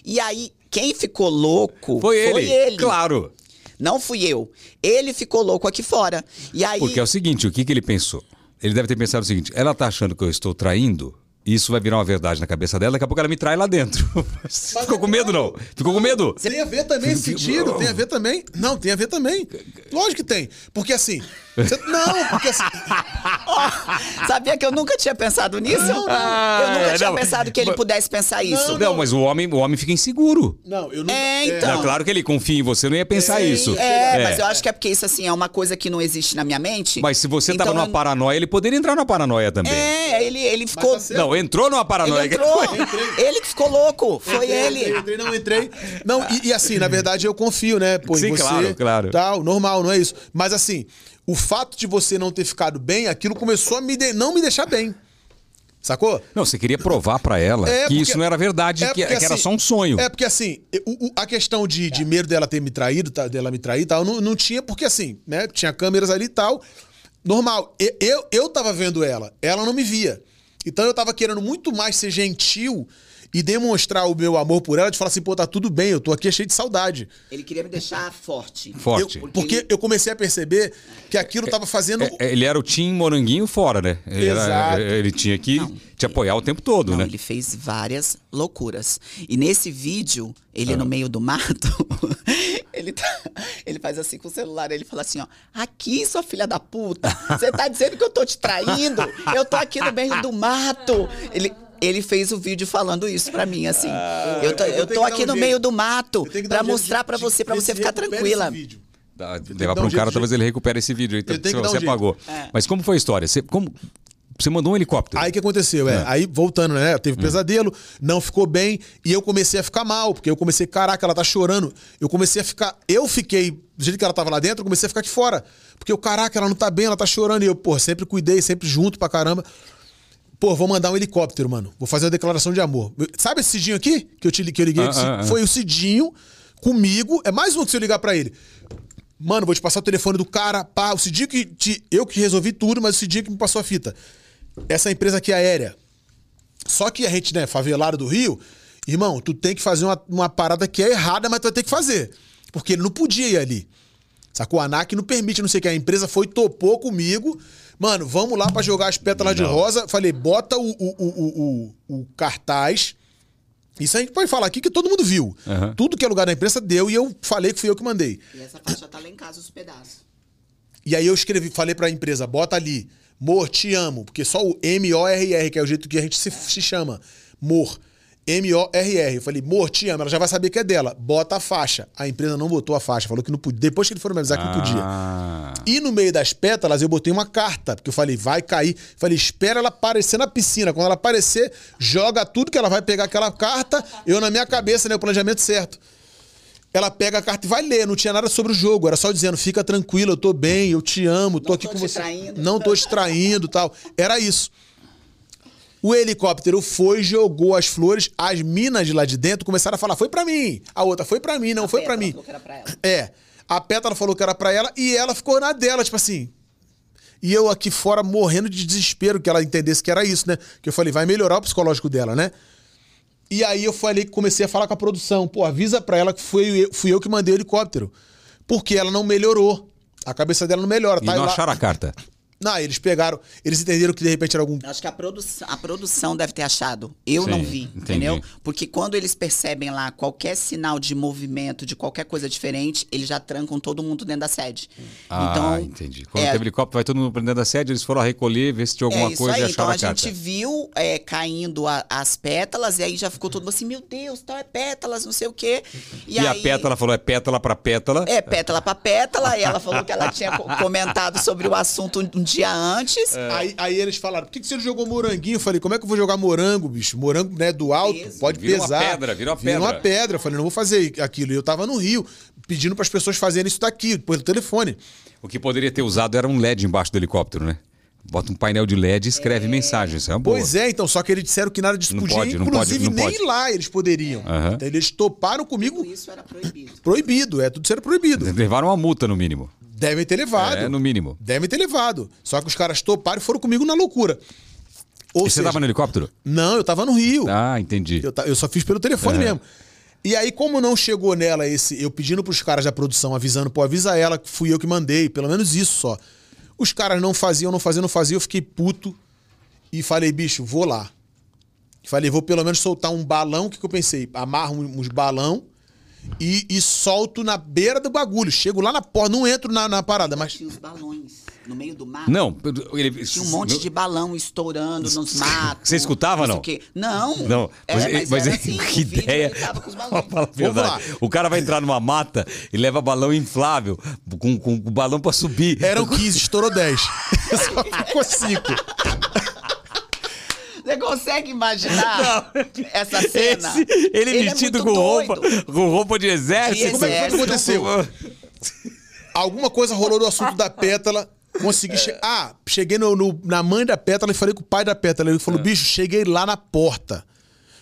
E aí, quem ficou louco Foi ele. Claro. Não fui eu. Ele ficou louco aqui fora. E aí. Porque é o seguinte, o que, que ele pensou? Ele deve ter pensado o seguinte: ela tá achando que eu estou traindo, isso vai virar uma verdade na cabeça dela, daqui a pouco ela me trai lá dentro. Ficou com medo, não? Ficou com medo? Tem a ver também esse sentido, tem a ver também. Não, tem a ver também. Lógico que tem. Porque assim. você- não, porque assim. Sabia que eu nunca tinha pensado nisso? eu nunca Ah, tinha não. pensado que ele Mas- pudesse pensar isso. Não, mas o homem, o homem fica inseguro. Não, eu não. É, então. Não, claro que ele confia em você, não ia pensar Sim. isso. É, mas eu acho que é porque isso, assim, é uma coisa que não existe na minha mente. Mas se você tava Então, numa eu- paranoia, ele poderia entrar numa paranoia também. É, ele, ele ficou. tá certo. Não, entrou numa paranoia. ele entrou. ele que ficou louco. Foi Entrei, ele. Entrei, entrei, não entrei. Não, e, e assim, na verdade, eu confio, né? Pô, Sim, em você. claro, claro. Tal, normal, não é isso. Mas assim, o fato de você não ter ficado bem, aquilo começou a me de- não me deixar bem. Sacou? Não, você queria provar pra ela É, que porque- isso não era verdade, É que, porque, que era assim, só um sonho. É porque assim, o- o- a questão de, de medo dela ter me traído, tá, dela me trair e tal, não, não tinha, porque assim, né? Tinha câmeras ali e tal. Normal. E- Eu, eu tava vendo ela, ela não me via. Então eu tava querendo muito mais ser gentil e demonstrar o meu amor por ela, de falar assim, pô, tá tudo bem, eu tô aqui cheio de saudade. Ele queria me deixar forte. Forte. Eu- porque eu comecei a perceber que aquilo tava fazendo. É, é, ele era o Tim Moranguinho fora, né? Ele, era- Exato. ele tinha que te apoiar o tempo todo, Não, né? ele fez várias loucuras. E nesse vídeo, ele Ah. no meio do mato, ele, tá- ele faz assim com o celular, ele fala assim, ó, aqui, sua filha da puta, você tá dizendo que eu tô te traindo? Eu tô aqui no meio do mato. Ele, ele fez o vídeo falando isso pra mim, assim. eu tô, eu eu tô aqui um no jeito. meio do mato, pra um mostrar de você, pra ver você ficar tranquila. Dá- levar dar pra um um cara, talvez ele recupere esse vídeo tenho se um você jeito. apagou. É. Mas como foi a história? Você, como, você mandou um helicóptero. Aí o que aconteceu? É, aí voltando, né? Teve pesadelo, não ficou bem, e eu comecei a ficar mal, porque eu comecei, caraca, ela tá chorando. Eu comecei a ficar. Eu fiquei, do jeito que ela tava lá dentro, eu comecei a ficar aqui fora. Porque eu, caraca, ela não tá bem, ela tá chorando. E eu, pô, sempre cuidei, sempre junto pra caramba. Pô, vou mandar um helicóptero, mano. Vou fazer uma declaração de amor. Sabe esse Cidinho aqui? Que eu, te, que eu liguei? Ah, ah, ah. Foi o Cidinho comigo. É mais um que se eu ligar pra ele. Mano, vou te passar o telefone do cara. Pá, o Cidinho que. te- eu que resolvi tudo, mas o Cidinho que me passou a fita. Essa empresa aqui é aérea. Só que a gente, né, favelado do Rio, irmão, tu tem que fazer uma, uma parada que é errada, mas tu vai ter que fazer. Porque ele não podia ir ali. Sacou? A ANAC não permite, não sei o que. A empresa foi, topou comigo, Mano, vamos lá pra jogar as pétalas de Não. rosa. Falei, bota o, o, o, o, o- o cartaz. Isso a gente pode falar aqui que todo mundo viu. Aham. Tudo que é lugar da imprensa deu e eu falei que fui eu que mandei. E essa faixa tá lá em casa, os pedaços. E aí eu escrevi, falei pra empresa, bota ali, Mor, te amo, porque só o M-O-R-R, que é o jeito que a gente se, se chama, Mor. M-O-R-R. Eu falei, Mor, te amo, ela já vai saber que é dela. Bota a faixa. A empresa não botou a faixa, falou que não podia. Depois que eles foram me avisar que não podia. Ah. E no meio das pétalas eu botei uma carta, porque eu falei, vai cair. Falei, espera ela aparecer na piscina. Quando ela aparecer, joga tudo que ela vai pegar aquela carta. Eu na minha cabeça, né, o planejamento certo. Ela pega a carta e vai ler, não tinha nada sobre o jogo, era só dizendo, fica tranquilo, eu tô bem, eu te amo, tô Não aqui tô com te você. traindo. Não tô te traindo, tal. Era isso. O helicóptero foi, jogou as flores, as minas de lá de dentro começaram a falar, foi pra mim. A outra, foi pra mim, não, foi pra Pétala mim. falou que era pra ela. É. A Pétala falou que era pra ela e ela ficou na dela, tipo assim. E eu aqui fora morrendo de desespero que ela entendesse que era isso, né? Que eu falei, vai melhorar o psicológico dela, né? E aí eu falei, comecei a falar com a produção. Pô, avisa pra ela que fui eu, fui eu que mandei o helicóptero. Porque ela não melhorou. A cabeça dela não melhora. E tá não lá- acharam a carta. Não, eles pegaram, eles entenderam que de repente era algum. Acho que a produção, a produção deve ter achado. Eu Sim, não vi, entendi. entendeu? Porque quando eles percebem lá qualquer sinal de movimento, de qualquer coisa diferente, eles já trancam todo mundo dentro da sede. Ah, então, entendi. Quando é, teve helicóptero, vai todo mundo prendendo a sede, eles foram a recolher, ver se tinha alguma é isso coisa aí. e Então acharam a a carta. gente viu é, caindo a- as pétalas e aí já ficou todo mundo assim, meu Deus, tal é pétalas, não sei o quê. E, a aí- pétala falou, é pétala pra pétala. É, pétala pra pétala. E ela falou que ela tinha co- comentado sobre o assunto um dia antes. É. Aí, aí eles falaram: por que, que você não jogou moranguinho? Eu falei: como é que eu vou jogar morango, bicho? Morango, né, do alto, Peso. pode Vira uma pesar. pedra, vira uma Vira pedra. uma pedra. Eu falei: não vou fazer aquilo. E eu tava no Rio, pedindo pras pessoas fazerem isso daqui, pelo telefone. O que poderia ter usado era um LED embaixo do helicóptero, né? Bota um painel de LED e escreve mensagem. Isso é uma boa. Pois é, então, só que eles disseram que nada disso Não podia, pode, não inclusive pode, não nem pode. lá eles poderiam. Aham. Então, eles toparam comigo Tudo isso era proibido. proibido, é tudo ser proibido. Levaram uma multa, no mínimo. Devem ter levado. É, no mínimo. Devem ter levado. Só que os caras toparam e foram comigo na loucura. Ou E você seja, tava no helicóptero? não, eu tava no Rio. Ah, entendi. Eu, eu só fiz pelo telefone É. mesmo. E aí, como não chegou nela esse. Eu pedindo pros caras da produção, avisando, pô, avisa ela que fui eu que mandei, pelo menos isso só. Os caras não faziam, não faziam, não faziam, eu fiquei puto e falei, bicho, vou lá. Falei, vou pelo menos soltar um balão, o que, que eu pensei? Amarro um- uns balão e, e solto na beira do bagulho. Chego lá na porta, não entro na, na parada, mas. Tinha os balões no meio do mato. Não, ele... Tinha um monte de balão estourando nos matos. Você escutava, não? Não. Não, É, mas, mas, mas era assim, que ideia. ele tava com os balões. Fala a verdade. O cara vai entrar numa mata e leva balão inflável com, com o balão pra subir. Eram 15, estourou 10. Só ficou 5. Você consegue imaginar essa cena? Esse, ele, é vestido muito com roupa, com roupa de exército. De Como é que aconteceu? Alguma coisa rolou do assunto da pétala. Consegui chegar. Ah, cheguei no, no- na mãe da pétala e falei com o pai da pétala. Ele falou: bicho, cheguei lá na porta.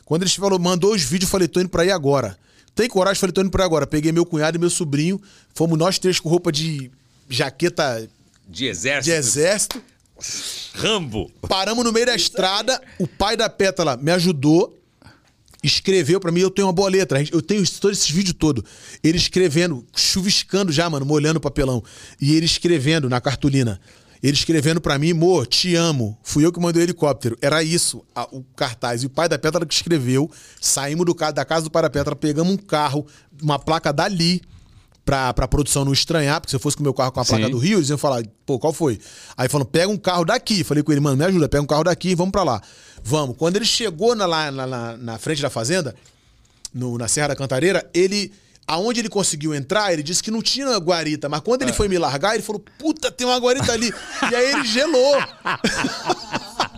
Quando ele falou, mandou os vídeos, eu falei: tô indo pra aí agora. Tem coragem? Falei: tô indo pra aí agora. Peguei meu cunhado e meu sobrinho. Fomos nós três com roupa de jaqueta De exército. de exército. Rambo. Paramos no meio da estrada, o pai da Pétala me ajudou, escreveu pra mim, eu tenho uma boa letra, eu tenho todos esses vídeos todos. Ele escrevendo, chuviscando já, mano, molhando o papelão. E ele escrevendo na cartolina. Ele escrevendo pra mim, amor, te amo. Fui eu que mandei o helicóptero. Era isso, a- o cartaz. E o pai da Pétala que escreveu. Saímos do, da casa do pai da Pétala, pegamos um carro, uma placa dali, pra, pra produção não estranhar, porque se eu fosse com o meu carro com a placa Sim. do Rio, eles iam falar, pô, qual foi? Aí falando, pega um carro daqui. Falei com ele, mano, me ajuda, pega um carro daqui e vamos pra lá. Vamos. Quando ele chegou na, lá na, na, na frente da fazenda, no- na Serra da Cantareira, ele. Aonde ele conseguiu entrar, ele disse que não tinha guarita, mas quando ele foi me largar, ele falou: puta, tem uma guarita ali. e aí ele gelou.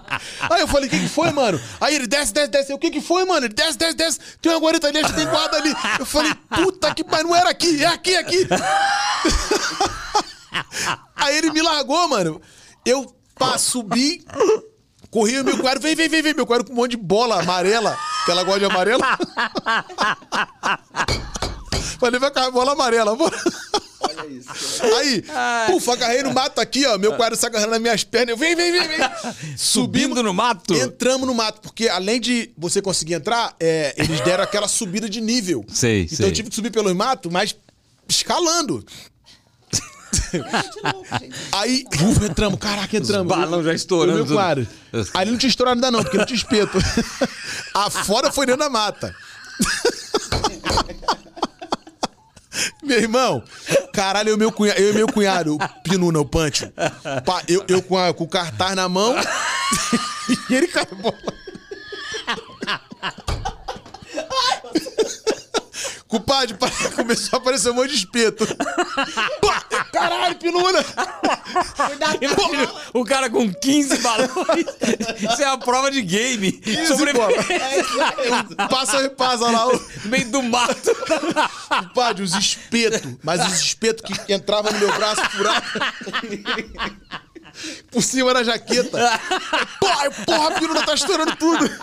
Aí eu falei, o que, que foi, mano? Aí ele desce, desce, desce. Eu, O que, que foi, mano? Ele desce, desce, desce. Tem uma guarita ali, acho que tem guarda ali. Eu falei, puta que pariu, não era aqui, é aqui, é aqui. Aí ele me largou, mano. Eu pá, subi, corri o meu quadro, vem, vem, vem, vem, meu quadro com um monte de bola amarela, que ela gosta de amarela. Falei, vai cair bola amarela, bora. Olha isso. Aí, puf, agarrei no mato aqui, ó. Meu quadro se agarrando nas minhas pernas. Eu, vem, vem, vem, vem. Subindo no mato? Entramos no mato, porque além de você conseguir entrar, é, eles deram aquela subida de nível. Sei, então sei. eu tive que subir pelo mato, mas escalando. Aí, ufa, entramos, caraca, entramos. Os balão já estourando Eu, meu claro. Ali não tinha estourado ainda não, porque não tinha espeto. A fora foi dentro da mata. Meu irmão, caralho, eu, e meu cunhado, eu e meu cunhado, o Pinuna, o Pancho. Pá, eu, eu com, a- com o cartaz na mão e ele bola. Compadre, começou a aparecer um monte de espeto. Caralho, Pinuna! O cara com 15 balões. Isso é a prova de game. Sobreviver Passa e repassa lá. o- no meio do mato. Compadre, os espetos. Mas os espetos que entravam no meu braço furava. Por cima da jaqueta. Pai, porra, a pirula tá estourando tudo.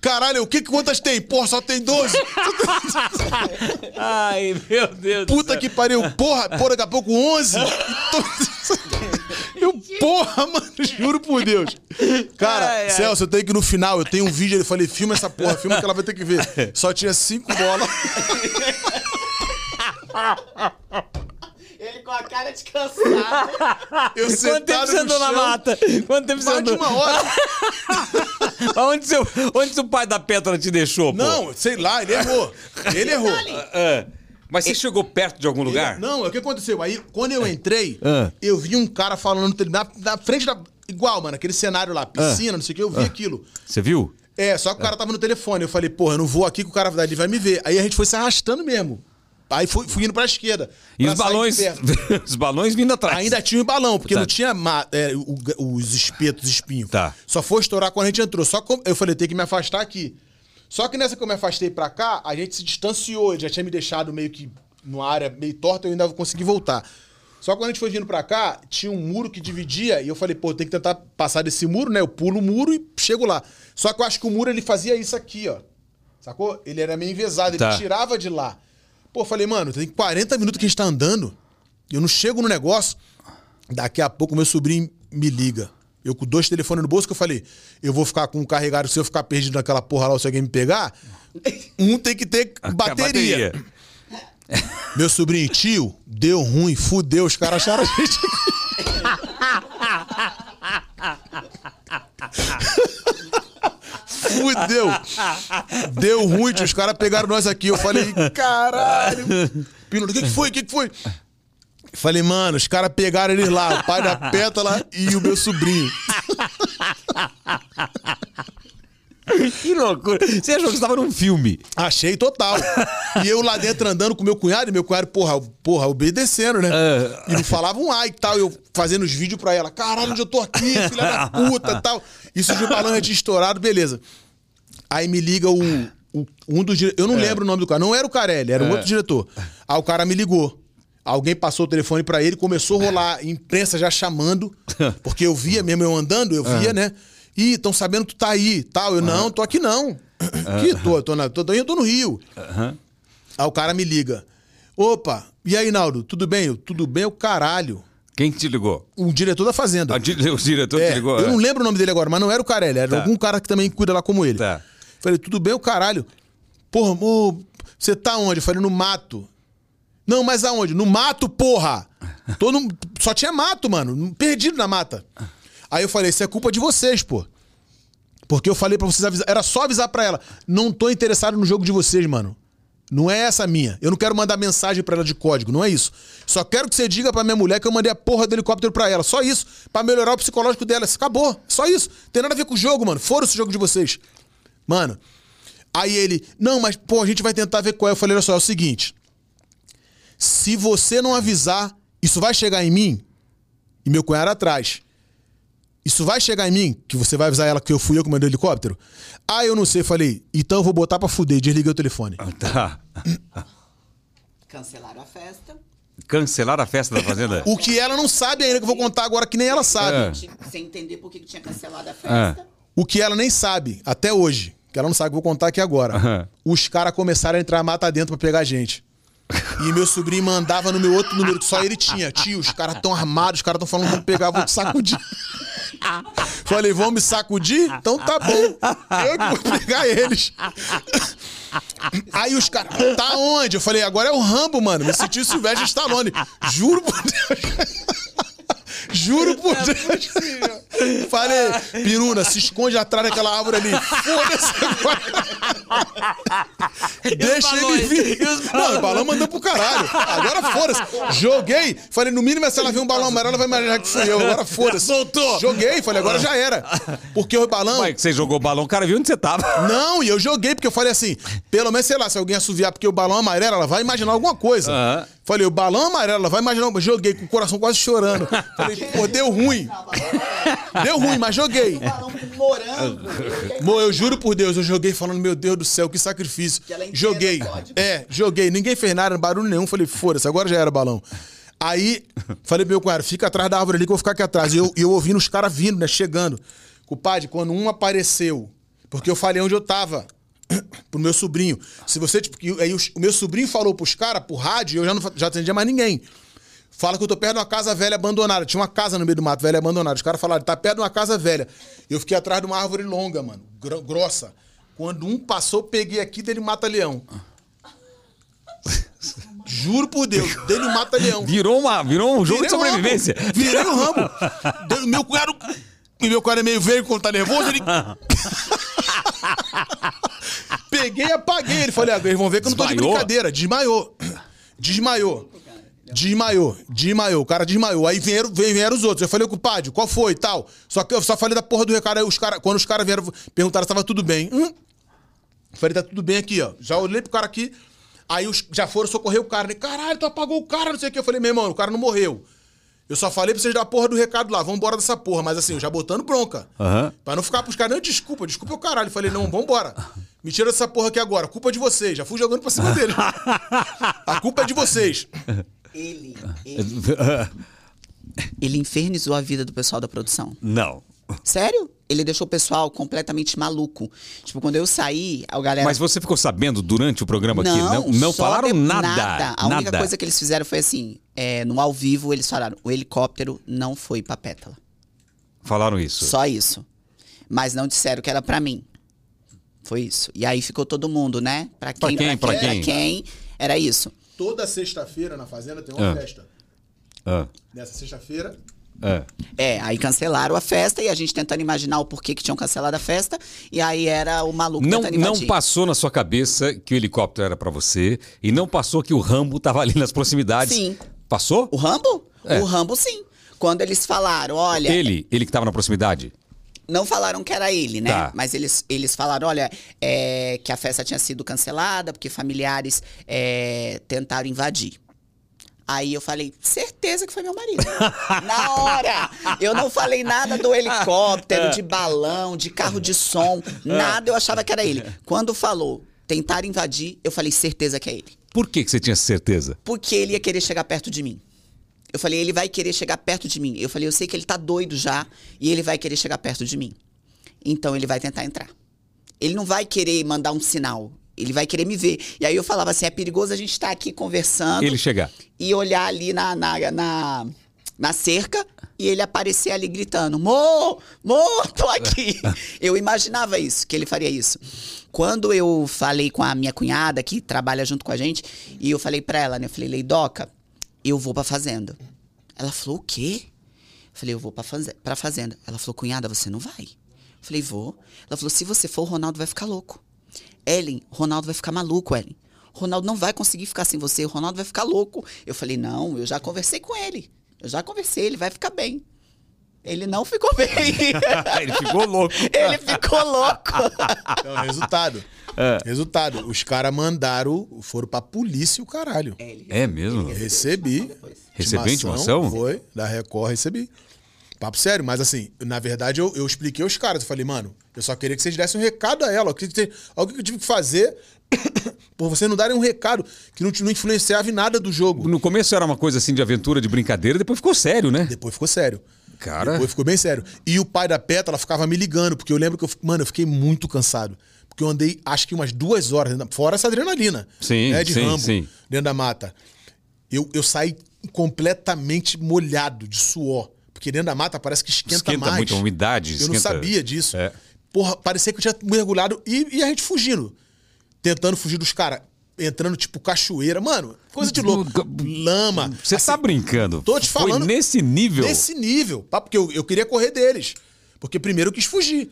Caralho, o que quantas tem? Porra, só tem 12. Ai, meu Deus. Puta que pariu. Porra, porra, daqui a pouco 11. Eu, porra, mano, juro por Deus. Cara, Ai, ai. Celso, eu tenho que ir no final, eu tenho um vídeo, eu falei, filma essa porra, filma que ela vai ter que ver. Só tinha cinco bolas. Com a cara de cansado. Eu Quanto tempo você andou na mata? Quanto tempo você Mais de andou? uma hora. Onde seu, onde seu pai da Pétala te deixou, pô? Não, sei lá, ele errou. Ele errou. É. Mas você chegou perto de algum lugar? Não, é o que aconteceu? Aí, quando eu entrei, Ah. eu vi um cara falando na, na frente da. Igual, mano, aquele cenário lá, piscina, não sei o que, eu vi aquilo. Você viu? É, só que o cara tava no telefone. Eu falei, porra, eu não vou aqui que o cara ele vai me ver. Aí a gente foi se arrastando mesmo. Aí fui, fui indo pra esquerda. E pra os balões. os balões vindo atrás. Ainda tinha o balão, porque Tá. não tinha é, o- os espetos, os espinhos. Tá. Só foi estourar quando a gente entrou. Só eu falei, tem que me afastar aqui. Só que nessa que eu me afastei pra cá, a gente se distanciou. Ele já tinha me deixado meio que numa área meio torta, eu ainda consegui voltar. Só que quando a gente foi vindo pra cá, tinha um muro que dividia, e eu falei, pô, tem que tentar passar desse muro, né? Eu pulo o muro e chego lá. Só que eu acho que o muro ele fazia isso aqui, ó. Sacou? Ele era meio envezado, ele Tá. tirava de lá. Pô, falei, mano, tem 40 minutos que a gente tá andando, e eu não chego no negócio. Daqui a pouco meu sobrinho me liga. Eu com dois telefones no bolso que eu falei, eu vou ficar com um carregado, se eu ficar perdido naquela porra lá, se alguém me pegar, um tem que ter A bateria. Meu sobrinho, tio, deu ruim, fudeu, os caras acharam a gente. Fudeu. Deu ruim, os caras pegaram nós aqui. Eu falei, caralho. Pino, o que, que foi? O que, que foi? Falei, mano, os caras pegaram eles lá, o pai da pétala e o meu sobrinho. Que loucura. Você achou que você tava num filme? Achei total. E eu lá dentro andando com meu cunhado, e meu cunhado, porra, porra, obedecendo, né? É. E não falava um ai e tal. Eu fazendo os vídeos pra ela. Caralho, onde eu tô aqui, filha da puta e tal. Isso de tinha estourado, beleza. Aí me liga o, o- um dos Eu não lembro o nome do cara. Não era o Carelli, era um É. outro diretor. Aí o cara me ligou. Alguém passou o telefone pra ele, começou a rolar imprensa já chamando, porque eu via mesmo eu andando, eu via, né? Ih, estão sabendo que tu tá aí, tal. Eu, não, tô aqui não. Aqui, tô, tô, na, tô, tô, tô no Rio. Aí o cara me liga. Opa, e aí, Naldo, tudo bem? Eu, tudo bem, o caralho. Quem te ligou? O diretor da Fazenda. Ah, di- O diretor É, te ligou? eu não é. lembro o nome dele agora, mas não era o Carelli, era Tá. algum cara que também cuida lá como ele. Tá. Falei, tudo bem, o caralho. Porra, ô, você tá onde? Eu falei, no mato. Não, mas aonde? No mato, porra! Tô no... Só tinha mato, mano. Perdido na mata. Aí eu falei, isso é culpa de vocês, pô. Porque eu falei pra vocês avisar. Era só avisar pra ela. Não tô interessado no jogo de vocês, mano. Não é essa minha. Eu não quero mandar mensagem pra ela de código, não é isso. Só quero que você diga pra minha mulher que eu mandei a porra do helicóptero pra ela. Só isso. Pra melhorar o psicológico dela. Acabou. Só isso. Tem nada a ver com o jogo, mano. Fora esse jogo de vocês. Mano. Aí ele, não, mas pô, a gente vai tentar ver qual é. Eu falei, olha só, é o seguinte. Se você não avisar, isso vai chegar em mim e meu cunhado atrás. Isso vai chegar em mim, que você vai avisar ela que eu fui eu que mandei o helicóptero? Ah, eu não sei. Falei, então eu vou botar pra fuder. Desliguei o telefone. Tá. Cancelaram a festa. Cancelaram a festa da Fazenda? O que ela não sabe ainda, que eu vou contar agora, que nem ela sabe. É. Sem entender por que tinha cancelado a festa. O que ela nem sabe, até hoje. Que ela não sabe, que eu vou contar aqui agora. Os caras começaram a entrar mata dentro pra pegar a gente. E meu sobrinho mandava no meu outro número que só ele tinha. Tio, os caras tão armados, os caras tão falando, vamos pegar, vou te sacudir. Falei, vão me sacudir? Então tá bom. Eu que vou pegar eles. Aí os caras, tá onde? Eu falei, agora é o Rambo, mano. Me senti o Silvestre Stallone. Juro por Deus. Juro por Deus. Falei, Piruna, se esconde atrás daquela árvore ali. Foda-se agora. Deixa ele vir. Não, o balão mandou pro caralho. Agora foda-se. Joguei. Falei, no mínimo, se ela ver um balão amarelo, ela vai imaginar que fui eu. Agora foda-se. Soltou. Joguei. Falei, agora já era. Porque o balão. Ué, que você jogou o balão, o cara viu onde você tava. Não, e eu joguei, porque eu falei assim, pelo menos, sei lá, se alguém assoviar porque o balão é amarelo, ela vai imaginar alguma coisa. Aham. Falei, o balão amarelo, ela vai imaginar. Joguei com o coração quase chorando. Falei, pô, deu ruim. Deu ruim, mas joguei. Mo, eu juro por Deus, eu joguei falando, meu Deus do céu, que sacrifício. Joguei. É, joguei. Ninguém fez nada, barulho nenhum. Falei, foda-se, agora já era balão. Aí, falei pro meu cunhado, fica atrás da árvore ali que eu vou ficar aqui atrás. E eu, eu ouvindo os caras vindo, né, chegando. Compadre, quando um apareceu, porque eu falei onde eu tava, pro meu sobrinho. Se você, tipo, que- aí os- o meu sobrinho falou pros caras, por rádio, eu já não já atendia mais ninguém. Fala que eu tô perto de uma casa velha abandonada. Tinha uma casa no meio do mato, velha abandonada. Os caras falaram, tá perto de uma casa velha. Eu fiquei atrás de uma árvore longa, mano, gro- grossa. Quando um passou, peguei aqui dele mata leão. Juro por Deus, dele mata leão. Virou, uma, virou um jogo de Virei o sobrevivência. Rambo. Virei o Rambo. Deu- Meu cunhado. E meu cunhado é meio velho quando tá nervoso, ele. Peguei e apaguei ele. Falei, ah, eles vão ver que eu não tô de Desmaiou? brincadeira. Desmaiou. Desmaiou. Desmaiou, desmaiou, o cara desmaiou. Aí vieram, vieram, vieram os outros. Eu falei, compadre, qual foi e tal? Só que eu só falei da porra do recado. Aí os cara, quando os caras vieram, perguntaram se tava tudo bem. Hum? Falei, tá tudo bem aqui, ó. Já olhei pro cara aqui. Aí os, já foram socorrer o cara. Né? Caralho, tu apagou o cara, não sei o que. Eu falei, meu irmão, o cara não morreu. Eu só falei pra vocês dar a porra do recado lá. Vambora dessa porra. Mas assim, eu já botando bronca. Aham. Pra não ficar pros caras, não, desculpa, desculpa o caralho. Eu falei, não, vambora. Me tira dessa porra aqui agora. Culpa é de vocês. Já fui jogando pra cima dele. A culpa é de vocês. Ele, ele, ele infernizou a vida do pessoal da produção. Não. Sério? Ele deixou o pessoal completamente maluco. Tipo, quando eu saí, a galera. Mas você ficou sabendo durante o programa aqui? Não, não falaram de- nada. A única coisa que eles fizeram foi assim: é, no ao vivo, eles falaram: o helicóptero não foi pra Pétala. Falaram isso. Só isso. Mas não disseram que era pra mim. Foi isso. E aí ficou todo mundo, né? Pra Pra quem, quem, pra quem? quem, era isso. Toda sexta-feira na Fazenda tem uma Ah. festa. Ah, Nessa sexta-feira, ah. É, aí cancelaram a festa e a gente tentando imaginar o porquê que tinham cancelado a festa. E aí era o maluco Não, tentando não invadir. passou na sua cabeça que o helicóptero era pra você e não passou que o Rambo tava ali nas proximidades. Sim. Passou? O Rambo? É. O Rambo, sim. Quando eles falaram, olha. Ele, ele que tava na proximidade. Não falaram que era ele, né? Tá. Mas eles, eles falaram, olha, é, que a festa tinha sido cancelada porque familiares é, tentaram invadir. Aí eu falei, certeza que foi meu marido. Na hora! Eu não falei nada do helicóptero, de balão, de carro de som, nada eu achava que era ele. Quando falou tentar invadir, eu falei, certeza que é ele. Por que, que você tinha certeza? Porque ele ia querer chegar perto de mim. Eu falei, ele vai querer chegar perto de mim. Eu falei, eu sei que ele tá doido já e ele vai querer chegar perto de mim. Então ele vai tentar entrar. Ele não vai querer mandar um sinal. Ele vai querer me ver. E aí eu falava assim: é perigoso a gente estar aqui conversando Ele chegar. e olhar ali na, na, na, na cerca e ele aparecer ali gritando: Mo, Mo, tô aqui. eu imaginava isso, que ele faria isso. Quando eu falei com a minha cunhada, que trabalha junto com a gente, e eu falei pra ela, né? Eu falei, Leidoca, eu vou pra fazenda. Ela falou, o quê? Eu falei, eu vou pra, faze pra fazenda. Ela falou, cunhada, você não vai? Eu falei, vou. Ela falou, se você for, o Ronaldo vai ficar louco. Ellen, Ronaldo vai ficar maluco, Ellen. Ronaldo não vai conseguir ficar sem você, o Ronaldo vai ficar louco. Eu falei, não, eu já conversei com ele. Eu já conversei, ele vai ficar bem. Ele não ficou bem. Ele ficou louco. ele ficou louco. Então, resultado. Resultado. Os caras mandaram, foram pra polícia o caralho. É mesmo? Recebi. Recebeu intimação? Foi, da Record recebi. Papo sério, mas assim, na verdade eu, eu expliquei aos caras. Eu falei, mano, eu só queria que vocês dessem um recado a ela. O que, que- eu tive que fazer por vocês não darem um recado que não, não influenciava em nada do jogo. No começo era uma coisa assim de aventura, de brincadeira, depois ficou sério, né? Depois ficou sério. Cara. Depois ficou bem sério. E o pai da Pétala ficava me ligando, porque eu lembro que eu, mano, eu fiquei muito cansado. Porque eu andei, acho que umas duas horas, fora essa adrenalina. Sim, né, de sim, Rambo, sim. dentro da mata. Eu, eu saí completamente molhado de suor. Porque dentro da mata parece que esquenta, Esquenta mais. muito, a umidade Eu não esquenta. sabia disso. É. Porra, parecia que eu tinha mergulhado e, e a gente fugindo. tentando fugir dos caras. Entrando, tipo, cachoeira. Mano, coisa de louco. Lama. Você Assim, tá brincando? tô te falando- Foi nesse nível. Nesse nível. Tá? Porque eu, eu queria correr deles. Porque primeiro eu quis fugir.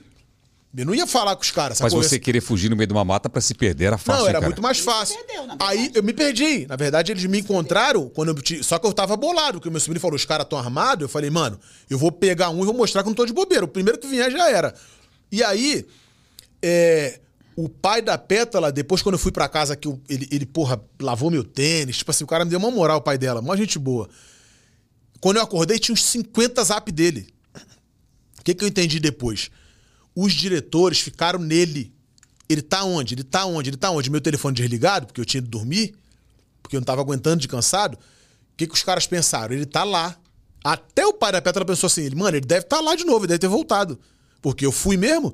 Eu não ia falar com os caras. Mas você querer fugir no meio de uma mata pra se perder era fácil, Não, era cara. muito mais fácil. perdeu, Aí eu me perdi. Na verdade, eles me encontraram quando eu Só que eu tava bolado, porque o meu sobrinho falou: os caras estão armados. Eu falei, mano, eu vou pegar um e vou mostrar que eu não tô de bobeira. O primeiro que vier já era. E aí, é, o pai da Pétala, depois quando eu fui pra casa, que eu- ele, ele, porra, lavou meu tênis. Tipo assim, o cara me deu uma moral, o pai dela. Mó gente boa. Quando eu acordei, tinha uns 50 zap dele. O que, que eu entendi depois? Os diretores ficaram nele. Ele tá onde? Ele tá onde? Ele tá onde? Meu telefone desligado, porque eu tinha ido dormir, porque eu não tava aguentando de cansado. O que, que os caras pensaram? Ele tá lá. Até o pai da Petra pensou assim: ele, mano, ele deve estar lá de novo, ele deve ter voltado. Porque eu fui mesmo.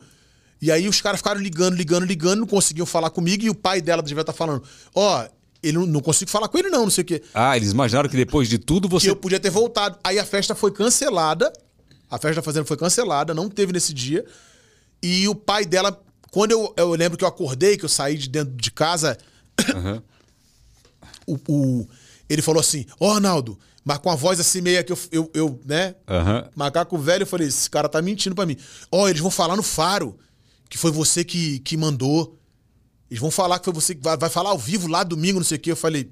E aí os caras ficaram ligando, ligando, ligando, não conseguiam falar comigo, e o pai dela devia estar falando: ó, ele não, não consigo falar com ele, não, não sei o quê Ah, eles imaginaram que depois de tudo que você. eu podia ter voltado. Aí a festa foi cancelada. A festa da fazenda foi cancelada, não teve nesse dia. E o pai dela, quando eu, eu lembro que eu acordei, que eu saí de dentro de casa, o, o- ele falou assim: Ó, Arnaldo, mas com a voz assim meia que eu, eu, eu, né? Aham. Macaco velho, eu falei: esse cara tá mentindo pra mim. Ó, eles vão falar no faro que foi você que, que mandou. Eles vão falar que foi você que vai, vai falar ao vivo lá domingo, não sei o quê. Eu falei: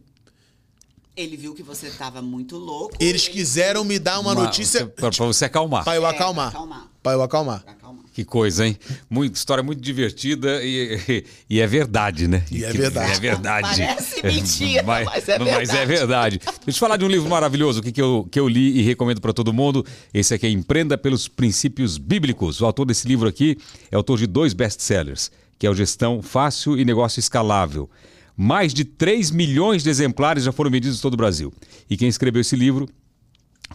Ele viu que você tava muito louco. eles ele- quiseram me dar uma Uma- notícia Pra, pra você acalmar. pra eu É, acalmar. pra acalmar. Pra eu acalmar. Pra acalmar. Que coisa, hein? Muito, história muito divertida e, e é verdade, né? E é Que- verdade. É verdade. Parece mentira, mas é Mas é verdade. verdade. Deixa eu te falar de um livro maravilhoso que, que, eu, que eu li e recomendo para todo mundo. Esse aqui é Empreenda pelos Princípios Bíblicos. O autor desse livro aqui é autor de dois best-sellers, que é o Gestão Fácil e Negócio Escalável. Mais de 3 milhões de exemplares já foram vendidos em todo o Brasil. E quem escreveu esse livro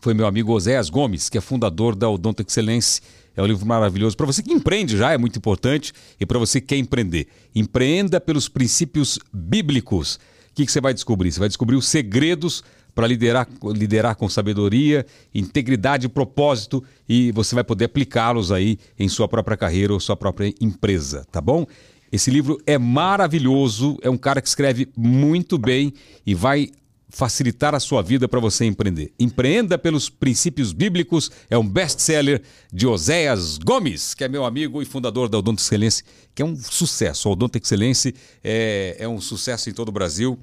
foi meu amigo Oséias Gomes, que é fundador da Odonto Excelência. É um livro maravilhoso. Para você que empreende já é muito importante e para você que quer empreender. Empreenda pelos princípios bíblicos. O que, que você vai descobrir? Você vai descobrir os segredos para liderar, liderar com sabedoria, integridade e propósito e você vai poder aplicá-los aí em sua própria carreira ou sua própria empresa, tá bom? Esse livro é maravilhoso, é um cara que escreve muito bem e vai facilitar a sua vida para você empreender. Empreenda pelos princípios bíblicos é um best-seller de Oséias Gomes, que é meu amigo e fundador da Odonto Excelência, que é um sucesso. A Odonto Excelência é, é um sucesso em todo o Brasil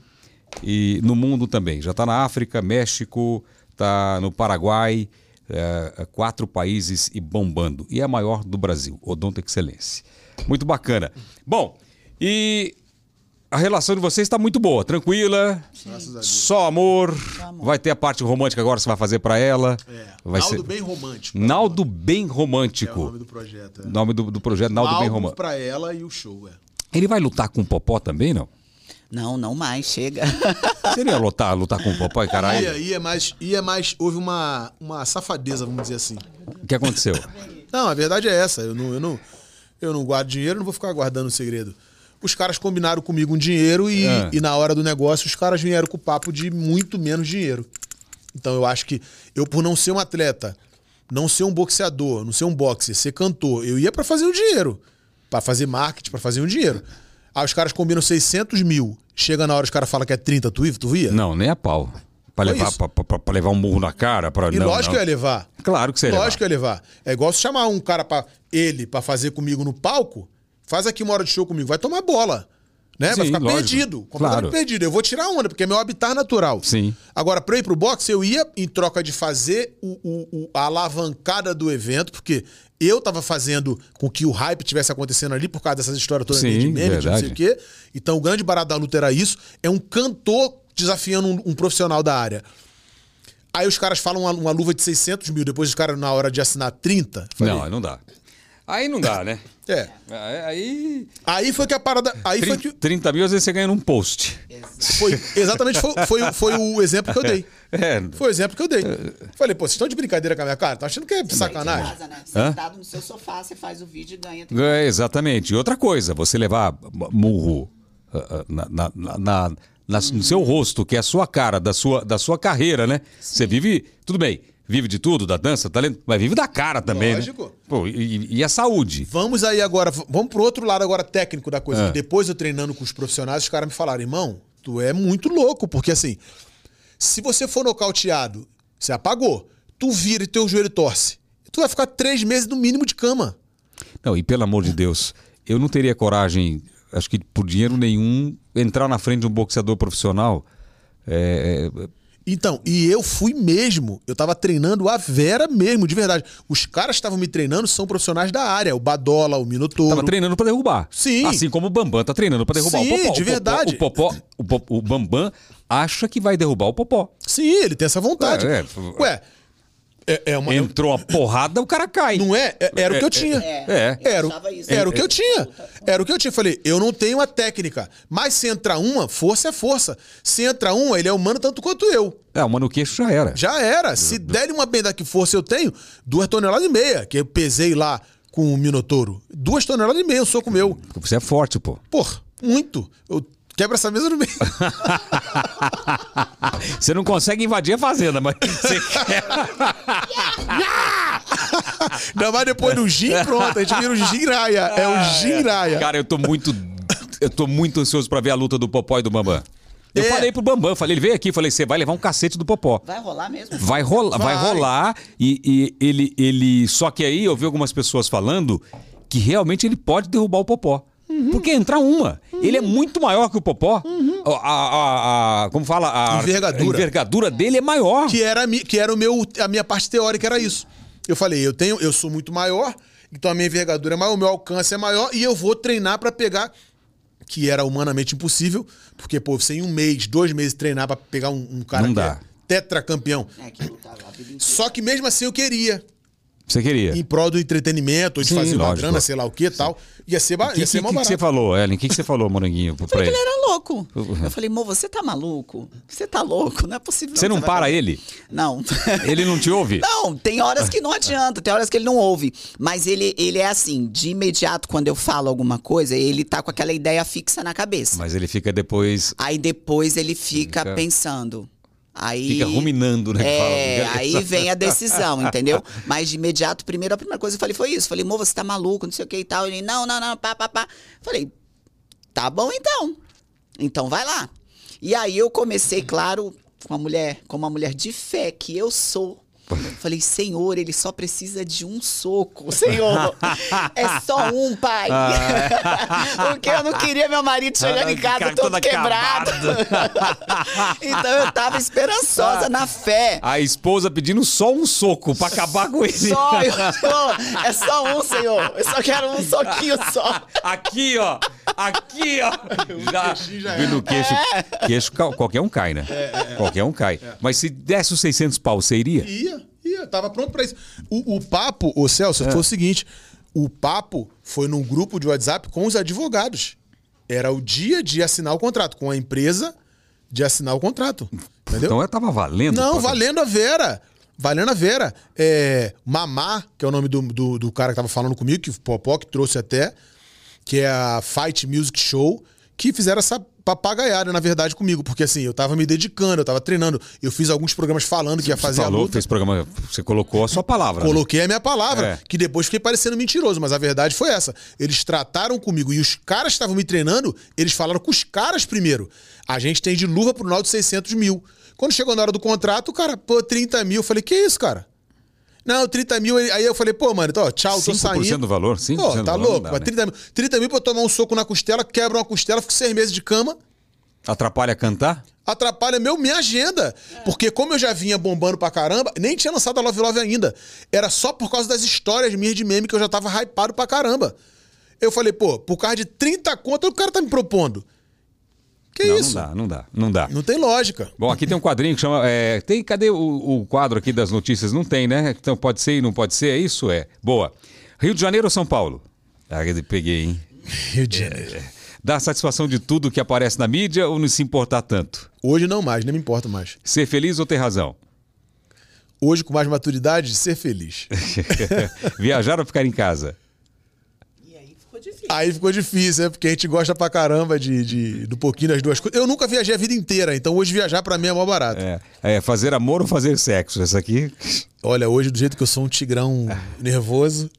e no mundo também. Já está na África, México, está no Paraguai, é, quatro países e bombando. E é a maior do Brasil, Odonto Excelência. Muito bacana. Bom, e a relação de vocês está muito boa, tranquila. Só amor. Vai ter a parte romântica agora que você vai fazer para ela. É. Vai Naldo ser... bem romântico. Naldo Bem É o Romântico. nome do projeto. É. nome do, do projeto Naldo O Bem Romântico. pra ela e o show, é. Ele vai lutar com o Popó também, não? Não, não mais, chega. Seria lutar, lutar com o Popó e E caralho? aí é mais, e é mais, houve uma, uma safadeza, vamos dizer assim. O que aconteceu? Não, a verdade é essa. Eu não, eu não, eu não guardo dinheiro, não vou ficar guardando segredo. Os caras combinaram comigo um dinheiro e, Ah. e na hora do negócio os caras vieram com o papo de muito menos dinheiro. Então eu acho que eu, por não ser um atleta, não ser um boxeador, não ser um boxer, ser cantor, eu ia pra fazer um dinheiro. Pra fazer marketing, pra fazer um dinheiro. Aí os caras combinam 600 mil. Chega na hora, os caras falam que é 30, tu ia? Tu via? Não, nem a pau. Pra levar, isso. pra, pra- pra levar um murro na cara? Pra... E não, lógico não. que eu ia levar. Claro que você ia Lógico que eu ia levar. É igual se chamar um cara para ele pra fazer comigo no palco, faz aqui uma hora de show comigo, vai tomar bola. Né? vai Sim, ficar lógico. perdido. Completamente Claro. perdido. Eu vou tirar onda, porque é meu habitat natural. Sim. Agora, pra eu ir pro boxe, eu ia em troca de fazer o, o- o- a alavancada do evento, porque eu tava fazendo com que o hype tivesse acontecendo ali por causa dessas histórias todas Sim, de meme, de não sei o quê. Então, o grande barato da luta era isso. É um cantor desafiando um, um profissional da área. Aí os caras falam uma, uma luva de 600 mil, depois os caras, na hora de assinar 30. falei, Não, aí não dá. Aí não dá, né? É. Aí. Aí foi que a parada. Aí foi 30, que. 30 mil às vezes você ganha num post. Foi, exatamente foi, foi, foi o exemplo que eu dei. É. Foi o exemplo que eu dei. Falei, pô, vocês estão de brincadeira com a minha cara? Tá achando que é Em sacanagem? casa, né? Sentado no seu sofá, você faz o vídeo e ganha. É, exatamente. E outra coisa, você levar murro ah, ah, na, na- na- na- na- no seu rosto, que é a sua cara, da sua, da sua carreira, né? Você vive. Tudo bem. Vive de tudo, da dança, talento, mas vive da cara também, Lógico. né? Pô, e, e a saúde? Vamos aí agora, vamos pro outro lado agora técnico da coisa. Ah. Depois eu treinando com os profissionais, os caras me falaram, irmão, tu é muito louco, porque assim, se você for nocauteado, você apagou, tu vira e teu joelho torce, tu vai ficar três meses no mínimo de cama. Não, e pelo amor de Deus, eu não teria coragem, acho que por dinheiro nenhum, entrar na frente de um boxeador profissional. É, é, Então, e eu fui mesmo. Eu tava treinando a Vera mesmo, de verdade. Os caras que estavam me treinando são profissionais da área. O Badola, o Minotouro. tava treinando pra derrubar. Sim. Assim como o Bambam tá treinando pra derrubar Sim, o Popó. de O Popó- verdade. O Popó, o, Popó- o Bambam acha que vai derrubar o Popó. Sim, ele tem essa vontade. É, é. Ué, é, é uma. Entrou a porrada, o cara cai. Não é? É- Era o que eu É, tinha. é. Era, o- era o É, que eu é. tinha. Era o que eu tinha. Falei, eu não tenho a técnica. Mas se entrar uma, força é força. Se entrar uma, ele é humano tanto quanto eu. É, uma no queixo já era. Já era. Se der uma benda que força eu tenho, duas toneladas e meia, que eu pesei lá com o Minotouro. Duas toneladas e meia, um soco meu. Você é forte, pô. Pô, muito. Eu quebro essa mesa no meio. Você não consegue invadir a fazenda, mas você quer. Ainda mais depois do gin, pronto. A gente vira o giraia. É o giraia. Cara, eu tô muito. Eu tô muito ansioso pra ver a luta do Popó e do Bambam. Eu É. falei pro Bambam, falei, ele veio aqui, falei, você vai levar um cacete do Popó. Vai rolar mesmo? Vai rolar, vai. Vai. rolar e, e ele, ele. Só que aí eu vi algumas pessoas falando que realmente ele pode derrubar o Popó. Uhum. Porque entra uma. Ele é muito maior que o Popó. A, a- a- como fala? A Envergadura. a envergadura dele é maior. que era, que era o meu, a minha parte teórica, era isso. Eu falei, eu tenho, eu sou muito maior, então a minha envergadura é maior, o meu alcance é maior, e eu vou treinar pra pegar, que era humanamente impossível, porque, pô, você em um mês, dois meses treinar pra pegar um, um cara Não que dá. é tetracampeão. É, que inteira. Só que mesmo assim eu queria, Você queria? em prol do entretenimento, ou de Sim, fazer uma lógico. grana, sei lá o que e tal. Ia ser, ba- O que, ia ser que, que, que você falou, Ellen? O que, que você falou, Moranguinho, pra Falei que ele? ele era louco. Eu falei, mo, você tá maluco? Você tá louco? Não é possível. Você não para ele? Não. Ele não te ouve? Não, tem horas que não adianta, tem horas que ele não ouve. Mas ele, ele é assim, de imediato, quando eu falo alguma coisa, ele tá com aquela ideia fixa na cabeça. Mas ele fica depois. Aí depois ele fica, Fica- pensando. Aí, Fica ruminando, né, É, fala. aí vem a decisão, entendeu? Mas de imediato, primeiro, a primeira coisa que eu falei foi isso. Falei, mo, você tá maluco, não sei o que e tal. Ele, não, não, não, pá, pá, pá. Falei, tá bom então. Então vai lá. E aí eu comecei, claro, com a mulher, como uma mulher de fé que eu sou. Falei, Senhor, ele só precisa de um soco. Senhor, é só um, pai. Porque eu não queria meu marido chegando em casa Cara, todo todo quebrado. então eu tava esperançosa na fé. A esposa pedindo só um soco pra acabar com ele. Só, eu só, é só um, Senhor. Eu só quero um soquinho só. Aqui, ó. Aqui, ó. Já, já no queixo. Queixo, ca- qualquer um cai, né? Qualquer um cai. Mas se desse os 600 pau, você iria? Ia, tava pronto pra isso. O, o papo, ô Celso, É. foi o seguinte: o papo foi num grupo de WhatsApp com os advogados. Era o dia de assinar o contrato, com a empresa de assinar o contrato. Entendeu? Então eu tava valendo. Não, pra- valendo a Vera. Valendo a Vera. É, Mamá, que é o nome do, do, do cara que tava falando comigo, que o Popó que trouxe até, que é a Fight Music Show, que fizeram essa papagaiada, na verdade, comigo. Porque assim, eu tava me dedicando, eu tava treinando. Eu fiz alguns programas falando que ia fazer a falou, luta. fez programa. Você colocou a sua palavra. né? Coloquei a minha palavra, É. que depois fiquei parecendo mentiroso, mas a verdade foi essa. Eles trataram comigo e os caras que estavam me treinando, eles falaram com os caras primeiro. A gente tem de luva pro Naldo 600 mil. Quando chegou na hora do contrato, o cara, pô, 30 mil. Eu falei, que isso, cara? Não, 30 mil. Aí eu falei, pô, mano, então, ó, tchau, tô 5% saindo. do valor? 5% Pô, do tá valor louco? dá, mas né? 30 mil. 30 mil pra eu tomar um soco na costela, quebra uma costela, fico seis meses de cama Atrapalha cantar? atrapalha meu, minha agenda. Porque como eu já vinha bombando pra caramba, nem tinha lançado a Love Love ainda. Era só por causa das histórias minhas de meme que eu já tava hypado pra caramba. Eu falei, pô, por causa de 30 contas o cara tá me propondo. Que não, isso? não dá, não dá, não dá. Não tem lógica. Bom, aqui tem um quadrinho que chama. é, tem, cadê o, o quadro aqui das notícias? Não tem, né? Então pode ser e não pode ser, é isso? É. Boa. Rio de Janeiro ou São Paulo? Ah, peguei, hein? Rio de Janeiro. Dá satisfação de tudo que aparece na mídia ou não se importar tanto? Hoje não mais, nem me importa mais. Ser feliz ou ter razão? Hoje, com mais maturidade, ser feliz. Viajar ou ficar em casa? Aí ficou ficou difícil. Aí ficou difícil, né? Porque a gente gosta pra caramba de, de, do pouquinho das duas coisas. Eu nunca viajei a vida inteira, então hoje viajar pra mim é mó barato. É, é fazer amor ou fazer sexo? Essa aqui. Olha, hoje, do jeito que eu sou um tigrão nervoso.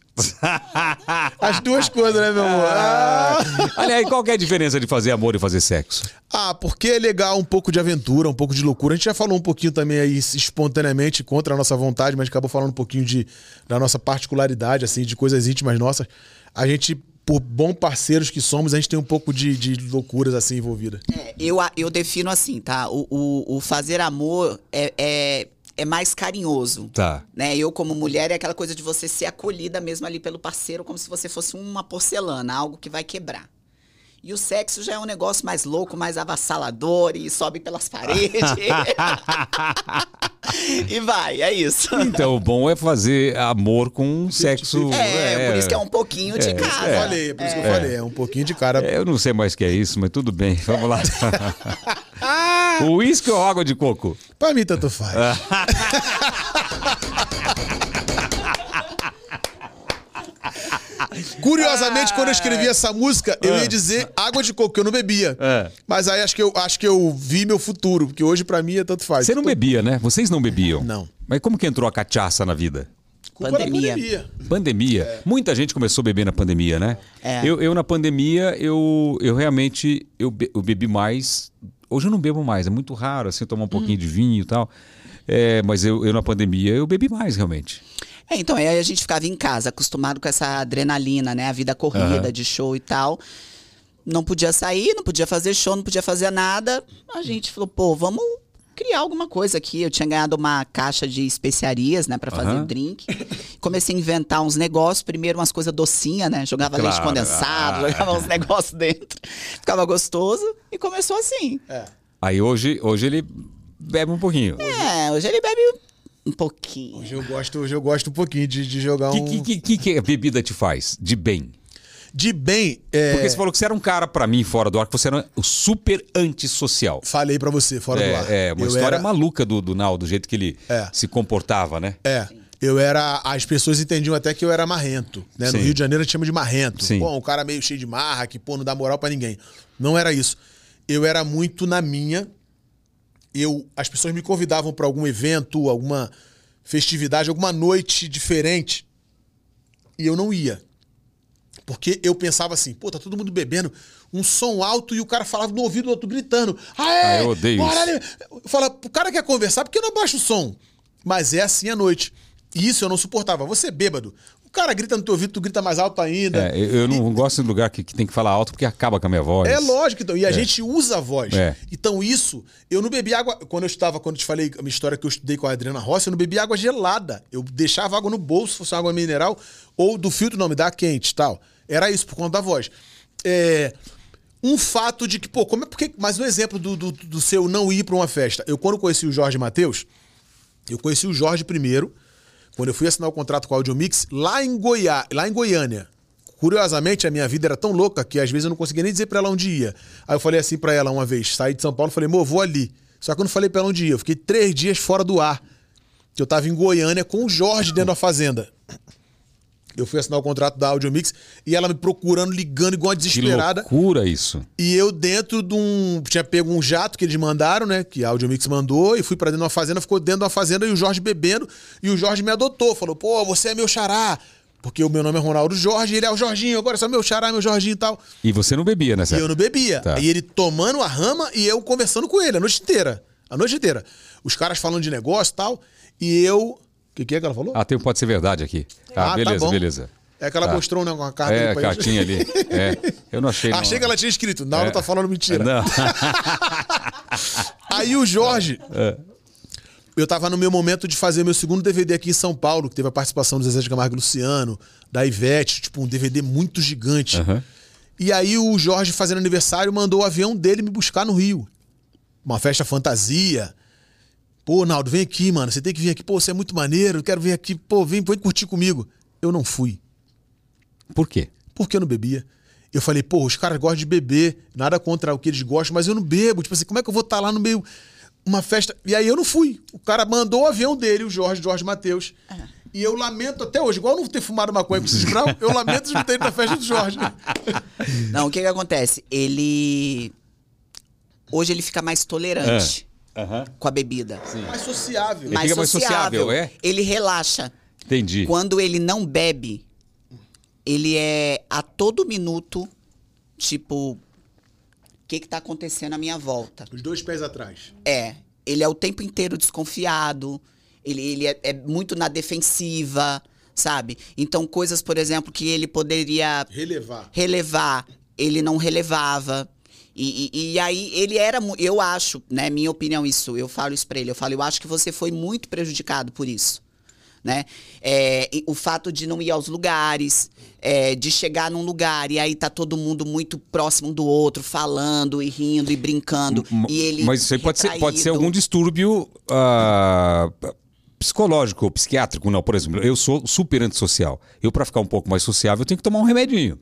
As duas coisas, né, meu amor? Ah, Olha aí, qual que é a diferença de fazer amor e fazer sexo? Ah, porque é legal um pouco de aventura, um pouco de loucura. A gente já falou um pouquinho também aí espontaneamente contra a nossa vontade, mas acabou falando um pouquinho de, da nossa particularidade, assim, de coisas íntimas nossas. A gente, por bom parceiros que somos, a gente tem um pouco de, de loucuras assim envolvidas. É, eu, eu defino assim, tá? O, o, o fazer amor é, é, é mais carinhoso. Tá. Né? Eu, como mulher, é aquela coisa de você ser acolhida mesmo ali pelo parceiro, como se você fosse uma porcelana, algo que vai quebrar. E o sexo já é um negócio mais louco, mais avassalador e sobe pelas paredes. e vai, é isso. Então, o bom é fazer amor com sexo. É, por isso que é um pouquinho de que eu cada. falei, por isso que eu falei. É um pouquinho de cara. É, Eu não sei mais o que é isso, mas tudo bem. Vamos lá. o uísque ou água de coco? Pra mim, tanto faz. Curiosamente, quando eu escrevi essa música, eu ia dizer água de coco, que eu não bebia. É. Mas aí acho que, eu, acho que eu vi meu futuro, porque hoje pra mim é tanto faz. Você não bebia, né? Vocês não bebiam? Não. Mas como que entrou a cachaça na vida? Pandemia. pandemia. Pandemia. Muita gente começou a beber na pandemia, né? É. Eu, eu, na pandemia, eu, eu realmente eu, be- eu bebi mais. Hoje eu não bebo mais, é muito raro assim tomar um pouquinho de vinho e tal. É, mas eu, eu na pandemia eu bebi mais realmente. É, então, aí a gente ficava em casa, acostumado com essa adrenalina, né? A vida corrida, Aham. de show e tal. Não podia sair, não podia fazer show, não podia fazer nada. A gente falou, pô, vamos criar alguma coisa aqui. Eu tinha ganhado uma caixa de especiarias, né, pra fazer Aham. drink. Comecei a inventar uns negócios, primeiro umas coisas docinhas, né? Jogava leite Claro. condensado, Ah. jogava uns negócios dentro. Ficava gostoso e começou assim. É. Aí hoje, hoje ele bebe um pouquinho. É, hoje ele bebe um pouquinho. Hoje eu gosto, hoje eu gosto um pouquinho de, de jogar O um. que, que, que, que a bebida te faz de bem? De bem, é, Porque você falou que você era um cara, pra mim, fora do ar, que você era o super antissocial. falei pra você, fora do ar. É, é uma Eu história era- maluca do, do Naldo, do jeito que ele É. se comportava, né? É. Eu era. As pessoas entendiam até que eu era marrento. Né? No. Rio de Janeiro a gente chama de marrento. Sim. Pô, um cara meio cheio de marra, que pô, não dá moral pra ninguém. Não era isso. Eu era muito na minha. Eu, as pessoas me convidavam pra algum evento, alguma festividade, alguma noite diferente. E eu não ia. Porque eu pensava assim, pô, tá todo mundo bebendo, um som alto e o cara falava no ouvido do outro gritando. Ah, é? Ah, eu odeio bora isso. ali." Eu falava, o cara quer conversar, por que não abaixa o som? Mas é assim à noite. E isso eu não suportava. Você é bêbado. O cara grita no teu ouvido, tu grita mais alto ainda. É, eu eu não gosto de lugar que, que tem que falar alto porque acaba com a minha voz. É lógico, então. E a gente usa a voz. É. Então, isso, eu não bebi água. Quando eu estava, quando eu te falei a minha história que eu estudei com a Adriana Rossi, eu não bebi água gelada. Eu deixava água no bolso, se fosse água mineral, ou do filtro, não, me dá quente e tal. Era isso, por conta da voz. É. Um fato de que, pô, como é porque. Mas um exemplo do, do, do seu não ir pra uma festa. Eu, quando conheci o Jorge Matheus, eu conheci o Jorge primeiro, quando eu fui assinar o contrato com a Audiomix, lá em Goiá, lá em Goiânia. Curiosamente, a minha vida era tão louca que às vezes eu não conseguia nem dizer pra ela onde ia. Aí eu falei assim pra ela uma vez, saí de São Paulo, falei, amor, vou ali. Só que eu não falei pra ela onde ia. Eu fiquei três dias fora do ar. Que eu tava em Goiânia com o Jorge dentro da fazenda. Eu fui assinar o contrato da Audiomix e ela me procurando, ligando igual uma Que desesperada. loucura isso. E eu dentro de um. Tinha pego um jato que eles mandaram, né? Que a Audiomix mandou, e fui pra dentro de uma fazenda, ficou dentro de uma fazenda e o Jorge bebendo. E o Jorge me adotou, falou: pô, você é meu xará. Porque o meu nome é Ronaldo Jorge, e ele é o Jorginho, agora só meu xará, meu Jorginho e tal. E você não bebia nessa E eu não bebia. Tá. E ele tomando a rama e eu conversando com ele a noite inteira. A noite inteira. Os caras falando de negócio e tal. E eu. O que, que é que ela falou? Ah, tem, pode ser verdade aqui. Ah, Ah, tá beleza, bom. beleza. É que ela Tá. mostrou né, uma carta É, ali pra cartinha ali. É. Eu não achei. não. Achei que ela tinha escrito. Não, ela É. tá falando mentira. Não. Aí o Jorge. É. Eu tava no meu momento de fazer meu segundo DVD aqui em São Paulo, que teve a participação do Zezé de Camargo e Luciano, da Ivete, tipo, um DVD muito gigante. Aham. E aí o Jorge, fazendo aniversário, mandou o avião dele me buscar no Rio. Uma festa fantasia. Pô, Naldo, vem aqui, mano. Você tem que vir aqui. Pô, você é muito maneiro. Eu quero vir aqui. Pô, vem, vem curtir comigo. Eu não fui. Por quê? Porque eu não bebia. Eu falei, pô, os caras gostam de beber, nada contra o que eles gostam, mas eu não bebo. Tipo assim, como é que eu vou estar lá no meio uma festa? E aí eu não fui. O cara mandou o avião dele, o Jorge, Jorge Matheus. E eu lamento até hoje, igual não ter fumado maconha com o Chris Brown, eu lamento de não ter ido na festa do Jorge. Não, o que que acontece? Ele. Hoje ele fica mais tolerante Aham. com a bebida. Mais sociável. Ele fica mais sociável, é? Ele relaxa. Entendi. Quando ele não bebe, ele é a todo minuto, tipo, o que que tá acontecendo à minha volta? Os dois pés atrás. É, ele é o tempo inteiro desconfiado, ele, ele é, é muito na defensiva, sabe? Então, coisas, por exemplo, que ele poderia Relevar. relevar, ele não relevava. E, e- e aí ele era, eu acho, né, minha opinião isso, eu falo isso pra ele, eu falo, eu acho que você foi muito prejudicado por isso, né? É, o fato de não ir aos lugares, é, de chegar num lugar e aí tá todo mundo muito próximo um do outro, falando e rindo e brincando, M- e ele Mas isso aí pode ser, pode ser algum distúrbio ah, psicológico ou psiquiátrico. Não, por exemplo, eu sou super antissocial. Eu, pra ficar um pouco mais sociável, eu tenho que tomar um remedinho.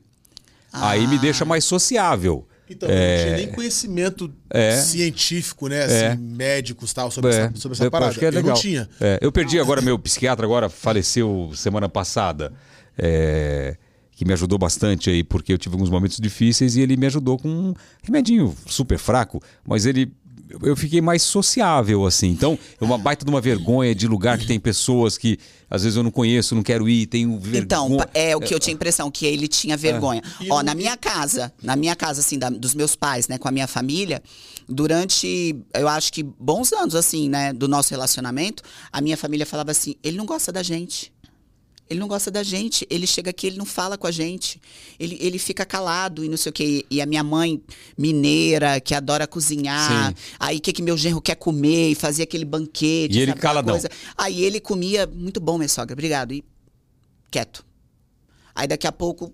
Aí me deixa mais sociável. Então, eu não tinha nem conhecimento É. científico, né? Assim, É. médicos tal, sobre, É, essa, sobre essa eu parada. é eu legal. não tinha. É, eu perdi agora, meu psiquiatra agora faleceu semana passada, é, que me ajudou bastante aí, porque eu tive alguns momentos difíceis e ele me ajudou com um remedinho super fraco, mas ele. Eu fiquei mais sociável, assim. Então, é uma baita de uma vergonha de lugar que tem pessoas que às vezes eu não conheço, não quero ir, tenho vergonha. Então, é o que eu tinha impressão, que ele tinha vergonha. E Ó, na minha casa, na minha casa, assim, da- dos meus pais, né, com a minha família, durante, eu acho que bons anos, assim, né, do nosso relacionamento, a minha família falava assim, ele não gosta da gente. Ele não gosta da gente. Ele chega aqui, ele não fala com a gente. Ele, ele fica calado e não sei o quê. E a minha mãe, mineira, que adora cozinhar. Sim. Aí o que, que meu genro quer comer e fazia aquele banquete. E ele caladão. coisa. Aí ele comia, muito bom, minha sogra, obrigado. E quieto. Aí daqui a pouco,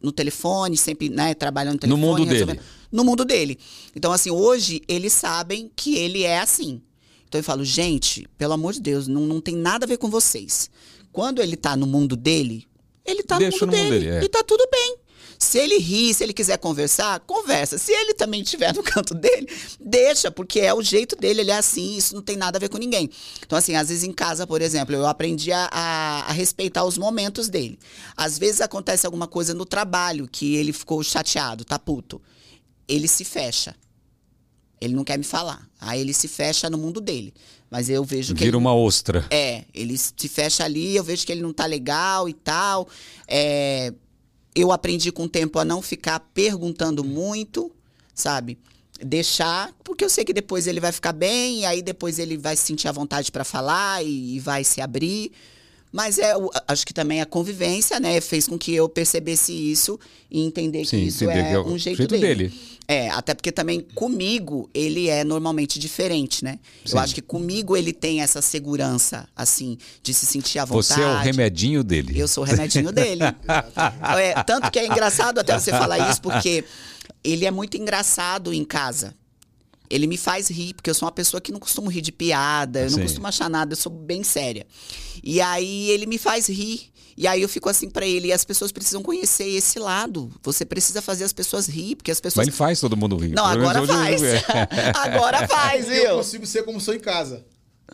no telefone, sempre, né, trabalhando no No telefone. mundo resolvendo- dele. No mundo dele. Então, assim, hoje eles sabem que ele é assim. Então eu falo, gente, pelo amor de Deus, não, não tem nada a ver com vocês. Quando ele tá no mundo dele, ele tá Deixa no mundo no mundo dele. dele, é. E tá tudo bem. Se ele rir, se ele quiser conversar, conversa. Se ele também estiver no canto dele, deixa, porque é o jeito dele, ele é assim, isso não tem nada a ver com ninguém. Então, assim, às vezes em casa, por exemplo, eu aprendi a, a- a respeitar os momentos dele. Às vezes acontece alguma coisa no trabalho que ele ficou chateado, tá puto. Ele se fecha. Ele não quer me falar. Aí ele se fecha no mundo dele. Mas eu vejo que Vira ele uma ostra. é, ele se fecha ali, eu vejo que ele não tá legal e tal. É, eu aprendi com o tempo a não ficar perguntando muito, sabe? Deixar, porque eu sei que depois ele vai ficar bem, e aí depois ele vai se sentir à vontade para falar e, e vai se abrir. Mas é, acho que também a convivência, né, fez com que eu percebesse isso e entender Sim, que isso entender é, que é um jeito, jeito dele. dele. É, até porque também comigo ele é normalmente diferente, né? Sim. Eu acho que comigo ele tem essa segurança, assim, de se sentir à vontade. Você é o remedinho dele. Eu sou o remedinho dele. É, tanto que é engraçado até você falar isso, porque ele é muito engraçado em casa. Ele me faz rir, porque eu sou uma pessoa que não costumo rir de piada, eu não Sim. costumo achar nada, eu sou bem séria. E aí ele me faz rir. E aí eu fico assim pra ele, e as pessoas precisam conhecer esse lado. Você precisa fazer as pessoas rir, porque as Mas pessoas. ele faz todo mundo rir. Não, menos agora eu- faz. é. agora faz, Eu viu? consigo ser como sou em casa.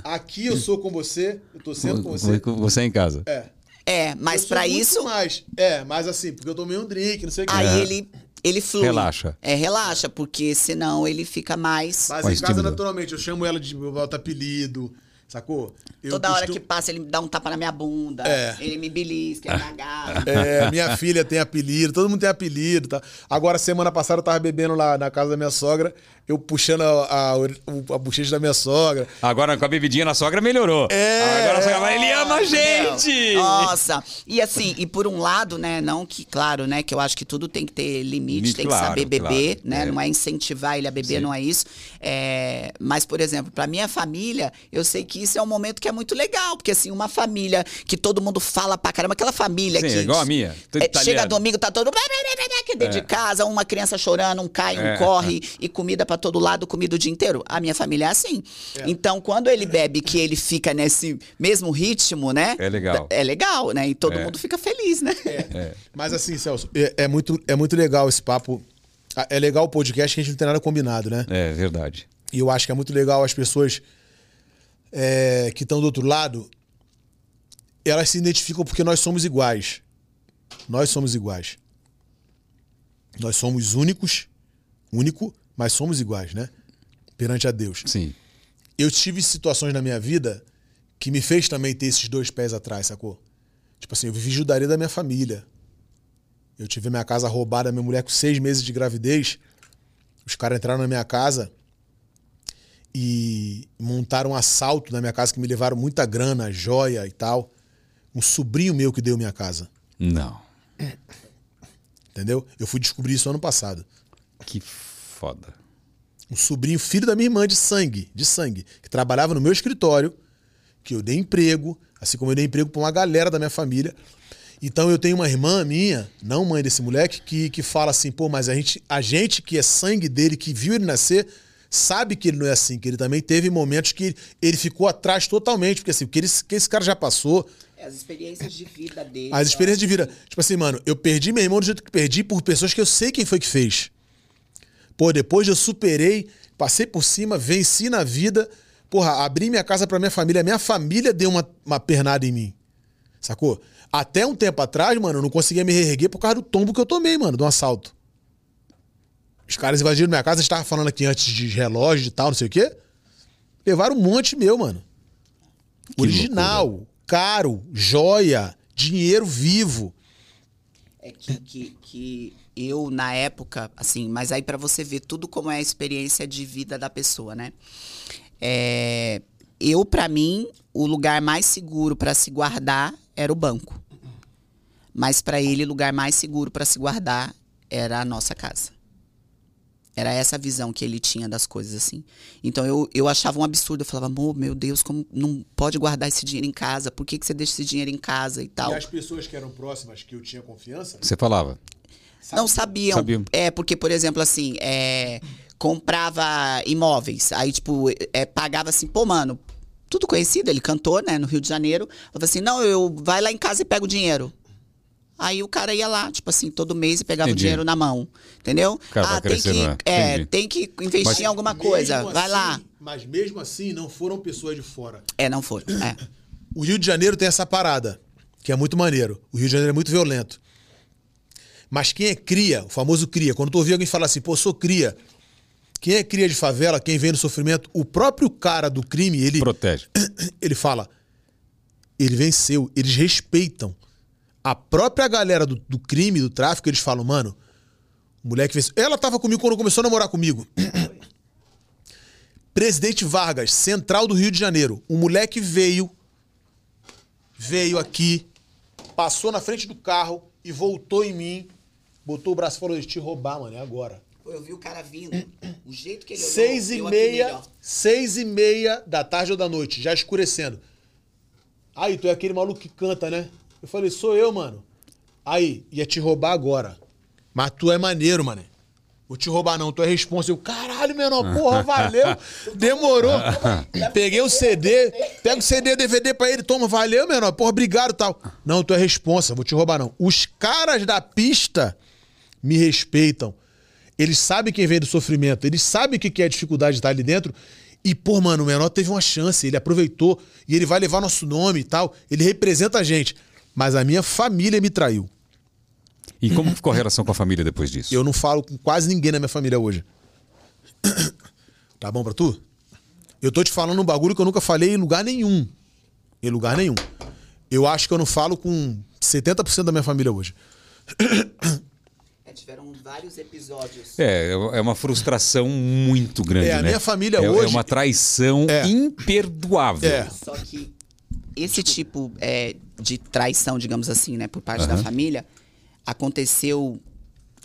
Aqui eu sou com você, eu tô sendo com você. Você em casa. É. É, mas Eu muito isso. Mais. É, mas assim, porque eu tomei um drink, não sei o que. Aí É. ele, ele flui. Relaxa. É, relaxa, porque senão ele fica mais. Mas Mais em casa, tímido. naturalmente, eu chamo ela de eu boto apelido, sacou? Eu Toda hora que passa, ele me dá um tapa na minha bunda. É. Ele me belisca, ele me agarra. É, minha filha tem apelido, todo mundo tem apelido, tá? Agora, semana passada, eu tava bebendo lá na casa da minha sogra, eu puxando a, a, a bochecha da minha sogra. Agora com a bebidinha na sogra melhorou. É, Agora a sogra fala, é. ele ama a gente! Nossa, e assim, e por um lado, né, não que, claro, né, que eu acho que tudo tem que ter limite, tem claro, que saber beber, claro, né, é. não é incentivar ele a beber, Sim. não é isso. É, mas, por exemplo, pra minha família, eu sei que isso é um momento que é muito legal, porque assim, uma família que todo mundo fala pra caramba, aquela família Sim, que... é igual a minha, é, chega domingo, tá todo... Que dentro de casa, uma criança chorando, um cai, um É. corre, e comida pra todo lado, comida o dia inteiro. A minha família é assim. Então, quando ele bebe, que ele fica nesse mesmo ritmo, né? É legal. É legal, né? E todo É. mundo fica feliz, né? Mas assim, Celso, é, é muito, é muito legal esse papo. Ah, É legal o podcast que a gente não tem nada combinado, né? É verdade. E eu acho que é muito legal as pessoas é, que estão do outro lado elas se identificam porque nós somos iguais. Nós somos iguais. Nós somos únicos, único, mas somos iguais, né? Perante a Deus. Sim. Eu tive situações na minha vida que me fez também ter esses dois pés atrás, sacou? Tipo assim, eu vivi judaria da minha família. Eu tive minha casa roubada, minha mulher com seis meses de gravidez. Os caras entraram na minha casa e montaram um assalto na minha casa que me levaram muita grana, joia e tal. Um sobrinho meu que deu minha casa, Não. entendeu? Eu fui descobrir isso ano passado. Que foda. um sobrinho, filho da minha irmã de sangue, de sangue, que trabalhava no meu escritório, que eu dei emprego, assim como eu dei emprego para uma galera da minha família. Então eu tenho uma irmã minha, não mãe desse moleque, que, que fala assim, pô, mas a gente, a gente que é sangue dele, que viu ele nascer, sabe que ele não é assim, que ele também teve momentos que ele ficou atrás totalmente, porque assim, o que, ele, que esse cara já passou, É, As experiências de vida dele. as experiências de vida. Tipo assim, mano, eu perdi meu irmão do jeito que perdi por pessoas que eu sei quem foi que fez. Pô, depois eu superei, passei por cima, venci na vida. Porra, abri minha casa pra minha família. Minha família deu uma, uma pernada em mim. Sacou? Até um tempo atrás, mano, eu não conseguia me reerguer por causa do tombo que eu tomei, mano, de um assalto. Os caras invadiram minha casa, a gente tava falando aqui antes de relógio e tal, não sei o quê. Levaram um monte meu, mano. Que Original, caro, joia, dinheiro vivo. É que, que, que eu, na época, assim, mas aí pra você ver tudo como é a experiência de vida da pessoa, né? É, eu, pra mim, o lugar mais seguro pra se guardar era o banco. Mas pra ele, o lugar mais seguro pra se guardar era a nossa casa. Era essa a visão que ele tinha das coisas, assim. Então eu, eu achava um absurdo. Eu falava, amor, meu Deus, como não pode guardar esse dinheiro em casa? Por que, que você deixa esse dinheiro em casa e tal? E as pessoas que eram próximas, que eu tinha confiança, Você falava. Não sabiam. Sabiam. É, porque, por exemplo, assim, é, comprava imóveis. Aí, tipo, é, pagava assim, pô, mano, tudo conhecido, ele cantou, né, no Rio de Janeiro. Falava assim, não, eu vai lá em casa e pega o dinheiro. Aí o cara ia lá, tipo assim, todo mês e pegava Entendi. o dinheiro na mão. Entendeu? cara ah, tem que, crescendo, né? é, tem que investir Mas- em alguma coisa. Vai assim- lá. Mas mesmo assim, não foram pessoas de fora. É, não foram. É. O Rio de Janeiro tem essa parada, que é muito maneiro. O Rio de Janeiro é muito violento. Mas quem é cria, o famoso cria, quando tu ouvir alguém falar assim, pô, sou cria. Quem é cria de favela, quem vem no sofrimento, o próprio cara do crime, ele, Protege. ele fala, ele venceu, eles respeitam. A própria galera do, do crime, do tráfico, eles falam, mano, o moleque venceu. Ela tava comigo quando começou a namorar comigo. Presidente Vargas, central do Rio de Janeiro. O moleque veio, veio aqui, passou na frente do carro e voltou em mim, botou o braço e eu te roubar, mano, é agora. Pô, eu vi o cara vindo, o jeito que ele olhou, Seis e eu meia, seis e meia da tarde ou da noite, já escurecendo. Aí, tu é aquele maluco que canta, né? Eu falei, sou eu, mano. Aí, ia te roubar agora. Mas tu é maneiro, mano. Vou te roubar não, tu é responsável. Caralho, menor, porra, valeu. Demorou. Peguei o CD, pega o CD, DVD pra ele, toma, valeu, menor, porra, obrigado tal. Não, tu é responsável, vou te roubar não. Os caras da pista me respeitam. Eles sabem quem vem do sofrimento, eles sabem o que é a dificuldade de estar ali dentro. E, pô, mano, o menor teve uma chance, ele aproveitou e ele vai levar nosso nome e tal. Ele representa a gente. Mas a minha família me traiu. E como ficou a relação com a família depois disso? Eu não falo com quase ninguém na minha família hoje. Tá bom pra tu? Eu tô te falando um bagulho que eu nunca falei em lugar nenhum. Em lugar nenhum. Eu acho que eu não falo com 70% da minha família hoje. É, vários episódios. É, é uma frustração muito grande, É, a né? minha família é, É hoje- uma traição É. imperdoável. É. Só que esse tipo é, de traição, digamos assim, né, por parte da Aham. família, aconteceu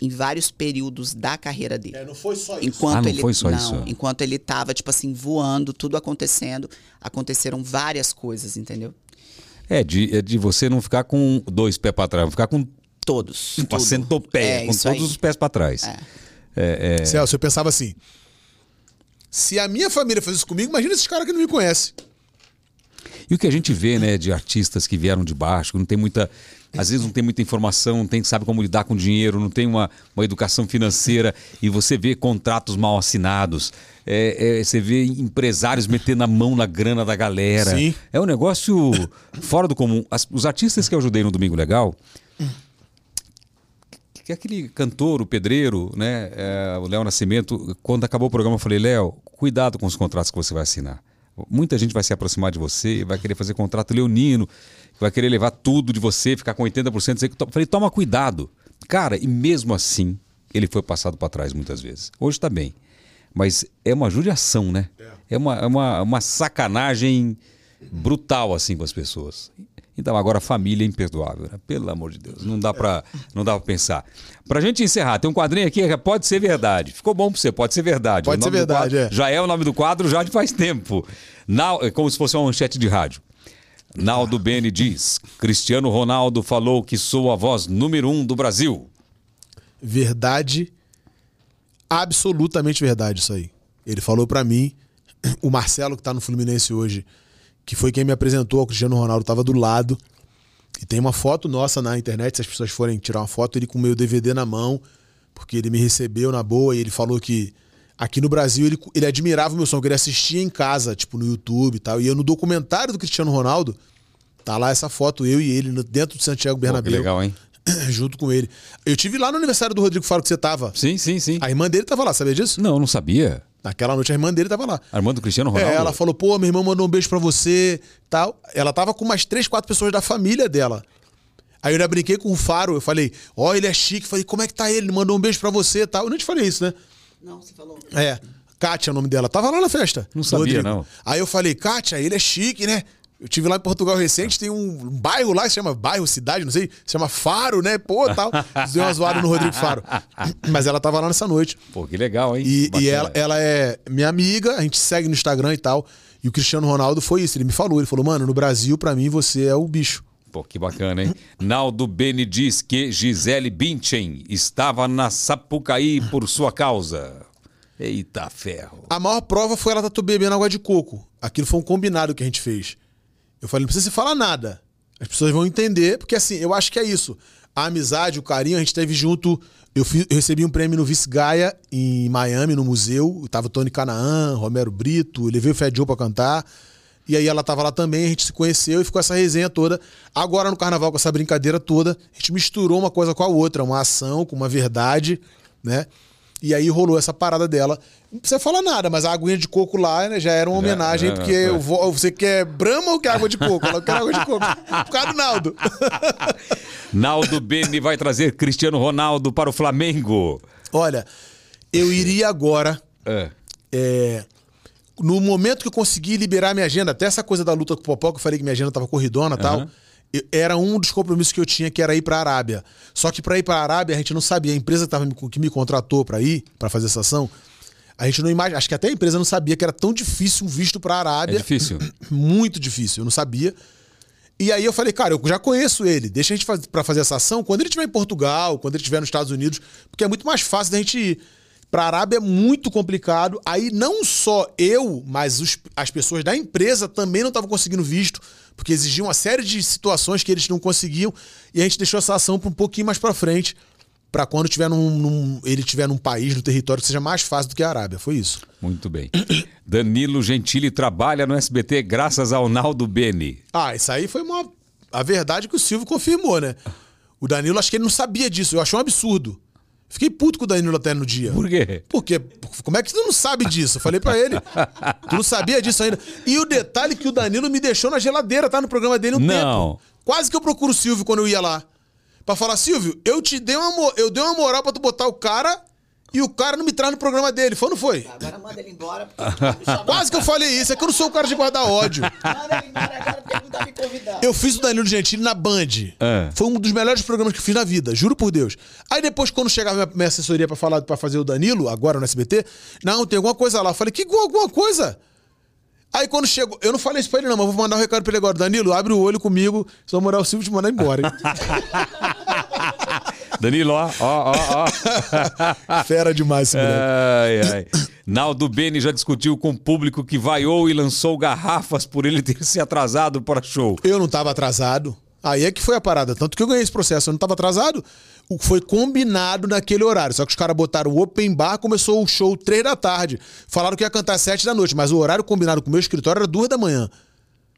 em vários períodos da carreira dele. É, não foi só Enquanto Ah, não ele foi só não, isso. enquanto ele tava tipo assim voando, tudo acontecendo, aconteceram várias coisas, entendeu? É, de, é de você não ficar com dois pés pra trás, ficar com Todos. uma tudo. centopeia, É, com todos aí. os pés pra trás. É, é, Celso, eu pensava assim. Se a minha família faz isso comigo, imagina esses caras que não me conhecem. E o que a gente vê, né, de artistas que vieram de baixo, não tem muita. às vezes não tem muita informação, não tem, sabe como lidar com dinheiro, não tem uma, uma educação financeira e você vê contratos mal assinados. É, é, você vê empresários metendo a mão na grana da galera. Sim. É um negócio fora do comum. As- os artistas que eu ajudei no Domingo Legal, que é aquele cantor, o pedreiro, né, é, o Léo Nascimento, quando acabou o programa, eu falei, Léo, cuidado com os contratos que você vai assinar. Muita gente vai se aproximar de você, vai querer fazer contrato leonino, vai querer levar tudo de você, ficar com 80%. Você... Eu falei, toma cuidado. Cara, e mesmo assim, ele foi passado para trás muitas vezes. Hoje está bem. Mas é uma judiação, né? É uma, é uma, uma sacanagem brutal assim com as pessoas. Então agora a família é imperdoável, né? pelo amor de Deus, não dá para não dá para pensar. Pra gente encerrar, tem um quadrinho aqui que é pode ser verdade. Ficou bom para você, pode ser verdade. Pode ser verdade, quadro é. Já é o nome do quadro já de faz tempo. Nau- é como se fosse uma manchete de rádio. Naldo Bene diz: Cristiano Ronaldo falou que sou a voz número um do Brasil. Verdade, absolutamente verdade isso aí. Ele falou pra mim, o Marcelo que tá no Fluminense hoje, que foi quem me apresentou ao Cristiano Ronaldo, tava do lado. E tem uma foto nossa na internet, se as pessoas forem tirar uma foto, ele com o meu DVD na mão, porque ele me recebeu na boa e ele falou que aqui no Brasil ele, ele admirava o meu som, que ele assistia em casa, tipo no YouTube e tal. E eu no documentário do Cristiano Ronaldo, tá lá essa foto, eu e ele, dentro de Santiago Pô, que Bernabéu. legal, hein? junto com ele. Eu tive lá no aniversário do Rodrigo Faro que você tava. Sim, sim, sim. A irmã dele tava lá, sabia disso? Não, não sabia. Naquela noite a irmã dele tava lá. Armando Cristiano Ronaldo. É, ela falou, pô, minha irmã mandou um beijo pra você, tal. Ela tava com umas três, quatro pessoas da família dela. Aí eu ainda brinquei com o Faro, eu falei, ó, ele é chique. Falei, como é que tá ele? Ele mandou um beijo pra você, tal. Eu não te falei isso, né? Não, você falou. É, Kátia é o nome dela. Tava lá na festa. Não do sabia, Rodrigo. não. Aí eu falei, Kátia, ele é chique, né? Eu tive lá em Portugal recente, tem um, bairro lá que se chama bairro, cidade, não sei, se chama Faro, né? Pô, tal. Deu uma zoada no Rodrigo Faro. Mas ela tava lá nessa noite. Pô, que legal, hein? E, e ela, ela é minha amiga, a gente segue no Instagram e tal. E o Cristiano Ronaldo foi isso. Ele me falou, ele falou, mano, no Brasil, pra mim, você é o bicho. Pô, que bacana, hein? Naldo Bene diz que Gisele Bündchen estava na Sapucaí por sua causa. Eita ferro. A maior prova foi ela tá bebendo água de coco. Aquilo foi um combinado que a gente fez. Eu falei, não precisa se falar nada. As pessoas vão entender, porque assim, eu acho que é isso. A amizade, o carinho, a gente teve junto. Eu, fi- eu recebi um prêmio no Vice Gaia, em Miami, no museu. Tava Tony Canaan, Romero Brito, eu levei o Fed Joe pra cantar. E aí ela tava lá também, a gente se conheceu e ficou essa resenha toda. Agora no carnaval, com essa brincadeira toda, a gente misturou uma coisa com a outra, uma ação com uma verdade, né? E aí rolou essa parada dela. Não precisa falar nada, mas a aguinha de coco lá né, já era uma homenagem, porque eu vou- você quer Brahma ou quer água de coco? Ela quer água de coco. Por causa do Naldo. Naldo Bene vai trazer Cristiano Ronaldo para o Flamengo. Olha, eu iria agora. É. é, no momento que eu consegui liberar minha agenda, até essa coisa da luta com o Popó, que eu falei que minha agenda tava corridona e tal, Aham. eu- era um dos compromissos que eu tinha, que era ir pra Arábia. Só que pra ir pra Arábia, a gente não sabia. A empresa que, tava, me- que me contratou pra ir, pra fazer essa ação, a gente não imagina. Acho que até a empresa não sabia que era tão difícil um visto pra É Arábia. difícil. Muito difícil, eu não sabia. E aí eu falei, cara, eu já conheço ele, deixa a gente faz, pra fazer essa ação quando ele estiver em Portugal, quando ele estiver nos Estados Unidos, porque é muito mais fácil da gente ir. Pra Arábia é muito complicado. Aí não só eu, mas os- as pessoas da empresa também não estavam conseguindo visto, porque exigiam uma série de situações que eles não conseguiam. E a gente deixou essa ação pra um pouquinho mais pra frente, pra quando tiver num, num- ele estiver num país, no território que seja mais fácil do que a Arábia. Foi isso. Muito bem. Danilo Gentili trabalha no SBT graças ao Naldo Bene. Ah, isso aí foi uma. A verdade que o Silvio confirmou, né? O Danilo, acho que ele não sabia disso. Eu achei um absurdo. Fiquei puto com o Danilo até no dia. Por quê? Porque, como é que tu não sabe disso? Eu falei pra ele. Tu não sabia disso ainda. E o detalhe que o Danilo me deixou na geladeira, tá? No programa dele um Não. tempo. Quase que eu procuro o Silvio quando eu ia lá. Pra falar, Silvio, eu te dei uma, eu dei uma moral pra tu botar o cara e o cara não me traz no programa dele. Foi ou não foi? Agora manda ele embora. Quase que eu falei isso. É que eu não sou o cara de guardar ódio. Manda ele embora agora, porque tu tá me convidando. Eu fiz o Danilo Gentili na Band. É. Foi um dos melhores programas que eu fiz na vida, juro por Deus. Aí depois, quando chegava minha, minha assessoria pra falar para fazer o Danilo, agora no SBT, não, tem alguma coisa lá. Eu falei, que alguma coisa? Aí quando chegou, eu não falei isso pra ele, não, mas vou mandar um recado pra ele agora. Danilo, abre o olho comigo, só morar o Silvio te mandar embora. hein? Danilo, ó, ó, ó, ó. Fera demais esse moleque. Ai, ai. Naldo Bene já discutiu com o público que vaiou e lançou garrafas por ele ter se atrasado para show. Eu não tava atrasado. Aí é que foi a parada. Tanto que eu ganhei esse processo. Eu não tava atrasado. O foi combinado naquele horário. Só que os caras botaram o open bar, começou o show três da tarde. Falaram que ia cantar sete da noite, mas o horário combinado com o meu escritório era duas da manhã.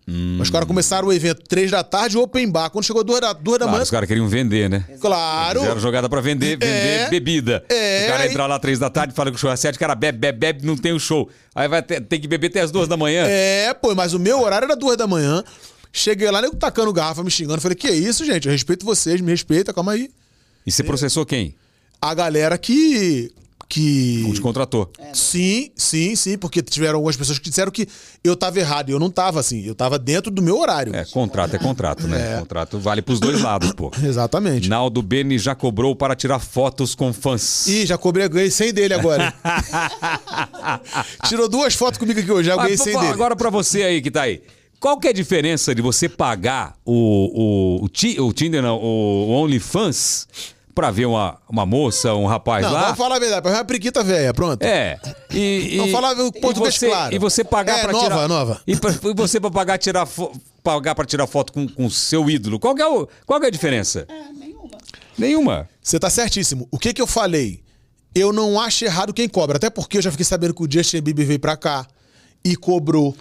Hum. Os caras começaram o evento três da tarde, open bar. Quando chegou duas da, duas da Claro, manhã, os caras queriam vender, né? claro. Fizeram jogada pra vender, vender É. bebida. É, o cara aí- entra lá três da tarde, fala que o show é sete, o cara bebe, bebe, bebe, não tem o show. Aí vai ter, tem que beber até as duas da manhã. É, pô, mas o meu horário era duas da manhã. Cheguei lá, nego tacando garrafa, me xingando. Falei, que isso, gente? Eu respeito vocês, me respeita, calma aí. E você processou quem? A galera que. que... O te contratou. Sim, sim, sim, porque tiveram algumas pessoas que disseram que eu tava errado. E eu não tava assim. Eu tava dentro do meu horário. É, contrato é contrato, né? Contrato vale pros dois lados, pô. Exatamente. Naldo Beni já cobrou para tirar fotos com fãs. Ih, já cobrei, ganhei 100 dele agora. Tirou duas fotos comigo aqui hoje, já ganhei Ah, 100 pô, dele. Agora pra você aí que tá aí. Qual que é a diferença de você pagar o, o, o, Ti- o Tinder, não, o OnlyFans pra ver uma, uma moça, um rapaz Não, lá? vamos falar a verdade, pra uma preguita velha, pronto. É. E, e, Vamos falar o e português você, claro. E você pagar É, pra nova, tirar... nova. E, pra- e você pra pagar, tirar fo- pagar pra tirar foto com o seu ídolo. Qual que, é o, qual que é a diferença? nenhuma. Nenhuma. Você tá certíssimo. O que que eu falei? Eu não acho errado quem cobra, até porque eu já fiquei sabendo que o Justin Bieber veio pra cá e cobrou.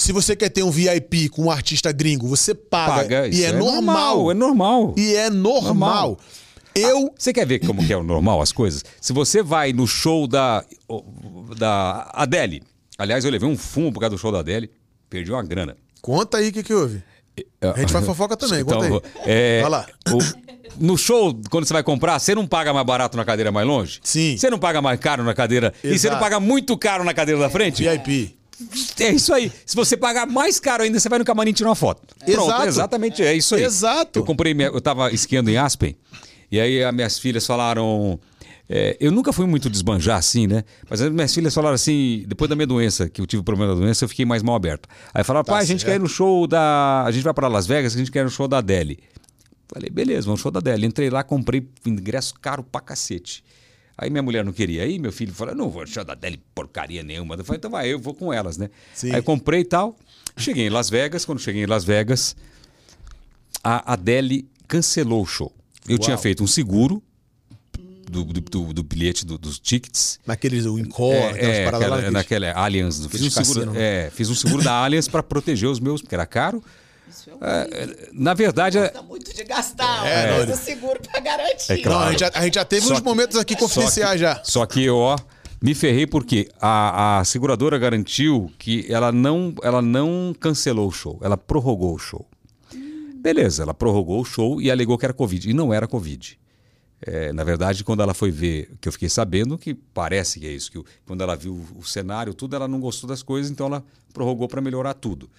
Se você quer ter um VIP com um artista gringo, você paga. Paga. e isso é, normal. É normal. E é normal. Normal. Eu. Você quer ver como que é o normal as coisas? Se você vai no show da, da Adele, aliás, eu levei um fumo por causa do show da Adele, perdi uma grana. Conta aí o que, que houve. A gente faz fofoca também, conta aí. é, Vai lá. o- no show, quando você vai comprar, você não paga mais barato na cadeira mais longe? Sim. Você não paga mais caro na cadeira. E você não Exato. paga muito caro na cadeira da frente? VIP. É isso aí. Se você pagar mais caro ainda, você vai no camarim tirar uma foto. Pronto, Exato. exatamente, é isso aí. Exato. Eu comprei, minha- eu tava esquiando em Aspen, e aí as minhas filhas falaram. é, eu nunca fui muito desbanjar assim, né? Mas as minhas filhas falaram assim, depois da minha doença, que eu tive problema da doença, eu fiquei mais mal aberto. Aí falaram, pai, a gente Tá certo. quer ir no show da. A gente vai para Las Vegas, a gente quer ir no show da Adele. Falei, beleza, vamos no show da Adele. Entrei lá, comprei ingresso caro pra cacete. Aí minha mulher não queria ir, meu filho falou, não vou show da Adele porcaria nenhuma. Eu falei, então vai, eu vou com elas, né? Sim. Aí comprei e tal. Cheguei em Las Vegas, quando cheguei em Las Vegas, a Adele cancelou o show. Eu tinha feito um seguro do, do, do- do bilhete do- dos tickets. Naqueles, o Encore, aquelas É, paradas aquela, lá. naquela Allianz. Fiz um, seguro, né? é, fiz um seguro da Allianz para proteger os meus, porque era caro. Isso é um É, na verdade, é- muito de gastar. É, É, não, o seguro pra garantir. É Não, claro. a gente, já, a gente já teve Só uns que- momentos aqui confidenciais já. Só que eu, ó, me ferrei porque a, a seguradora garantiu que ela não, ela não cancelou o show, ela prorrogou o show. Beleza, ela prorrogou o show e alegou que era Covid. E não era Covid. É, na verdade, quando ela foi ver, que eu fiquei sabendo que parece que é isso, que quando ela viu o cenário, tudo, ela não gostou das coisas, então ela prorrogou para melhorar tudo.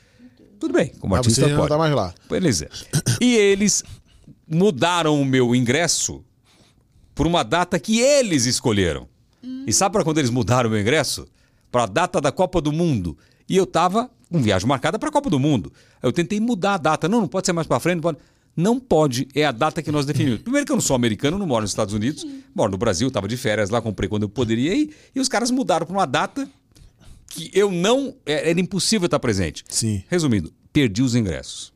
Tudo bem, como Mas artista você já não pode. tá mais lá. Beleza. E eles mudaram o meu ingresso por uma data que eles escolheram. E sabe para quando eles mudaram o meu ingresso? Para a data da Copa do Mundo. E eu tava com viagem marcada para a Copa do Mundo. Aí Eu tentei mudar a data. Não, não pode ser mais para frente. Não pode. Não pode, é a data que nós definimos. Primeiro que eu não sou americano, não moro nos Estados Unidos, moro no Brasil, estava de férias lá, comprei quando eu poderia ir, e os caras mudaram para uma data que eu não. é- Era impossível estar presente. Sim. Resumindo, perdi os ingressos.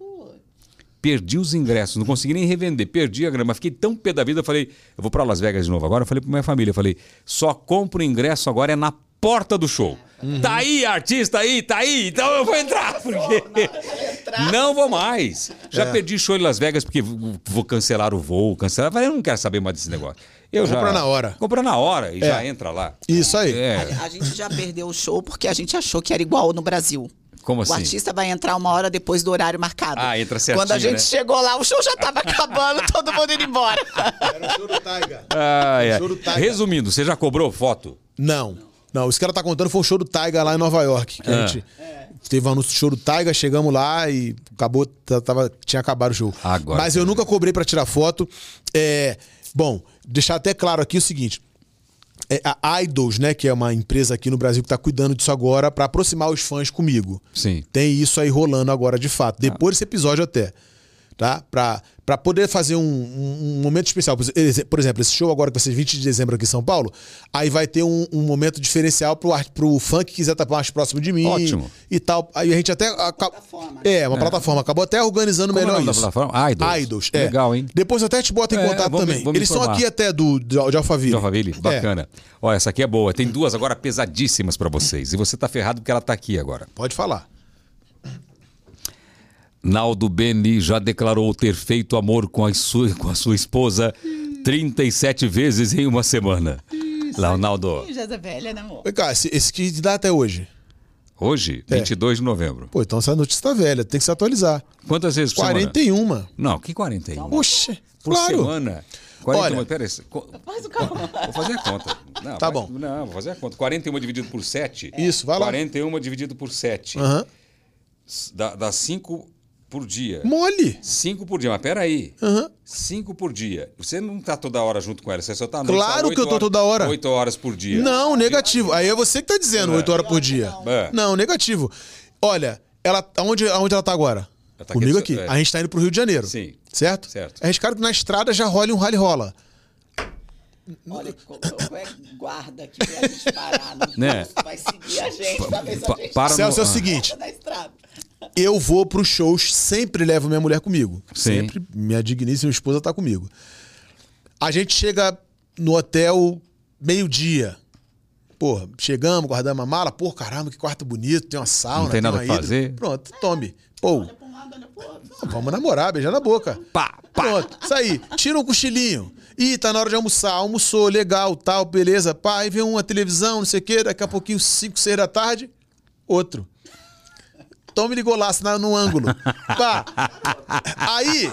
Perdi os ingressos, não consegui nem revender, perdi a grana, mas fiquei tão pé da vida, eu falei, eu vou para Las Vegas de novo. Agora eu falei para minha família, eu falei, só compro ingresso agora é na porta do show. Tá aí, artista aí, tá aí, então eu vou entrar, porque não vou mais. Já perdi show em Las Vegas porque vou cancelar o voo, cancelar, eu falei, eu não quero saber mais desse negócio. Eu já Compra na hora. Compra na hora e É. já entra lá. Isso aí. É, A gente já perdeu o show porque a gente achou que era igual no Brasil. como O assim? artista vai entrar uma hora depois do horário marcado. Ah, entra certinho, Quando a gente né? chegou lá, o show já tava acabando, todo mundo indo embora. Era o show do Taiga. Ah, é. Show do Tiger. Resumindo, você já cobrou foto? Não. Não, esse cara tá contando foi o show do Taiga lá em Nova York. Que Ah. a gente teve um anúncio do show do Taiga, chegamos lá e acabou, tava, tinha acabado o show. Agora Mas eu nunca cobrei pra tirar foto. É, bom, deixar até claro aqui o seguinte. É, a Idols, né, que é uma empresa aqui no Brasil que tá cuidando disso agora pra aproximar os fãs comigo. Sim. Tem isso aí rolando agora de fato. Depois desse episódio até. Tá? Pra, Pra poder fazer um, um- um momento especial. Por exe- Por exemplo, esse show agora que vai ser 20 de dezembro aqui em São Paulo, aí vai ter um, um momento diferencial pro, art- pro fã que quiser estar mais próximo de mim. Ótimo. E tal. Aí a gente até. plataforma. É, uma plataforma. Acabou até organizando Como é o melhor da isso. plataforma? Idols. Idols, é. Legal, hein? Depois eu até te boto em É, contato me- também. vou Eles são aqui até do, de, de Alphaville. De Alphaville, É. bacana. Ó, essa aqui é boa. Tem duas agora pesadíssimas pra vocês. E você tá ferrado porque ela tá aqui agora. Pode falar. Naldo Beni já declarou ter feito amor com a sua, com a sua esposa 37 vezes em uma semana. Lá, Naldo, Ih, Já é velha, né, amor? Vem cá, esse, esse que dá até hoje. hoje, É. 22 de novembro. Pô, então essa notícia tá velha, tem que se atualizar. Quantas vezes por semana? 41. Não, que 41? Poxa, Por claro. semana? 41, Olha- pera aí, co- Faz o carro. Vou fazer a conta. Não, Tá vai- bom. Não, vou fazer a conta. 41 dividido por 7. Isso, vai lá. 41 dividido por 7. Aham. Dá, dá 5 por dia. Mole. 5 por dia, mas peraí. Aham. 5 por dia. Você não tá toda hora junto com ela, você só tá noite, Claro tá oito que eu tô horas- toda hora. 8 horas por dia. Não, negativo. Aí é você que tá dizendo, 8 horas por dia. É. Não, negativo. Olha, ela, aonde, aonde ela tá agora? Ela tá Comigo aqui, aqui. é. A gente tá indo pro Rio de Janeiro. Sim. Certo? Certo. É arriscado que na estrada já role um rally rola. Olha, colocou é guarda aqui pra gente parar. No Né? Vai seguir a gente, Pa- a gente para Celso, é o no- seguinte. Eu vou pros shows, sempre levo minha mulher comigo. Sim. Sempre. Minha digníssima esposa tá comigo. A gente chega no hotel meio-dia. Porra, chegamos, guardamos a mala. Pô, caramba, que quarto bonito, tem uma sauna. Não tem nada hidro. fazer? Pronto, tome. Pô, Pra um lado, olha pro outro. vamos namorar, beijar na boca. Pá, pá. Pronto, isso aí. Tira um cochilinho. Ih, tá na hora de almoçar. Almoçou, legal, tal, beleza. Pá, aí vem uma televisão, não sei o quê. Daqui a pouquinho, 5, 6 da tarde, outro. Tome-lhe golaço na- no ângulo. Pá. Aí,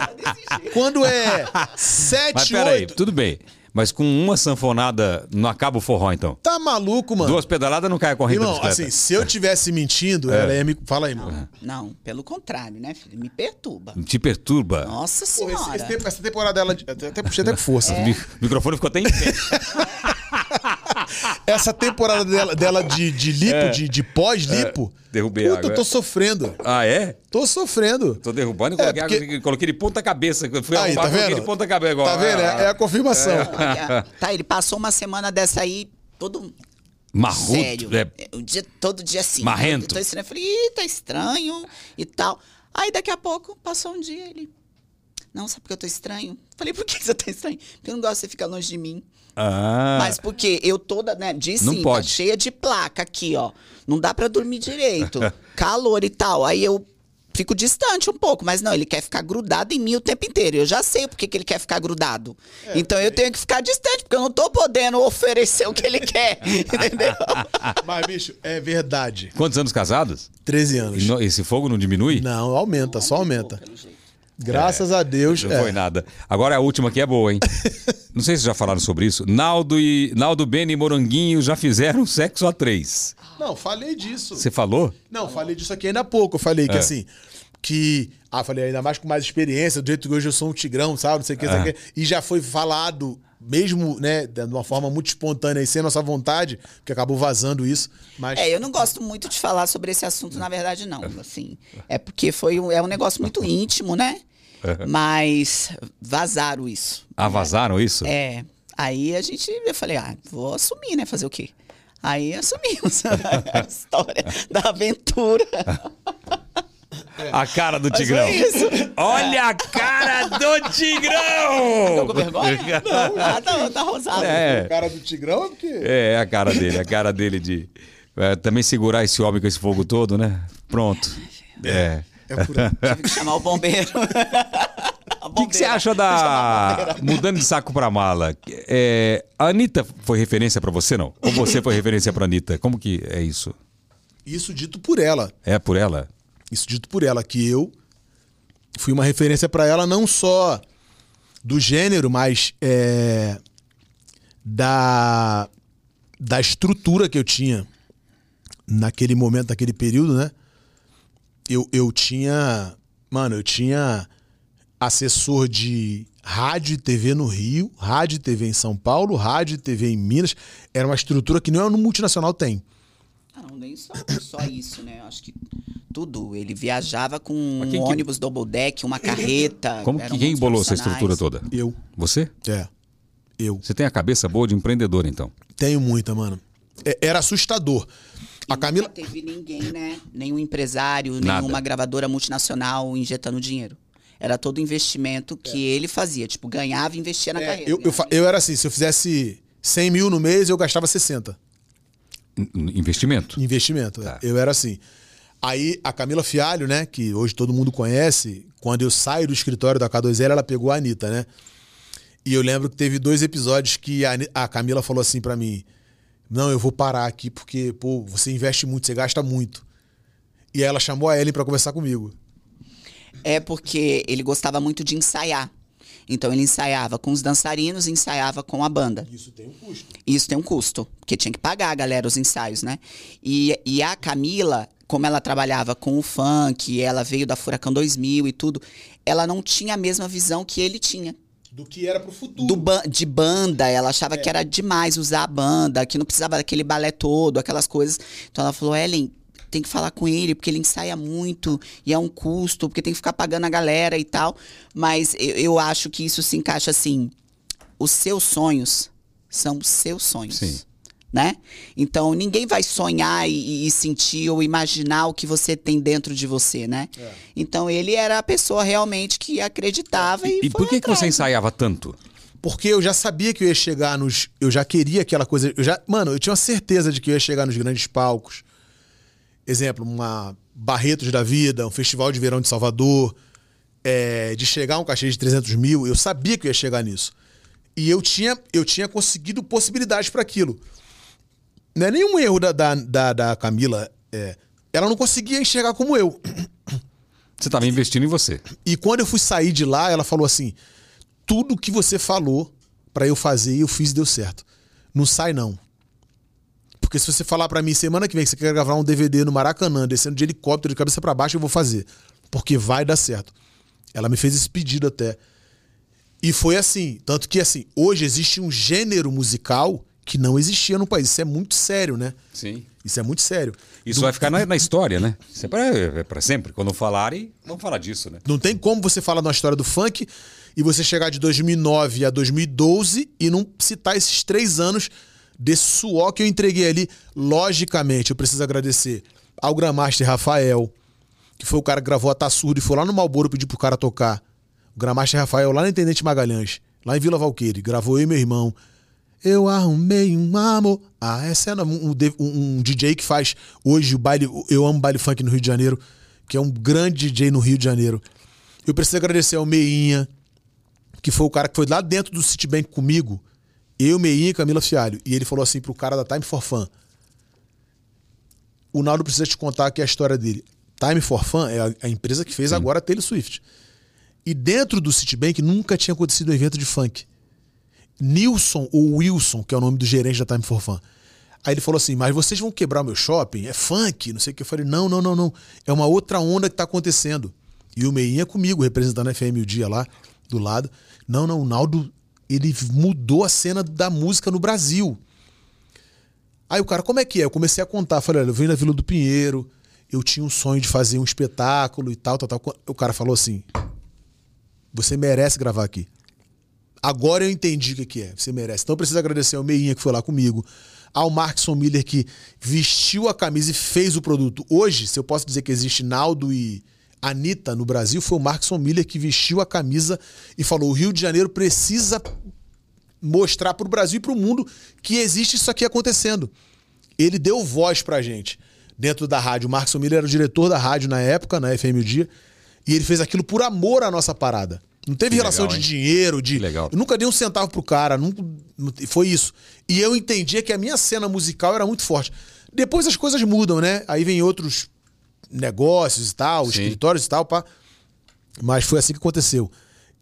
quando é Mas 7, peraí, 8. tudo bem. Mas com uma sanfonada não acaba o forró, então. Tá maluco, mano? Duas pedaladas não cai a corrente Irmão, assim, se eu tivesse mentindo, É. ela ia me. Fala aí, mano. Não, pelo contrário, né, filho? Me perturba. Te perturba. Nossa Pô, esse- senhora. esse tempo- essa temporada dela. Até, até puxei até com força. O mi- microfone ficou até em pé. Essa temporada dela, dela de, de lipo, É. de, de pós-lipo. derrubei puta, água, eu tô é. sofrendo. Ah, é? Tô sofrendo. Tô derrubando e É, coloquei, porque- água, coloquei de ponta cabeça. Eu Fui Aí, arrumar, tá coloquei vendo? de ponta cabeça agora. Tá vendo? É, é a confirmação. Olha, tá, ele passou uma semana dessa aí, todo Marrudo. sério. é, O dia, todo dia assim. Marrento. Eu tô estranho. Eu falei, Ih, tá estranho e tal. Aí daqui a pouco, passou um dia, ele... Não, sabe por que eu tô estranho? Falei, por que você tá estranho? Porque eu não gosto de você ficar longe de mim. Ah, Mas porque eu toda, né, de Não cheia de placa aqui, ó. Não dá pra dormir direito. calor e tal. Aí eu fico distante um pouco, mas não, ele quer ficar grudado em mim o tempo inteiro. Eu já sei porque que ele quer ficar grudado. É, então eu tenho que ficar distante, porque eu não tô podendo oferecer o que ele quer. entendeu? Mas, bicho, é verdade. Quantos anos casados? 13 E anos. no- Esse fogo não diminui? Não, aumenta, só aumenta. Graças a Deus. Não é. foi nada. Agora a última aqui é boa, hein? Não sei se já falaram sobre isso. Naldo e Naldo Beni e Moranguinho já fizeram sexo a três. Não, falei disso. Você falou? Não, falei disso aqui ainda há pouco. Eu falei que É. assim, que. Ah, falei, ainda mais com mais experiência, do jeito que hoje eu sou um tigrão, sabe? Não sei o que, não sei o É. que. E já foi falado, mesmo, né, de uma forma muito espontânea e sem nossa vontade, que acabou vazando isso. Mas. É, eu não gosto muito de falar sobre esse assunto, na verdade, não. Assim, é porque foi um, é um negócio muito íntimo, né? Mas vazaram isso. Ah, vazaram isso? É. Aí a gente, eu falei, ah, vou assumir, né? Fazer o quê? Aí assumimos a história da aventura. A cara do Mas Tigrão. foi isso. Olha a cara do Tigrão! Ficou com vergonha? Ah, tá, tá rosado. É, O cara do tigrão é porque. é a cara dele, a cara dele de. é, também segurar esse homem com esse fogo todo, né? Pronto. É. É por aí. Tive que chamar o bombeiro. O que, que você acha da. Mudando de saco pra mala. É, a Anitta foi referência pra você, não? Ou você foi referência pra Anitta? Como que é isso? Isso dito por ela. É por ela? Isso dito por ela, que eu fui uma referência pra ela não só do gênero, mas é, da, da estrutura que eu tinha naquele momento, naquele período, né? Eu, eu tinha. Mano, eu tinha assessor de rádio e TV no Rio, rádio e TV em São Paulo, rádio e TV em Minas. Era uma estrutura que nem no multinacional tem. Ah, não, nem só, só isso, né? Acho que tudo. Ele viajava com um que- ônibus double deck, uma carreta. Como que quem embolou essa estrutura toda? Eu. Você? É. Eu. Você tem a cabeça boa de empreendedor, então. Tenho muita, mano. É- era assustador. A Camila. Nunca teve ninguém, né? Nenhum empresário, Nada. nenhuma gravadora multinacional injetando dinheiro. Era todo investimento que ele fazia. Tipo, ganhava e investia na É, carreira. eu, eu, fa- eu era assim, se eu fizesse 100 mil no mês, eu gastava 60. In- Investimento. Investimento. é. Tá. Eu era assim. Aí a Camila Fialho, né, que hoje todo mundo conhece, quando eu saio do escritório da K2L, ela pegou a Anitta, né? E eu lembro que teve dois episódios que a, a Camila falou assim pra mim: Não, eu vou parar aqui porque, pô, você investe muito, você gasta muito. E aí ela chamou a Ellen pra conversar comigo. É porque ele gostava muito de ensaiar. Então ele ensaiava com os dançarinos, ensaiava com a banda. Isso tem um custo. Isso tem um custo, porque tinha que pagar a galera os ensaios, né? E, e a Camila, como ela trabalhava com o funk, ela veio da Furacão 2000 e tudo, ela não tinha a mesma visão que ele tinha. Do que era pro futuro. Do ba- de banda, ela achava que era demais usar a banda, que não precisava daquele balé todo, aquelas coisas. Então ela falou, Ellen, tem que falar com ele, porque ele ensaia muito e é um custo, porque tem que ficar pagando a galera e tal. Mas eu, eu acho que isso se encaixa assim. Os seus sonhos são os seus sonhos. Sim. Né? Então ninguém vai sonhar e, e sentir ou imaginar o que você tem dentro de você, né? Então ele era a pessoa realmente que acreditava e, E, e foi por que, que atrás. você ensaiava tanto? Porque eu já sabia que eu ia chegar nos. Eu já queria aquela coisa. Eu já, mano, eu tinha uma certeza de que eu ia chegar nos grandes palcos. Exemplo, uma Barretos da Vida, um festival de verão de Salvador, é, de chegar a um cachê de 300 mil. Eu sabia que eu ia chegar nisso. E eu tinha, eu tinha conseguido possibilidades para aquilo. Não é nenhum erro da, da, da, da Camila. é, ela não conseguia enxergar como eu. Você estava investindo em você. E quando eu fui sair de lá, ela falou assim: tudo que você falou pra eu fazer, eu fiz e deu certo. Não sai, não. Porque se você falar pra mim semana que vem que você quer gravar um DVD no Maracanã, descendo de helicóptero de cabeça pra baixo, eu vou fazer. Porque vai dar certo. Ela me fez esse pedido até. E foi assim. Tanto que, assim, hoje existe um gênero musical que não existia no país. Isso é muito sério, né? Sim. Isso é muito sério. Isso vai ficar na, na história, né? Isso é pra, é pra sempre. Quando falarem, vamos falar disso, né? Não tem como você falar na história do funk e você chegar de 2009 a 2012 e não citar esses três anos desse suor que eu entreguei ali. Logicamente, eu preciso agradecer ao Gramaster Rafael, que foi o cara que gravou a Tassurdo e foi lá no Malboro pedir pro cara tocar. O Gramaster Rafael, lá na Intendente Magalhães, lá em Vila Valqueire, gravou eu e meu irmão. Eu arrumei um amor. Ah, essa é um- um- um DJ que faz hoje o baile. Eu amo baile funk no Rio de Janeiro, que é um grande DJ no Rio de Janeiro. Eu preciso agradecer ao Meinha, que foi o cara que foi lá dentro do Citibank comigo. Eu, Meinha e Camila Fialho. E ele falou assim pro cara da Time for Fun. O Naldo precisa te contar aqui a história dele. Time for Fun é a, a empresa que fez agora a Taylor Swift. E dentro do Citibank nunca tinha acontecido um evento de funk. Nilson ou Wilson, que é o nome do gerente da Time for Fun. Aí ele falou assim: Mas vocês vão quebrar o meu shopping? É funk? Não sei o que. Eu falei: Não, não, não, não. É uma outra onda que tá acontecendo. E o Meinha comigo, representando a FM o dia lá, do lado. Não, não, o Naldo, ele mudou a cena da música no Brasil. Aí o cara, como é que é? Eu comecei a contar. Falei: Olha, eu venho da Vila do Pinheiro, eu tinha um sonho de fazer um espetáculo e tal, tal, tal. O cara falou assim: Você merece gravar aqui. Agora eu entendi o que, que é. Você merece. Então eu preciso agradecer ao Meinha que foi lá comigo, ao Markson Miller que vestiu a camisa e fez o produto. Hoje, se eu posso dizer que existe Naldo e Anitta no Brasil, foi o Markson Miller que vestiu a camisa e falou: o Rio de Janeiro precisa mostrar para o Brasil e para o mundo que existe isso aqui acontecendo. Ele deu voz pra gente dentro da rádio. O Markson Miller era o diretor da rádio na época, na FM o Dia, e ele fez aquilo por amor à nossa parada. Não teve Que relação legal, de hein? dinheiro, de. Que legal. Eu nunca dei um centavo pro cara, nunca... foi isso. E eu entendia que a minha cena musical era muito forte. Depois as coisas mudam, né? Aí vem outros negócios e tal, Sim. escritórios e tal, pá. Mas foi assim que aconteceu.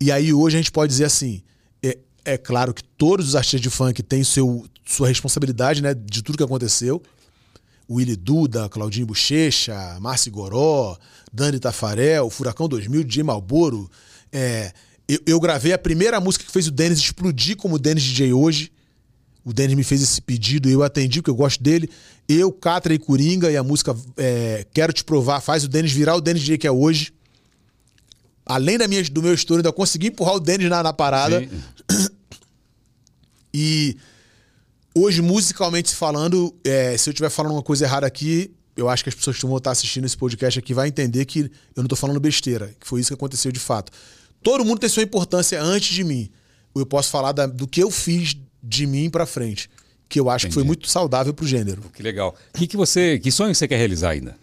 E aí hoje a gente pode dizer assim: é, é claro que todos os artistas de funk têm seu, sua responsabilidade, né? De tudo que aconteceu. Willy Duda, Claudinho Bochecha, Márcio Goró, Dani Tafarel, Furacão 2000, DJ Malboro. É, eu, eu gravei a primeira música que fez o Denis explodir como o Denis DJ hoje. O Denis me fez esse pedido e eu atendi, porque eu gosto dele. Eu, Catra e Coringa, e a música é, Quero Te Provar, faz o Denis virar o Denis DJ que é hoje. Além da minha, do meu estouro, ainda consegui empurrar o Denis na, na parada. Sim. E hoje, musicalmente falando, é, se eu estiver falando uma coisa errada aqui, eu acho que as pessoas que vão estar assistindo esse podcast aqui vai entender que eu não tô falando besteira, que foi isso que aconteceu de fato. Todo mundo tem sua importância antes de mim. Eu posso falar da- do que eu fiz de mim pra frente, que eu acho que foi Entendi. muito saudável pro gênero. Que legal. Que, que, você, que sonho você quer realizar ainda?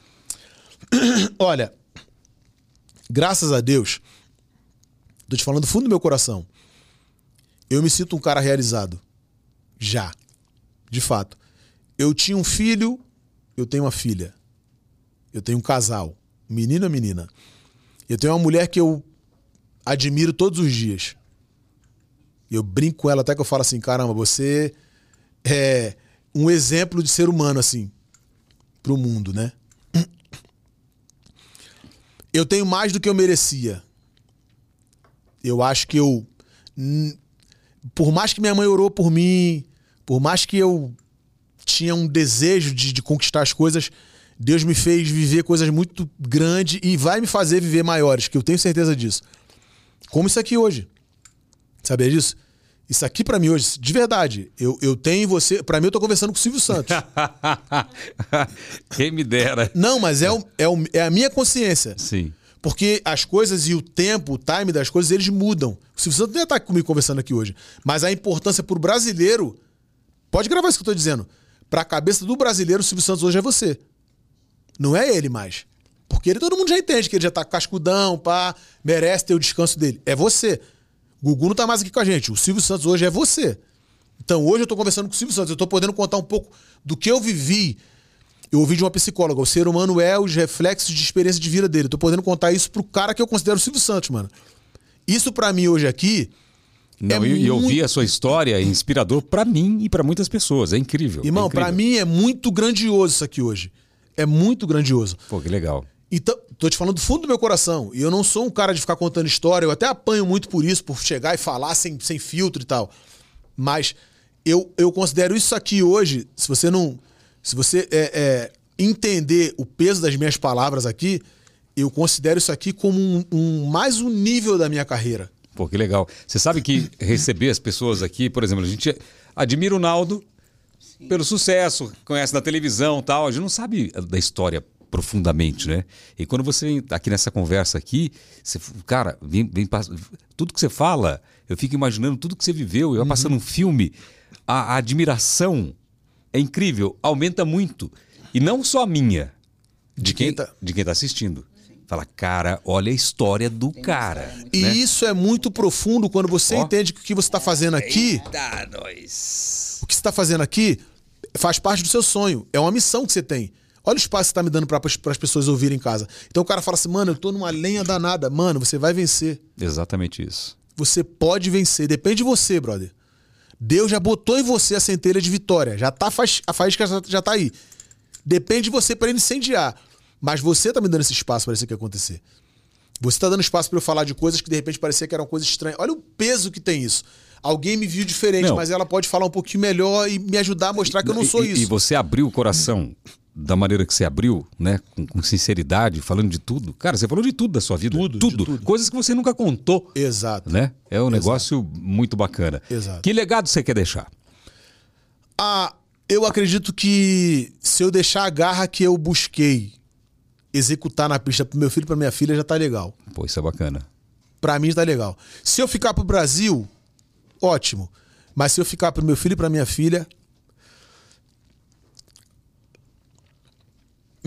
Olha, graças a Deus, tô te falando do fundo do meu coração. Eu me sinto um cara realizado. Já. De fato. Eu tinha um filho, eu tenho uma filha. Eu tenho um casal, menino e menina. Eu tenho uma mulher que eu admiro todos os dias. Eu brinco com ela até que eu falo assim: caramba, você é um exemplo de ser humano, assim, pro mundo, né? eu tenho mais do que eu merecia. Eu acho que eu. Por mais que minha mãe orou por mim, por mais que eu tinha um desejo de, de conquistar as coisas, Deus me fez viver coisas muito grandes e vai me fazer viver maiores, que eu tenho certeza disso. Como isso aqui hoje. Sabia disso? Isso aqui pra mim hoje, de verdade, eu, eu tenho você. Pra mim, eu tô conversando com o Silvio Santos. Quem me dera. Não, mas é, o- é, o- é a minha consciência. Sim. Porque as coisas e o tempo, o time das coisas, eles mudam. O Silvio Santos não ia estar comigo conversando aqui hoje. Mas a importância pro brasileiro. Pode gravar isso que eu tô dizendo. Pra cabeça do brasileiro, o Silvio Santos hoje é você. Não é ele mais. Porque ele todo mundo já entende que ele já tá cascudão, pá, merece ter o descanso dele. É você. Gugu não tá mais aqui com a gente. O Silvio Santos hoje é você. Então hoje eu tô conversando com o Silvio Santos. Eu tô podendo contar um pouco do que eu vivi. Eu ouvi de uma psicóloga. O ser humano é os reflexos de experiência de vida dele. Eu tô podendo contar isso pro cara que eu considero o Silvio Santos, mano. Isso pra mim hoje aqui. Não, É e, e ouvir muito- a sua história é inspirador pra mim e pra muitas pessoas. É incrível. Irmão, é pra mim é muito grandioso isso aqui hoje. É muito grandioso. Pô, que legal. Então, tô te falando do fundo do meu coração. E eu não sou um cara de ficar contando história. Eu até apanho muito por isso, por chegar e falar sem, sem filtro e tal. Mas eu, eu considero isso aqui hoje, se você não. Se você é, é, entender o peso das minhas palavras aqui, eu considero isso aqui como um, um- mais um nível da minha carreira. Pô, que legal. Você sabe que receber as pessoas aqui, por exemplo, a gente admira o Naldo pelo sucesso, conhece da televisão e tal. A gente não sabe da história profundamente, né? E quando você aqui nessa conversa aqui, você, cara, vem, vem tudo que você fala, eu fico imaginando tudo que você viveu, e vai passando um filme, a, a admiração é incrível, aumenta muito. E não só a minha, de quem, quem tá- de quem tá assistindo. Fala, cara, olha a história do cara. E né? isso é muito profundo quando você Ó. entende que o que você está fazendo aqui. Eita, nós. O que você está fazendo aqui faz parte do seu sonho. É uma missão que você tem. Olha o espaço que você tá me dando para as pessoas ouvirem em casa. Então o cara fala assim, mano, eu tô numa lenha danada. Mano, você vai vencer. Exatamente isso. Você pode vencer. Depende de você, brother. Deus já botou em você a centelha de vitória. Já tá faz- a faísca já, já tá aí. Depende de você para ele incendiar. Mas você tá me dando esse espaço para isso aqui acontecer. Você tá dando espaço para eu falar de coisas que de repente parecia que eram coisas estranhas. Olha o peso que tem isso. Alguém me viu diferente, Não. mas ela pode falar um pouquinho melhor e me ajudar a mostrar que eu não sou e, isso. E você abriu o coração da maneira que você abriu, né? Com, com sinceridade, falando de tudo. Cara, você falou de tudo da sua vida. Tudo, tudo. tudo. Coisas que você nunca contou, Exato. né? É um negócio muito bacana. Exato. Que legado você quer deixar? Ah, eu acredito que se eu deixar a garra que eu busquei executar na pista pro meu filho e pra minha filha, já tá legal. Pô, isso é bacana. Pra mim tá legal. Se eu ficar pro Brasil, ótimo. Mas se eu ficar pro meu filho e pra minha filha,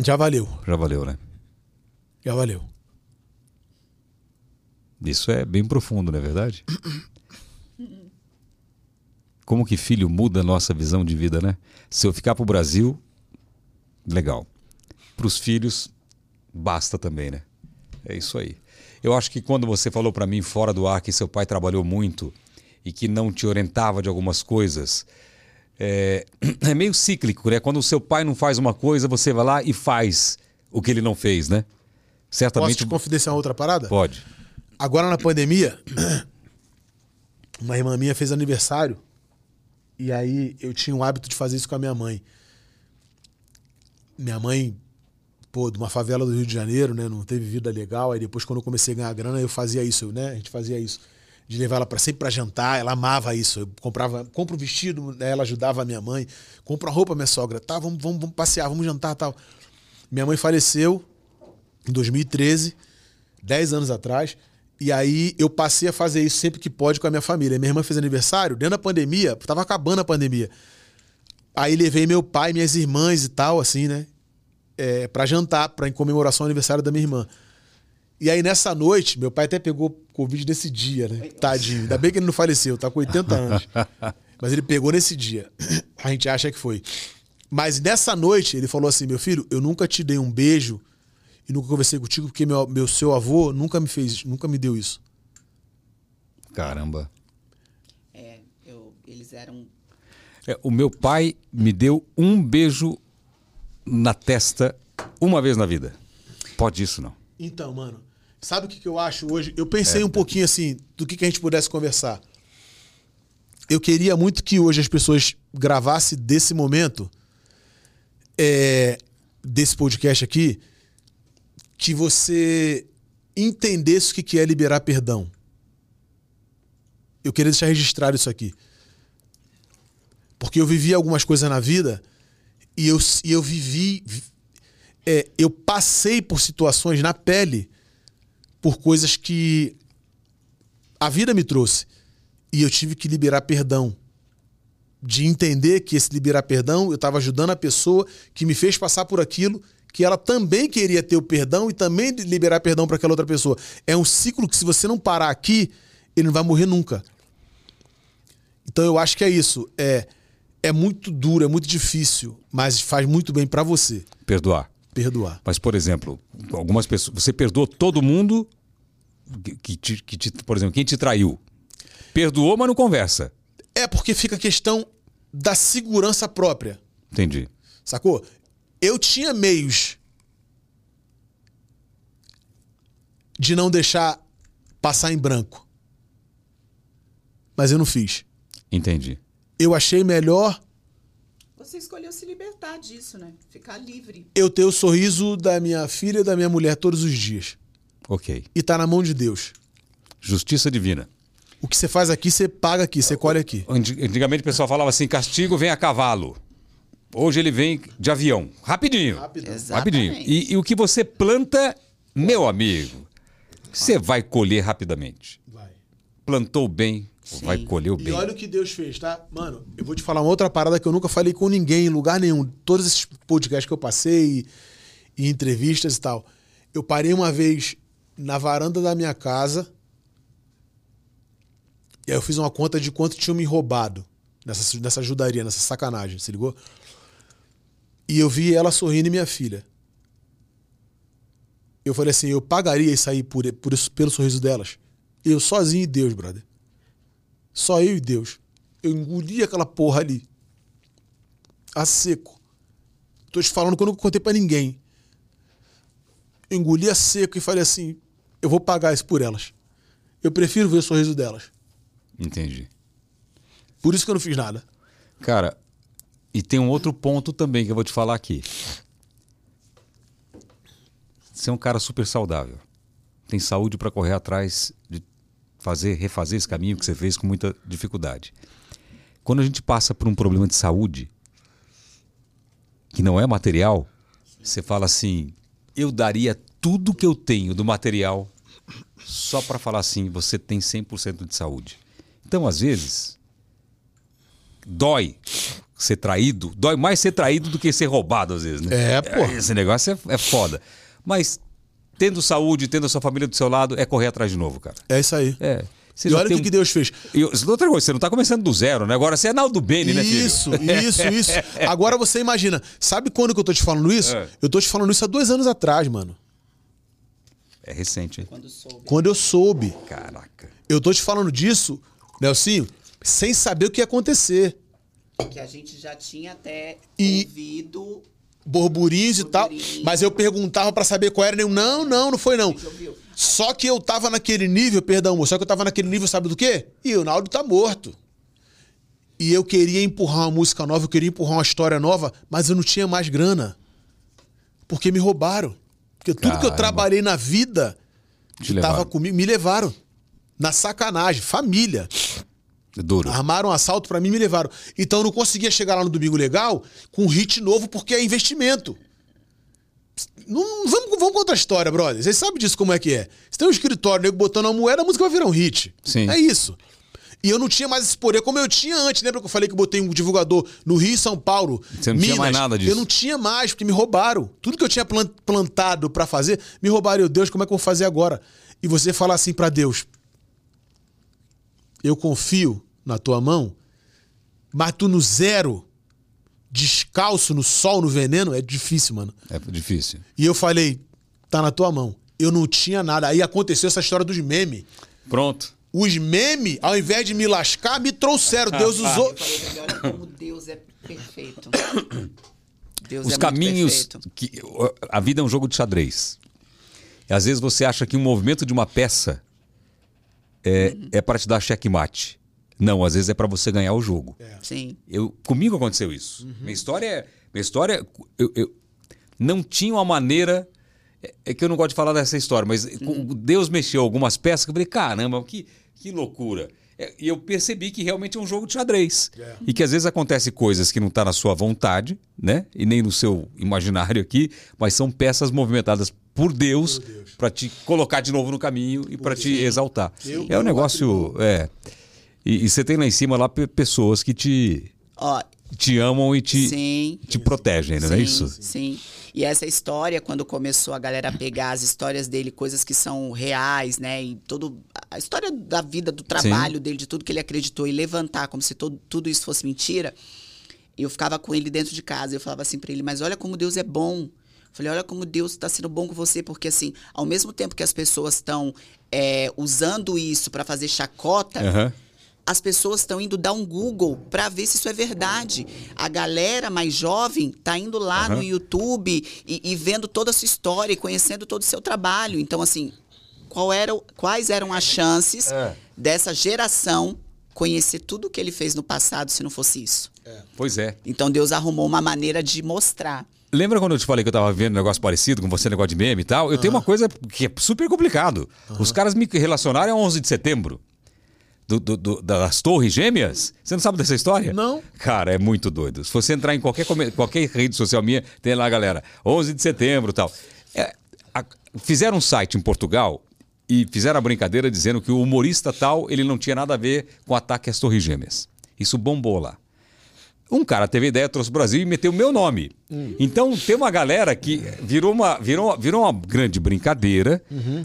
já valeu. Já valeu, né? Já valeu. Isso é bem profundo, não é verdade? Como que filho muda a nossa visão de vida, né? Se eu ficar pro Brasil, legal. Pros filhos, basta também, né? É isso aí. Eu acho que quando você falou para mim fora do ar que seu pai trabalhou muito e que não te orientava de algumas coisas, é, é meio cíclico, né? Quando o seu pai não faz uma coisa, você vai lá e faz o que ele não fez, né? Posso Certamente te confidenciar outra parada? pode. Agora na pandemia, uma irmã minha fez aniversário E aí eu tinha o hábito de fazer isso com a minha mãe. Minha mãe, pô, de uma favela do Rio de Janeiro, né? Não teve vida legal. Aí depois, quando eu comecei a ganhar grana, eu fazia isso, né? A gente fazia isso. De levar ela para sempre para jantar, ela amava isso. Eu comprava, compra um vestido, né? ela ajudava a minha mãe, compra roupa minha sogra, tá, vamos, vamos, vamos passear, vamos jantar, tal. Minha mãe faleceu em 2013, 10 anos atrás. E aí eu passei a fazer isso sempre que pode com a minha família. Minha irmã fez aniversário, dentro da pandemia, tava acabando a pandemia. Aí levei meu pai, minhas irmãs e tal, assim, né? É, para jantar, pra, em comemoração ao aniversário da minha irmã. E aí nessa noite, meu pai até pegou Covid nesse dia, né? Tadinho. Ainda bem que ele não faleceu, tá com 80 anos. Mas ele pegou nesse dia. A gente acha que foi. Mas nessa noite, ele falou assim: meu filho, eu nunca te dei um beijo e nunca conversei contigo porque meu, meu seu avô nunca me fez, nunca me deu isso. Caramba. É, eu, eles eram. É, o meu pai me deu um beijo na testa uma vez na vida. Pode isso, não. Então, mano, sabe o que, que eu acho hoje? Eu pensei um pouquinho assim, do que, que a gente pudesse conversar. Eu queria muito que hoje as pessoas gravassem desse momento, é, desse podcast aqui, que você entendesse o que, que é liberar perdão. Eu queria deixar registrado isso aqui. Porque eu vivi algumas coisas na vida e eu, e eu vivi. é, eu passei por situações na pele por coisas que a vida me trouxe. E eu tive que liberar perdão. De entender que esse liberar perdão, eu estava ajudando a pessoa que me fez passar por aquilo, que ela também queria ter o perdão e também liberar perdão para aquela outra pessoa. É um ciclo que, se você não parar aqui, ele não vai morrer nunca. Então eu acho que é isso. É, é muito duro, é muito difícil, mas faz muito bem para você Perdoar. Perdoar. Mas, por exemplo, algumas pessoas. Você perdoou todo mundo que, te, que te- Por exemplo, quem te traiu. Perdoou, mas não conversa. É porque fica a questão da segurança própria. Entendi. Sacou? Eu tinha meios de não deixar passar em branco. Mas eu não fiz. Entendi. Eu achei melhor Você escolheu se libertar disso, né? Ficar livre. eu ter o sorriso da minha filha e da minha mulher todos os dias. Ok. E tá na mão de Deus. Justiça divina. O que você faz aqui, você paga aqui, você colhe aqui. Anti- Antigamente o pessoal falava assim: castigo vem a cavalo. Hoje ele vem de avião. Rapidinho. Exatamente. Rapidinho. E, e o que você planta, meu amigo, você vai colher rapidamente. Vai. Plantou bem, vai colher o E bem. olha o que Deus fez, tá? Mano, eu vou te falar uma outra parada que eu nunca falei com ninguém, em lugar nenhum. Todos esses podcasts que eu passei e, e entrevistas e tal. Eu parei uma vez na varanda da minha casa. E aí eu fiz uma conta de quanto tinham me roubado nessa, nessa ajudaria, nessa sacanagem, se ligou? E eu vi ela sorrindo e minha filha. Eu falei assim, eu pagaria isso aí por, por isso, pelo sorriso delas. Eu sozinho e Deus, brother. Só eu e Deus. Eu engoli aquela porra ali. A seco. Tô te falando que eu nunca contei pra ninguém. Eu engoli a seco e falei assim: eu vou pagar isso por elas. Eu prefiro ver o sorriso delas. Entendi. Por isso que eu não fiz nada. Cara, e tem um outro ponto também que eu vou te falar aqui. Você é um cara super saudável. Tem saúde para correr atrás fazer, refazer esse caminho que você fez com muita dificuldade. Quando a gente passa por um problema de saúde que não é material, você fala assim: eu daria tudo que eu tenho do material só para falar assim, você tem 100% de saúde. Então, às vezes, dói ser traído, dói mais ser traído do que ser roubado, às vezes, né? É, pô. Esse negócio é, é foda. Mas tendo saúde, tendo a sua família do seu lado, é correr atrás de novo, cara. É isso aí. É. Você e olha o tem que, um- que Deus fez. E outra coisa, você não tá começando do zero, né? Agora você é Naldo Bene, né, filho? Isso, isso, isso. Agora você imagina. Sabe quando que eu tô te falando isso? É. Eu tô te falando isso há dois anos atrás, mano. É recente, hein? Quando soube. Quando eu soube. Caraca. Eu tô te falando disso, Nelsinho, sem saber o que ia acontecer. Que a gente já tinha até E- ouvido. Burburinhos e tal. Mas eu perguntava pra saber qual era. Nenhum. Não, não, não foi não. Só que eu tava naquele nível, perdão, amor, só que eu tava naquele nível, sabe do quê? E o Naldo tá morto. E eu queria empurrar uma música nova, eu queria empurrar uma história nova, mas eu não tinha mais grana. Porque me roubaram. Porque tudo que eu Caramba. trabalhei na vida Te que tava comigo, me levaram. Na sacanagem, família. Duro. Armaram um assalto pra mim e me levaram. Então eu não conseguia chegar lá no Domingo Legal com um hit novo porque é investimento. Não, vamos, vamos contar a história, brother. Vocês sabem disso como é que é. Você tem um escritório, nego botando uma moeda, a música vai virar um hit. Sim. É isso. E eu não tinha mais esse poder como eu tinha antes. Lembra que eu falei que eu botei um divulgador no Rio São Paulo? Você não tinha mais nada disso. Eu não tinha mais, porque me roubaram. Tudo que eu tinha plan- plantado pra fazer, me roubaram. Eu, Deus, como é que eu vou fazer agora? E você fala assim pra Deus: Eu confio na tua mão, mas tu no zero, descalço no sol, no veneno, é difícil, mano. É difícil. E eu falei: Tá na tua mão. Eu não tinha nada. Aí aconteceu essa história dos memes. Pronto. Os memes, ao invés de me lascar, me trouxeram. Deus usou. Eu falei olha como Deus é perfeito. Deus Os é caminhos. perfeito. Que, a vida é um jogo de xadrez. E às vezes você acha que um movimento de uma peça é, é para te dar checkmate. Não, às vezes é para você ganhar o jogo. Sim. Eu, comigo aconteceu isso. Minha história é. Minha história. Eu, eu não tinha uma maneira. É, é que eu não gosto de falar dessa história, mas com- Deus mexeu algumas peças que eu falei, caramba, que, que loucura. É, E eu percebi que realmente é um jogo de xadrez. E que às vezes acontece coisas que não tá na sua vontade, né? E nem no seu imaginário aqui, mas são peças movimentadas por Deus para te colocar de novo no caminho e para te exaltar. Eu- é um eu negócio. É. E, e você tem lá em cima lá pe- pessoas que te, Ó, te amam e te, sim. te protegem, não é sim, isso? Sim. E essa história, quando começou a galera a pegar as histórias dele, coisas que são reais, né? E todo, a história da vida, do trabalho dele, de tudo que ele acreditou, e levantar como se todo, tudo isso fosse mentira, eu ficava com ele dentro de casa. Eu falava assim pra ele, mas olha como Deus é bom. Eu Falei, olha como Deus está sendo bom com você, porque assim, ao mesmo tempo que as pessoas estão é, usando isso para fazer chacota, Aham. As pessoas estão indo dar um Google para ver se isso é verdade. A galera mais jovem tá indo lá Aham. no YouTube e, e vendo toda a sua história e conhecendo todo o seu trabalho. Então, assim, qual era, quais eram as chances É. dessa geração conhecer tudo o que ele fez no passado se não fosse isso? Pois é. Então, Deus arrumou uma maneira de mostrar. Lembra quando eu te falei que eu tava vendo um negócio parecido com você, negócio de meme e tal? Eu tenho uma coisa que é super complicado. Os caras me relacionaram a 11 de setembro. Do- do- do- das Torres Gêmeas? Você não sabe dessa história? Não. Cara, é muito doido. Se você entrar em qualquer, qualquer rede social minha, tem lá, galera, 11 de setembro e tal. É, a- fizeram um site em Portugal e fizeram a brincadeira dizendo que o humorista tal, ele não tinha nada a ver com o ataque às Torres Gêmeas. Isso bombou lá. Um cara teve ideia, trouxe o Brasil e meteu o meu nome. Então tem uma galera que virou uma, virou, virou uma grande brincadeira,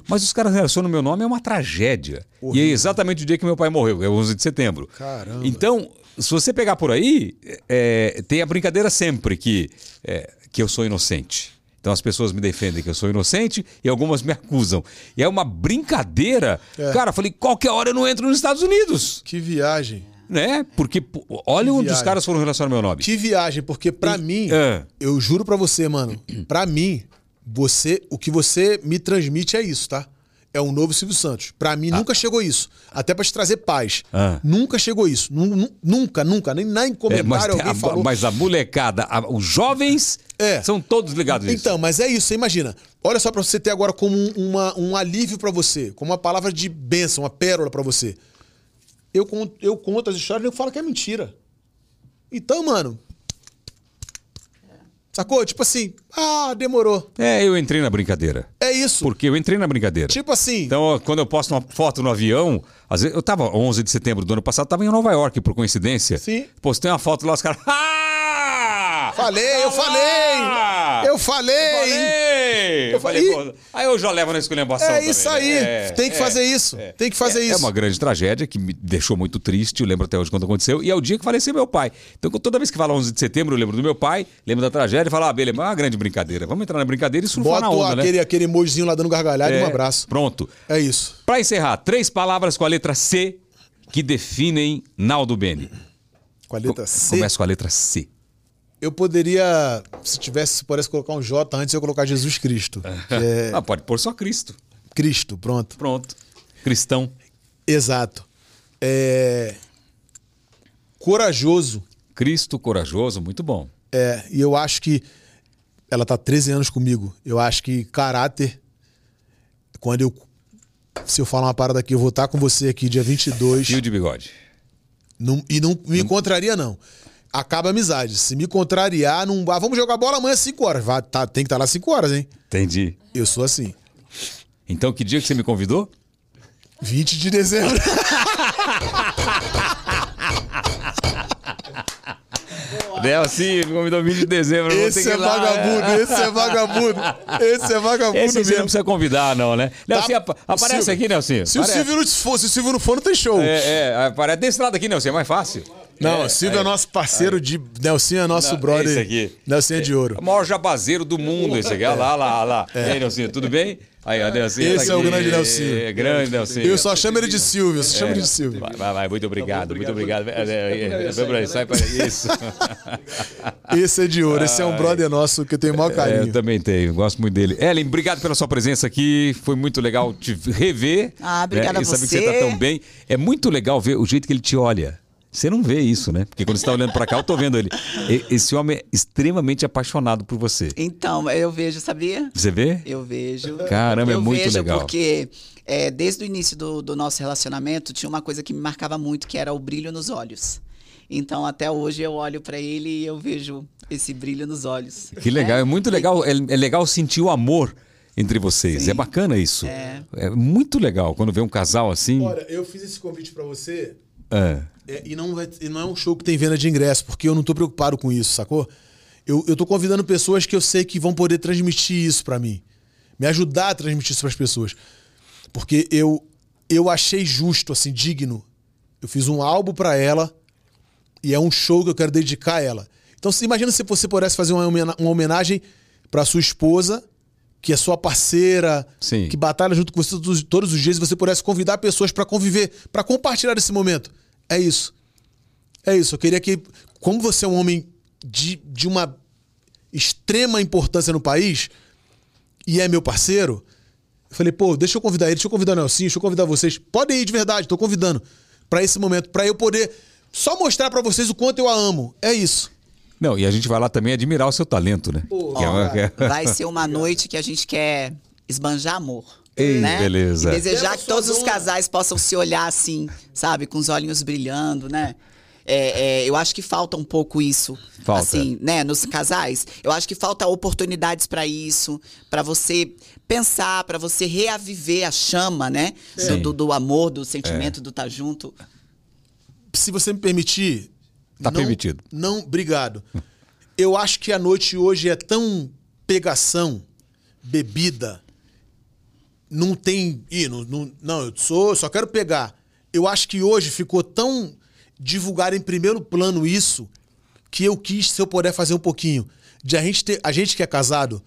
mas os caras relacionam o meu nome é uma tragédia. E é exatamente o dia que meu pai morreu, é 11 de setembro. Caramba. Então, se você pegar por aí, é, tem a brincadeira sempre que, é, que eu sou inocente. Então as pessoas me defendem que eu sou inocente e algumas me acusam. E é uma brincadeira. É. Cara, eu falei, qualquer hora eu não entro nos Estados Unidos. Que viagem. Né? Porque olha onde os caras foram relacionar meu nome. Que viagem, porque pra mim, É. eu juro pra você, mano, pra mim, você, o que você me transmite é isso, tá? É um novo Silvio Santos. Pra mim nunca chegou isso. Até pra te trazer paz. Ah. Nunca chegou isso. Nu- Nunca, nunca. Nem, nem em É, comentário mas, alguém a, falou. mas a molecada, a- os jovens É. são todos ligados nisso. Então, mas é isso, você imagina. Olha só pra você ter agora como um, uma- um alívio pra você, como uma palavra de bênção, uma pérola pra você. Eu conto, eu conto as histórias e eu falo que é mentira. Então, mano. Sacou? Tipo assim, ah, demorou. É, eu entrei na brincadeira. É isso. Porque eu entrei na brincadeira. Tipo assim, Então, quando eu posto uma foto no avião, às vezes, eu tava 11 de setembro do ano passado, tava em Nova York, por coincidência. Sim. Postei uma foto lá, os caras. Ah! Falei, eu falei! Eu falei! Eu falei! Pô, aí eu já levo na esculhambação É também, isso né? aí. É, Tem que é, fazer isso. é. Tem que fazer É- isso. É uma grande tragédia que me deixou muito triste. Eu lembro até hoje quando aconteceu. E é o dia que faleceu meu pai. Então, toda vez que fala 11 de setembro, eu lembro do meu pai, lembro da tragédia e falo, ah, beleza, é uma grande brincadeira. Vamos entrar na brincadeira e surfar na onda, aquele, né? aquele emojizinho lá dando gargalhada e É, um abraço. Pronto. É isso. Pra encerrar, três palavras com a letra C que definem Naldo Beni. Com a letra C. Começa com a letra C. Eu poderia, se tivesse, se pudesse colocar um J antes, eu ia colocar Jesus Cristo. Que é Ah, pode pôr só Cristo. Cristo, pronto. Pronto. Cristão. Exato. É... corajoso. Cristo corajoso, muito bom. É, e eu acho que ela tá 13 anos comigo. Eu acho que caráter quando eu se eu falar uma parada aqui, eu vou estar com você aqui dia 22 Fio de bigode. não, e não me contraria não. Acaba a amizade. Se me contrariar, não, ah, vamos jogar bola amanhã às 5 horas. Vai, tá, tem que estar lá às 5 horas, hein? Entendi. Eu sou assim. Então, que dia que você me convidou? 20 de dezembro. Nelson, me convidou 20 de dezembro. vou ter Esse é vagabundo, esse é vagabundo. Esse é vagabundo Esse você não mesmo. precisa convidar, não, né? Nelson, Tá. apa- aparece Silvio, aqui, Nelson. Se o, Silvio não for, se o Silvio não for, não tem show. É, é, aparece desse lado aqui, Nelson, é mais fácil. Não, É, o Silvio é, aí. nosso parceiro de. Nelson é nosso Não, brother. esse aqui. Nelson é de É ouro. o maior jabazeiro do mundo, esse aqui. Olha lá, olha lá, olha lá. E aí, Nelson, tudo bem? Aí, ó, Nelson. Esse tá é o grande Nelson. É, grande Nelson. Eu só chamo ele de Silvio, só chamo ele de Silvio. Vai, vai, vai, muito obrigado, muito obrigado. É, é, é, pra aí, sai para isso. Esse é de ouro, esse é um brother nosso que eu tenho o maior É, eu carinho. também tenho, gosto muito dele. Ellen, obrigado pela sua presença aqui. Foi muito legal te rever. Ah, obrigada né, a e saber que você. você tá tão bem. É muito legal ver o jeito que ele te olha. Você não vê isso, né? Porque quando você tá olhando pra cá, eu tô vendo ele. Esse homem é extremamente apaixonado por você. Então, eu vejo, sabia? Você vê? Eu vejo. Caramba, é eu muito vejo legal. porque é, desde o início do, do nosso relacionamento tinha uma coisa que me marcava muito, que era o brilho nos olhos. Então, até hoje eu olho pra ele e eu vejo esse brilho nos olhos. Que legal, é muito legal. É, é legal sentir o amor entre vocês. É bacana isso. É. É muito legal quando vê um casal assim. Olha, eu fiz esse convite pra você É. é, e, não vai- e não é um show que tem venda de ingresso, porque eu não tô preocupado com isso, sacou? Eu, eu tô convidando pessoas que eu sei que vão poder transmitir isso pra mim. Me ajudar a transmitir isso pras pessoas. Porque eu, eu achei justo, assim, digno. Eu fiz um álbum pra ela e é um show que eu quero dedicar a ela. Então, imagina se você pudesse fazer uma homena- uma homenagem pra sua esposa, que é sua parceira, Sim. que batalha junto com você todos, os dias, e você pudesse convidar pessoas pra conviver, pra compartilhar esse momento. É isso. É isso. Eu queria que, como você é um homem de, de uma extrema importância no país e é meu parceiro, eu falei, pô, deixa eu convidar ele, deixa eu convidar o Nelson, deixa eu convidar vocês. Podem ir de verdade, tô convidando pra esse momento, pra eu poder só mostrar pra vocês o quanto eu a amo. É isso. Não, e a gente vai lá também admirar o seu talento, né? É uma- é- Vai ser uma noite que a gente quer esbanjar amor. Ei, né? beleza. E desejar que todos os casais possam se olhar assim, sabe? Com os olhinhos brilhando, né? É, é, eu acho que falta um pouco isso. Falta. Assim, né? Nos casais. Eu acho que falta oportunidades pra isso, pra você pensar, pra você reaviver a chama, né? É. Do, do, do amor, do sentimento do estar junto. Se você me permitir. Tá não- permitido. Não, obrigado. Eu acho que a noite hoje é tão pegação, bebida. Não tem. Ih, não, não, não, eu sou, só quero pegar. Eu acho que hoje ficou tão divulgar em primeiro plano isso que eu quis, se eu puder fazer um pouquinho. De a gente ter. A gente que é casado,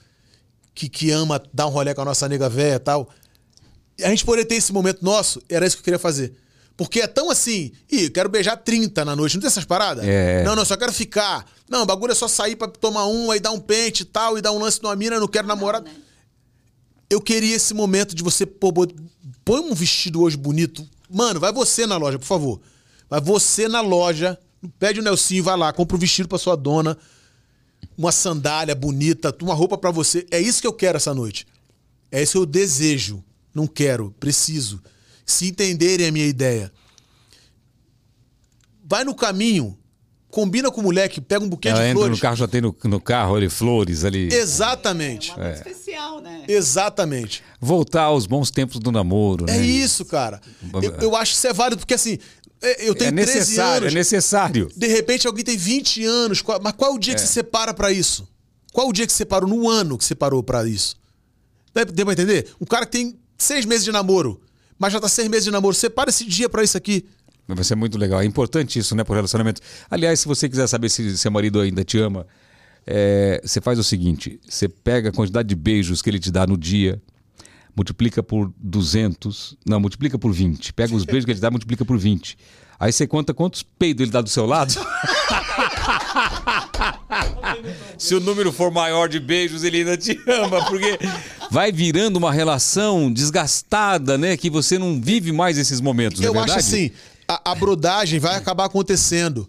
que, que ama dar um rolê com a nossa nega véia e tal. E a gente poder ter esse momento nosso, era isso que eu queria fazer. Porque é tão assim, ih, eu quero beijar 30 na noite, não tem essas paradas? É. Não, não, só quero ficar. Não, o bagulho é só sair pra tomar um, aí dar um pente e tal, e dar um lance numa mina, não quero namorar. né? Eu queria esse momento de você, pô, põe um vestido hoje bonito. Mano, vai você na loja, por favor. Vai você na loja, pede o Nelsinho, vai lá, compra um vestido pra sua dona, uma sandália bonita, uma roupa pra você. É isso que eu quero essa noite. É isso que eu desejo. Não quero, preciso. Se entenderem a minha ideia. Vai no caminho, combina com o moleque, pega um buquê Ela de entra flores. no carro, já tem no, no carro ali flores ali. Exatamente. Uma noite especial, né? Exatamente. Voltar aos bons tempos do namoro, É né? isso, cara. Eu, eu acho que isso é válido, porque assim, é, eu tenho É 13 necessário, anos. é necessário. De repente alguém tem 20 anos. qual- Mas qual é o dia que você separa pra isso? Qual o dia que você parou? No ano que você parou pra isso? Dá pra entender? Um cara que tem seis meses de namoro, mas já tá seis meses de namoro. Separa esse dia pra isso aqui. Vai ser muito legal. É importante isso, né, pro relacionamento. Aliás, se você quiser saber se seu marido ainda te ama, é, você faz o seguinte: você pega a quantidade de beijos que ele te dá no dia, multiplica por 200, não, multiplica por 20. Pega os beijos que ele te dá, multiplica por 20. Aí você conta quantos peidos ele dá do seu lado. Se o número for maior de beijos, ele ainda te ama, porque vai virando uma relação desgastada, né? Que você não vive mais esses momentos, é eu acho verdade? assim, a, a brodagem vai acabar acontecendo.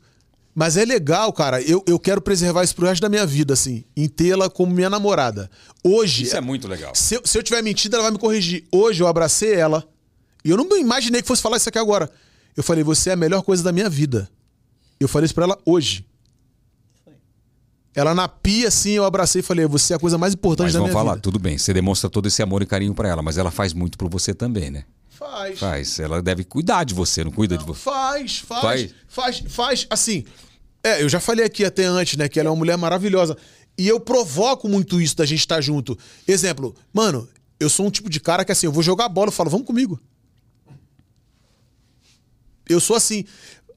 Mas é legal, cara. Eu, eu quero preservar isso pro resto da minha vida, assim. Em tê-la como minha namorada. Hoje. Isso é muito legal. Se eu, se eu tiver mentido, ela vai me corrigir. Hoje eu abracei ela. E eu não imaginei que fosse falar isso aqui agora. Eu falei, você é a melhor coisa da minha vida. Eu falei isso pra ela hoje. Ela na pia, assim, eu abracei e falei, você é a coisa mais importante Mas da minha falar, vida. tudo bem. Você demonstra todo esse amor e carinho pra ela, mas ela faz muito por você também, né? Faz. Faz. Ela deve cuidar de você, não cuida de você. Faz, faz, Faz? faz, faz, assim. É, eu já falei aqui até antes, né, que ela é uma mulher maravilhosa. E eu provoco muito isso da gente estar junto. Exemplo, mano, eu sou um tipo de cara que assim, eu vou jogar bola, eu falo, vamos comigo. Eu sou assim.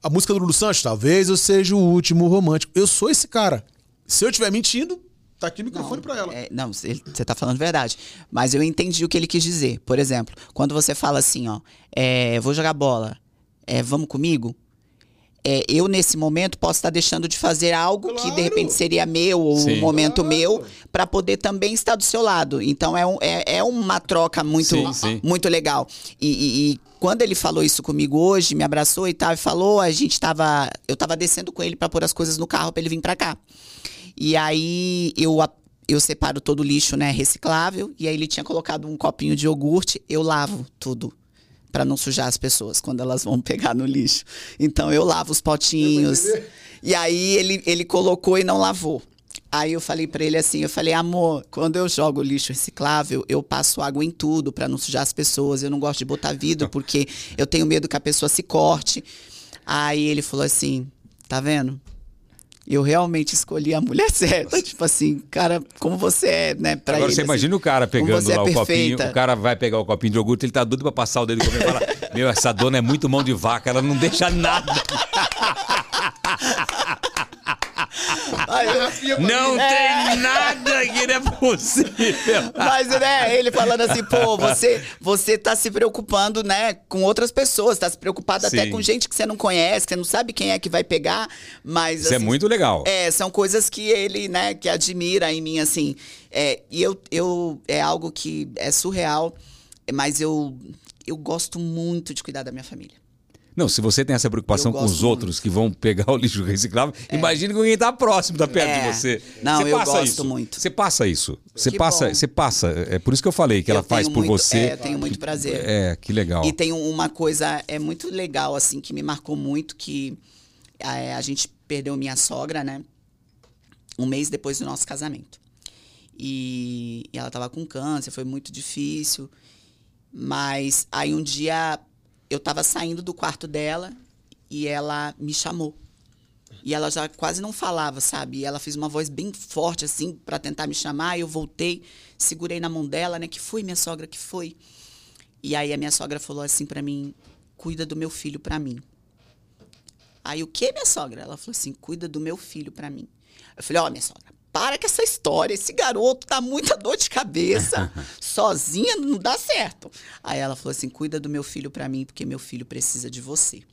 A música do Lulu Santos, talvez eu seja o último romântico. Eu sou esse cara. Se eu estiver mentindo, tá aqui o microfone pra ela. É, não, você tá falando verdade. Mas eu entendi o que ele quis dizer. Por exemplo, quando você fala assim, ó, é, vou jogar bola, é, vamos comigo? É, eu, nesse momento, posso estar deixando de fazer algo que de Claro. repente seria meu ou Sim. um momento Claro. meu para poder também estar do seu lado. Então é, um- é, é uma troca muito, Sim, sim. muito legal. E, e- e quando ele falou isso comigo hoje, me abraçou e tal, e falou, a gente tava. Eu tava descendo com ele para pôr as coisas no carro para ele vir para cá. E aí eu, eu separo todo o lixo, né, reciclável, e aí ele tinha colocado um copinho de iogurte, eu lavo tudo para não sujar as pessoas quando elas vão pegar no lixo. Então eu lavo os potinhos. E aí ele, ele colocou e não lavou. Aí eu falei pra ele assim, eu falei, amor, quando eu jogo lixo reciclável, eu passo água em tudo pra não sujar as pessoas. Eu não gosto de botar vidro porque eu tenho medo que a pessoa se corte. Aí ele falou assim, tá vendo? Eu realmente escolhi a mulher certa. Tipo assim, cara, como você é, né? Pra Agora ele, você assim, imagina o cara pegando é lá o copinho, o cara vai pegar o copinho de iogurte, ele tá doido pra passar o dedo e e fala: Meu, essa dona é muito mão de vaca, ela não deixa nada. Não tem nada que não é possível. Mas, né, ele falando assim, pô, você, você tá se preocupando, né, com outras pessoas, tá se preocupado até Sim. com gente que você não conhece, que você não sabe quem é que vai pegar, mas... Isso é assim, muito legal. É, são coisas que ele, né, que admira em mim, assim. É, e eu, eu, é algo que é surreal, mas eu, eu gosto muito de cuidar da minha família. Não, se você tem essa preocupação Eu com os outros que vão pegar o lixo reciclável, imagine com quem tá próximo, tá perto É. de você. Não, você eu passa gosto isso. muito. Você passa isso. Você Que passa, bom. você passa. É por isso que eu falei que ela Eu faz tenho por muito- você. é, eu tenho muito prazer. É, que legal. E tem uma coisa é muito legal assim que me marcou muito que é, a gente perdeu minha sogra, né? Um mês depois do nosso casamento. E, e ela tava com câncer, foi muito difícil. Mas aí um dia eu tava saindo do quarto dela e ela me chamou. E ela já quase não falava, sabe? E ela fez uma voz bem forte, assim, para tentar me chamar. Eu voltei, segurei na mão dela, né? Que foi, minha sogra, que foi? E aí a minha sogra falou assim pra mim: cuida do meu filho pra mim. Aí o que, minha sogra? Ela falou assim: cuida do meu filho pra mim. Eu falei: ó, minha sogra, para com essa história. Esse garoto tá muita dor de cabeça. Sozinha não dá certo. Aí ela falou assim: cuida do meu filho pra mim, porque meu filho precisa de você.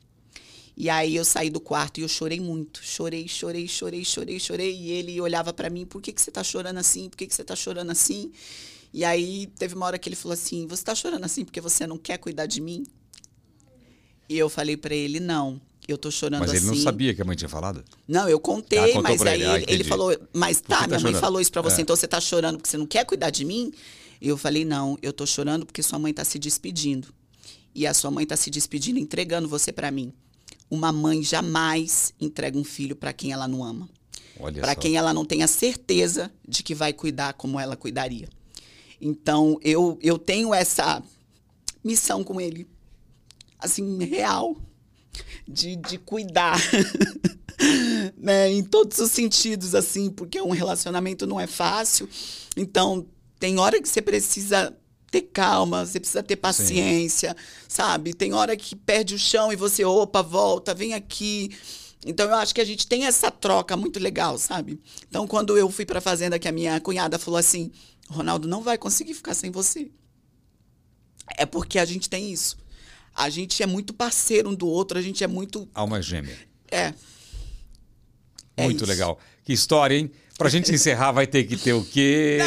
E aí eu saí do quarto e eu chorei muito. Chorei, chorei, chorei, chorei, chorei. E ele olhava pra mim, por que, que você tá chorando assim? Por que, que você tá chorando assim? E aí teve uma hora que ele falou assim: Você tá chorando assim porque você não quer cuidar de mim? E eu falei pra ele: Não, eu tô chorando Mas assim. ele não sabia que a mãe tinha falado? Não, eu Ah, contei, contou mas aí ele. Ah, ele, ele entendi. falou: Mas tá, tá minha mãe chorando? falou isso pra você, É. então você tá chorando porque você não quer cuidar de mim? E eu falei: Não, eu tô chorando porque sua mãe tá se despedindo. E a sua mãe tá se despedindo, entregando você pra mim. Uma mãe jamais entrega um filho pra quem ela não ama. Para quem ela não tem a certeza de que vai cuidar como ela cuidaria. Então, eu, eu tenho essa missão com ele, assim, real, de, de cuidar, né, em todos os sentidos, assim, porque um relacionamento não é fácil. Então, tem hora que você precisa ter calma, você precisa ter paciência, sabe? Tem hora que perde o chão e você, opa, volta, vem aqui. Então eu acho que a gente tem essa troca muito legal, sabe? Então quando eu fui pra fazenda que a minha cunhada falou assim: "Ronaldo não vai conseguir ficar sem você". É porque a gente tem isso. A gente é muito parceiro um do outro, a gente é muito Alma gêmea. é. É Muito isso. legal. Que história, hein? Pra gente encerrar, vai ter que ter o quê?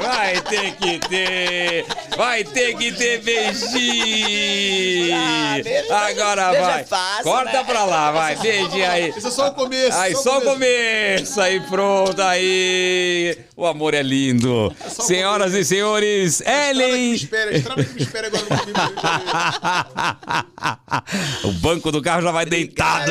Vai ter que ter! Vai ter que ter beijinho! Ah, beijo- Agora beijo é vai! fácil, Corta né? pra lá, vai! Beijinho aí! Esse é só o começo. Aí, só o começo, aí pronto, aí. O amor é lindo. o Senhoras e senhores, Ellen. Espera, estrada que me espera agora no comigo. o banco do carro já vai deitado.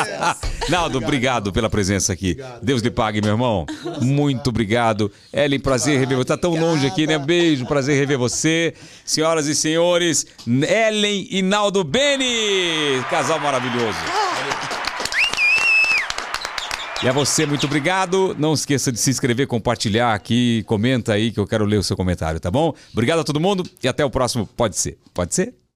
Naldo, obrigado pela presença aqui. Deus lhe pague, meu irmão. Muito obrigado. Ellen, prazer rever você. Tá tão longe aqui, né? Beijo, prazer rever você. Senhoras e senhores, Ellen e Naldo Beni. Casal maravilhoso. E a você, muito obrigado. Não esqueça de se inscrever, compartilhar aqui, comenta aí que eu quero ler o seu comentário, tá bom? Obrigado a todo mundo e até o próximo Pode Ser. Pode ser?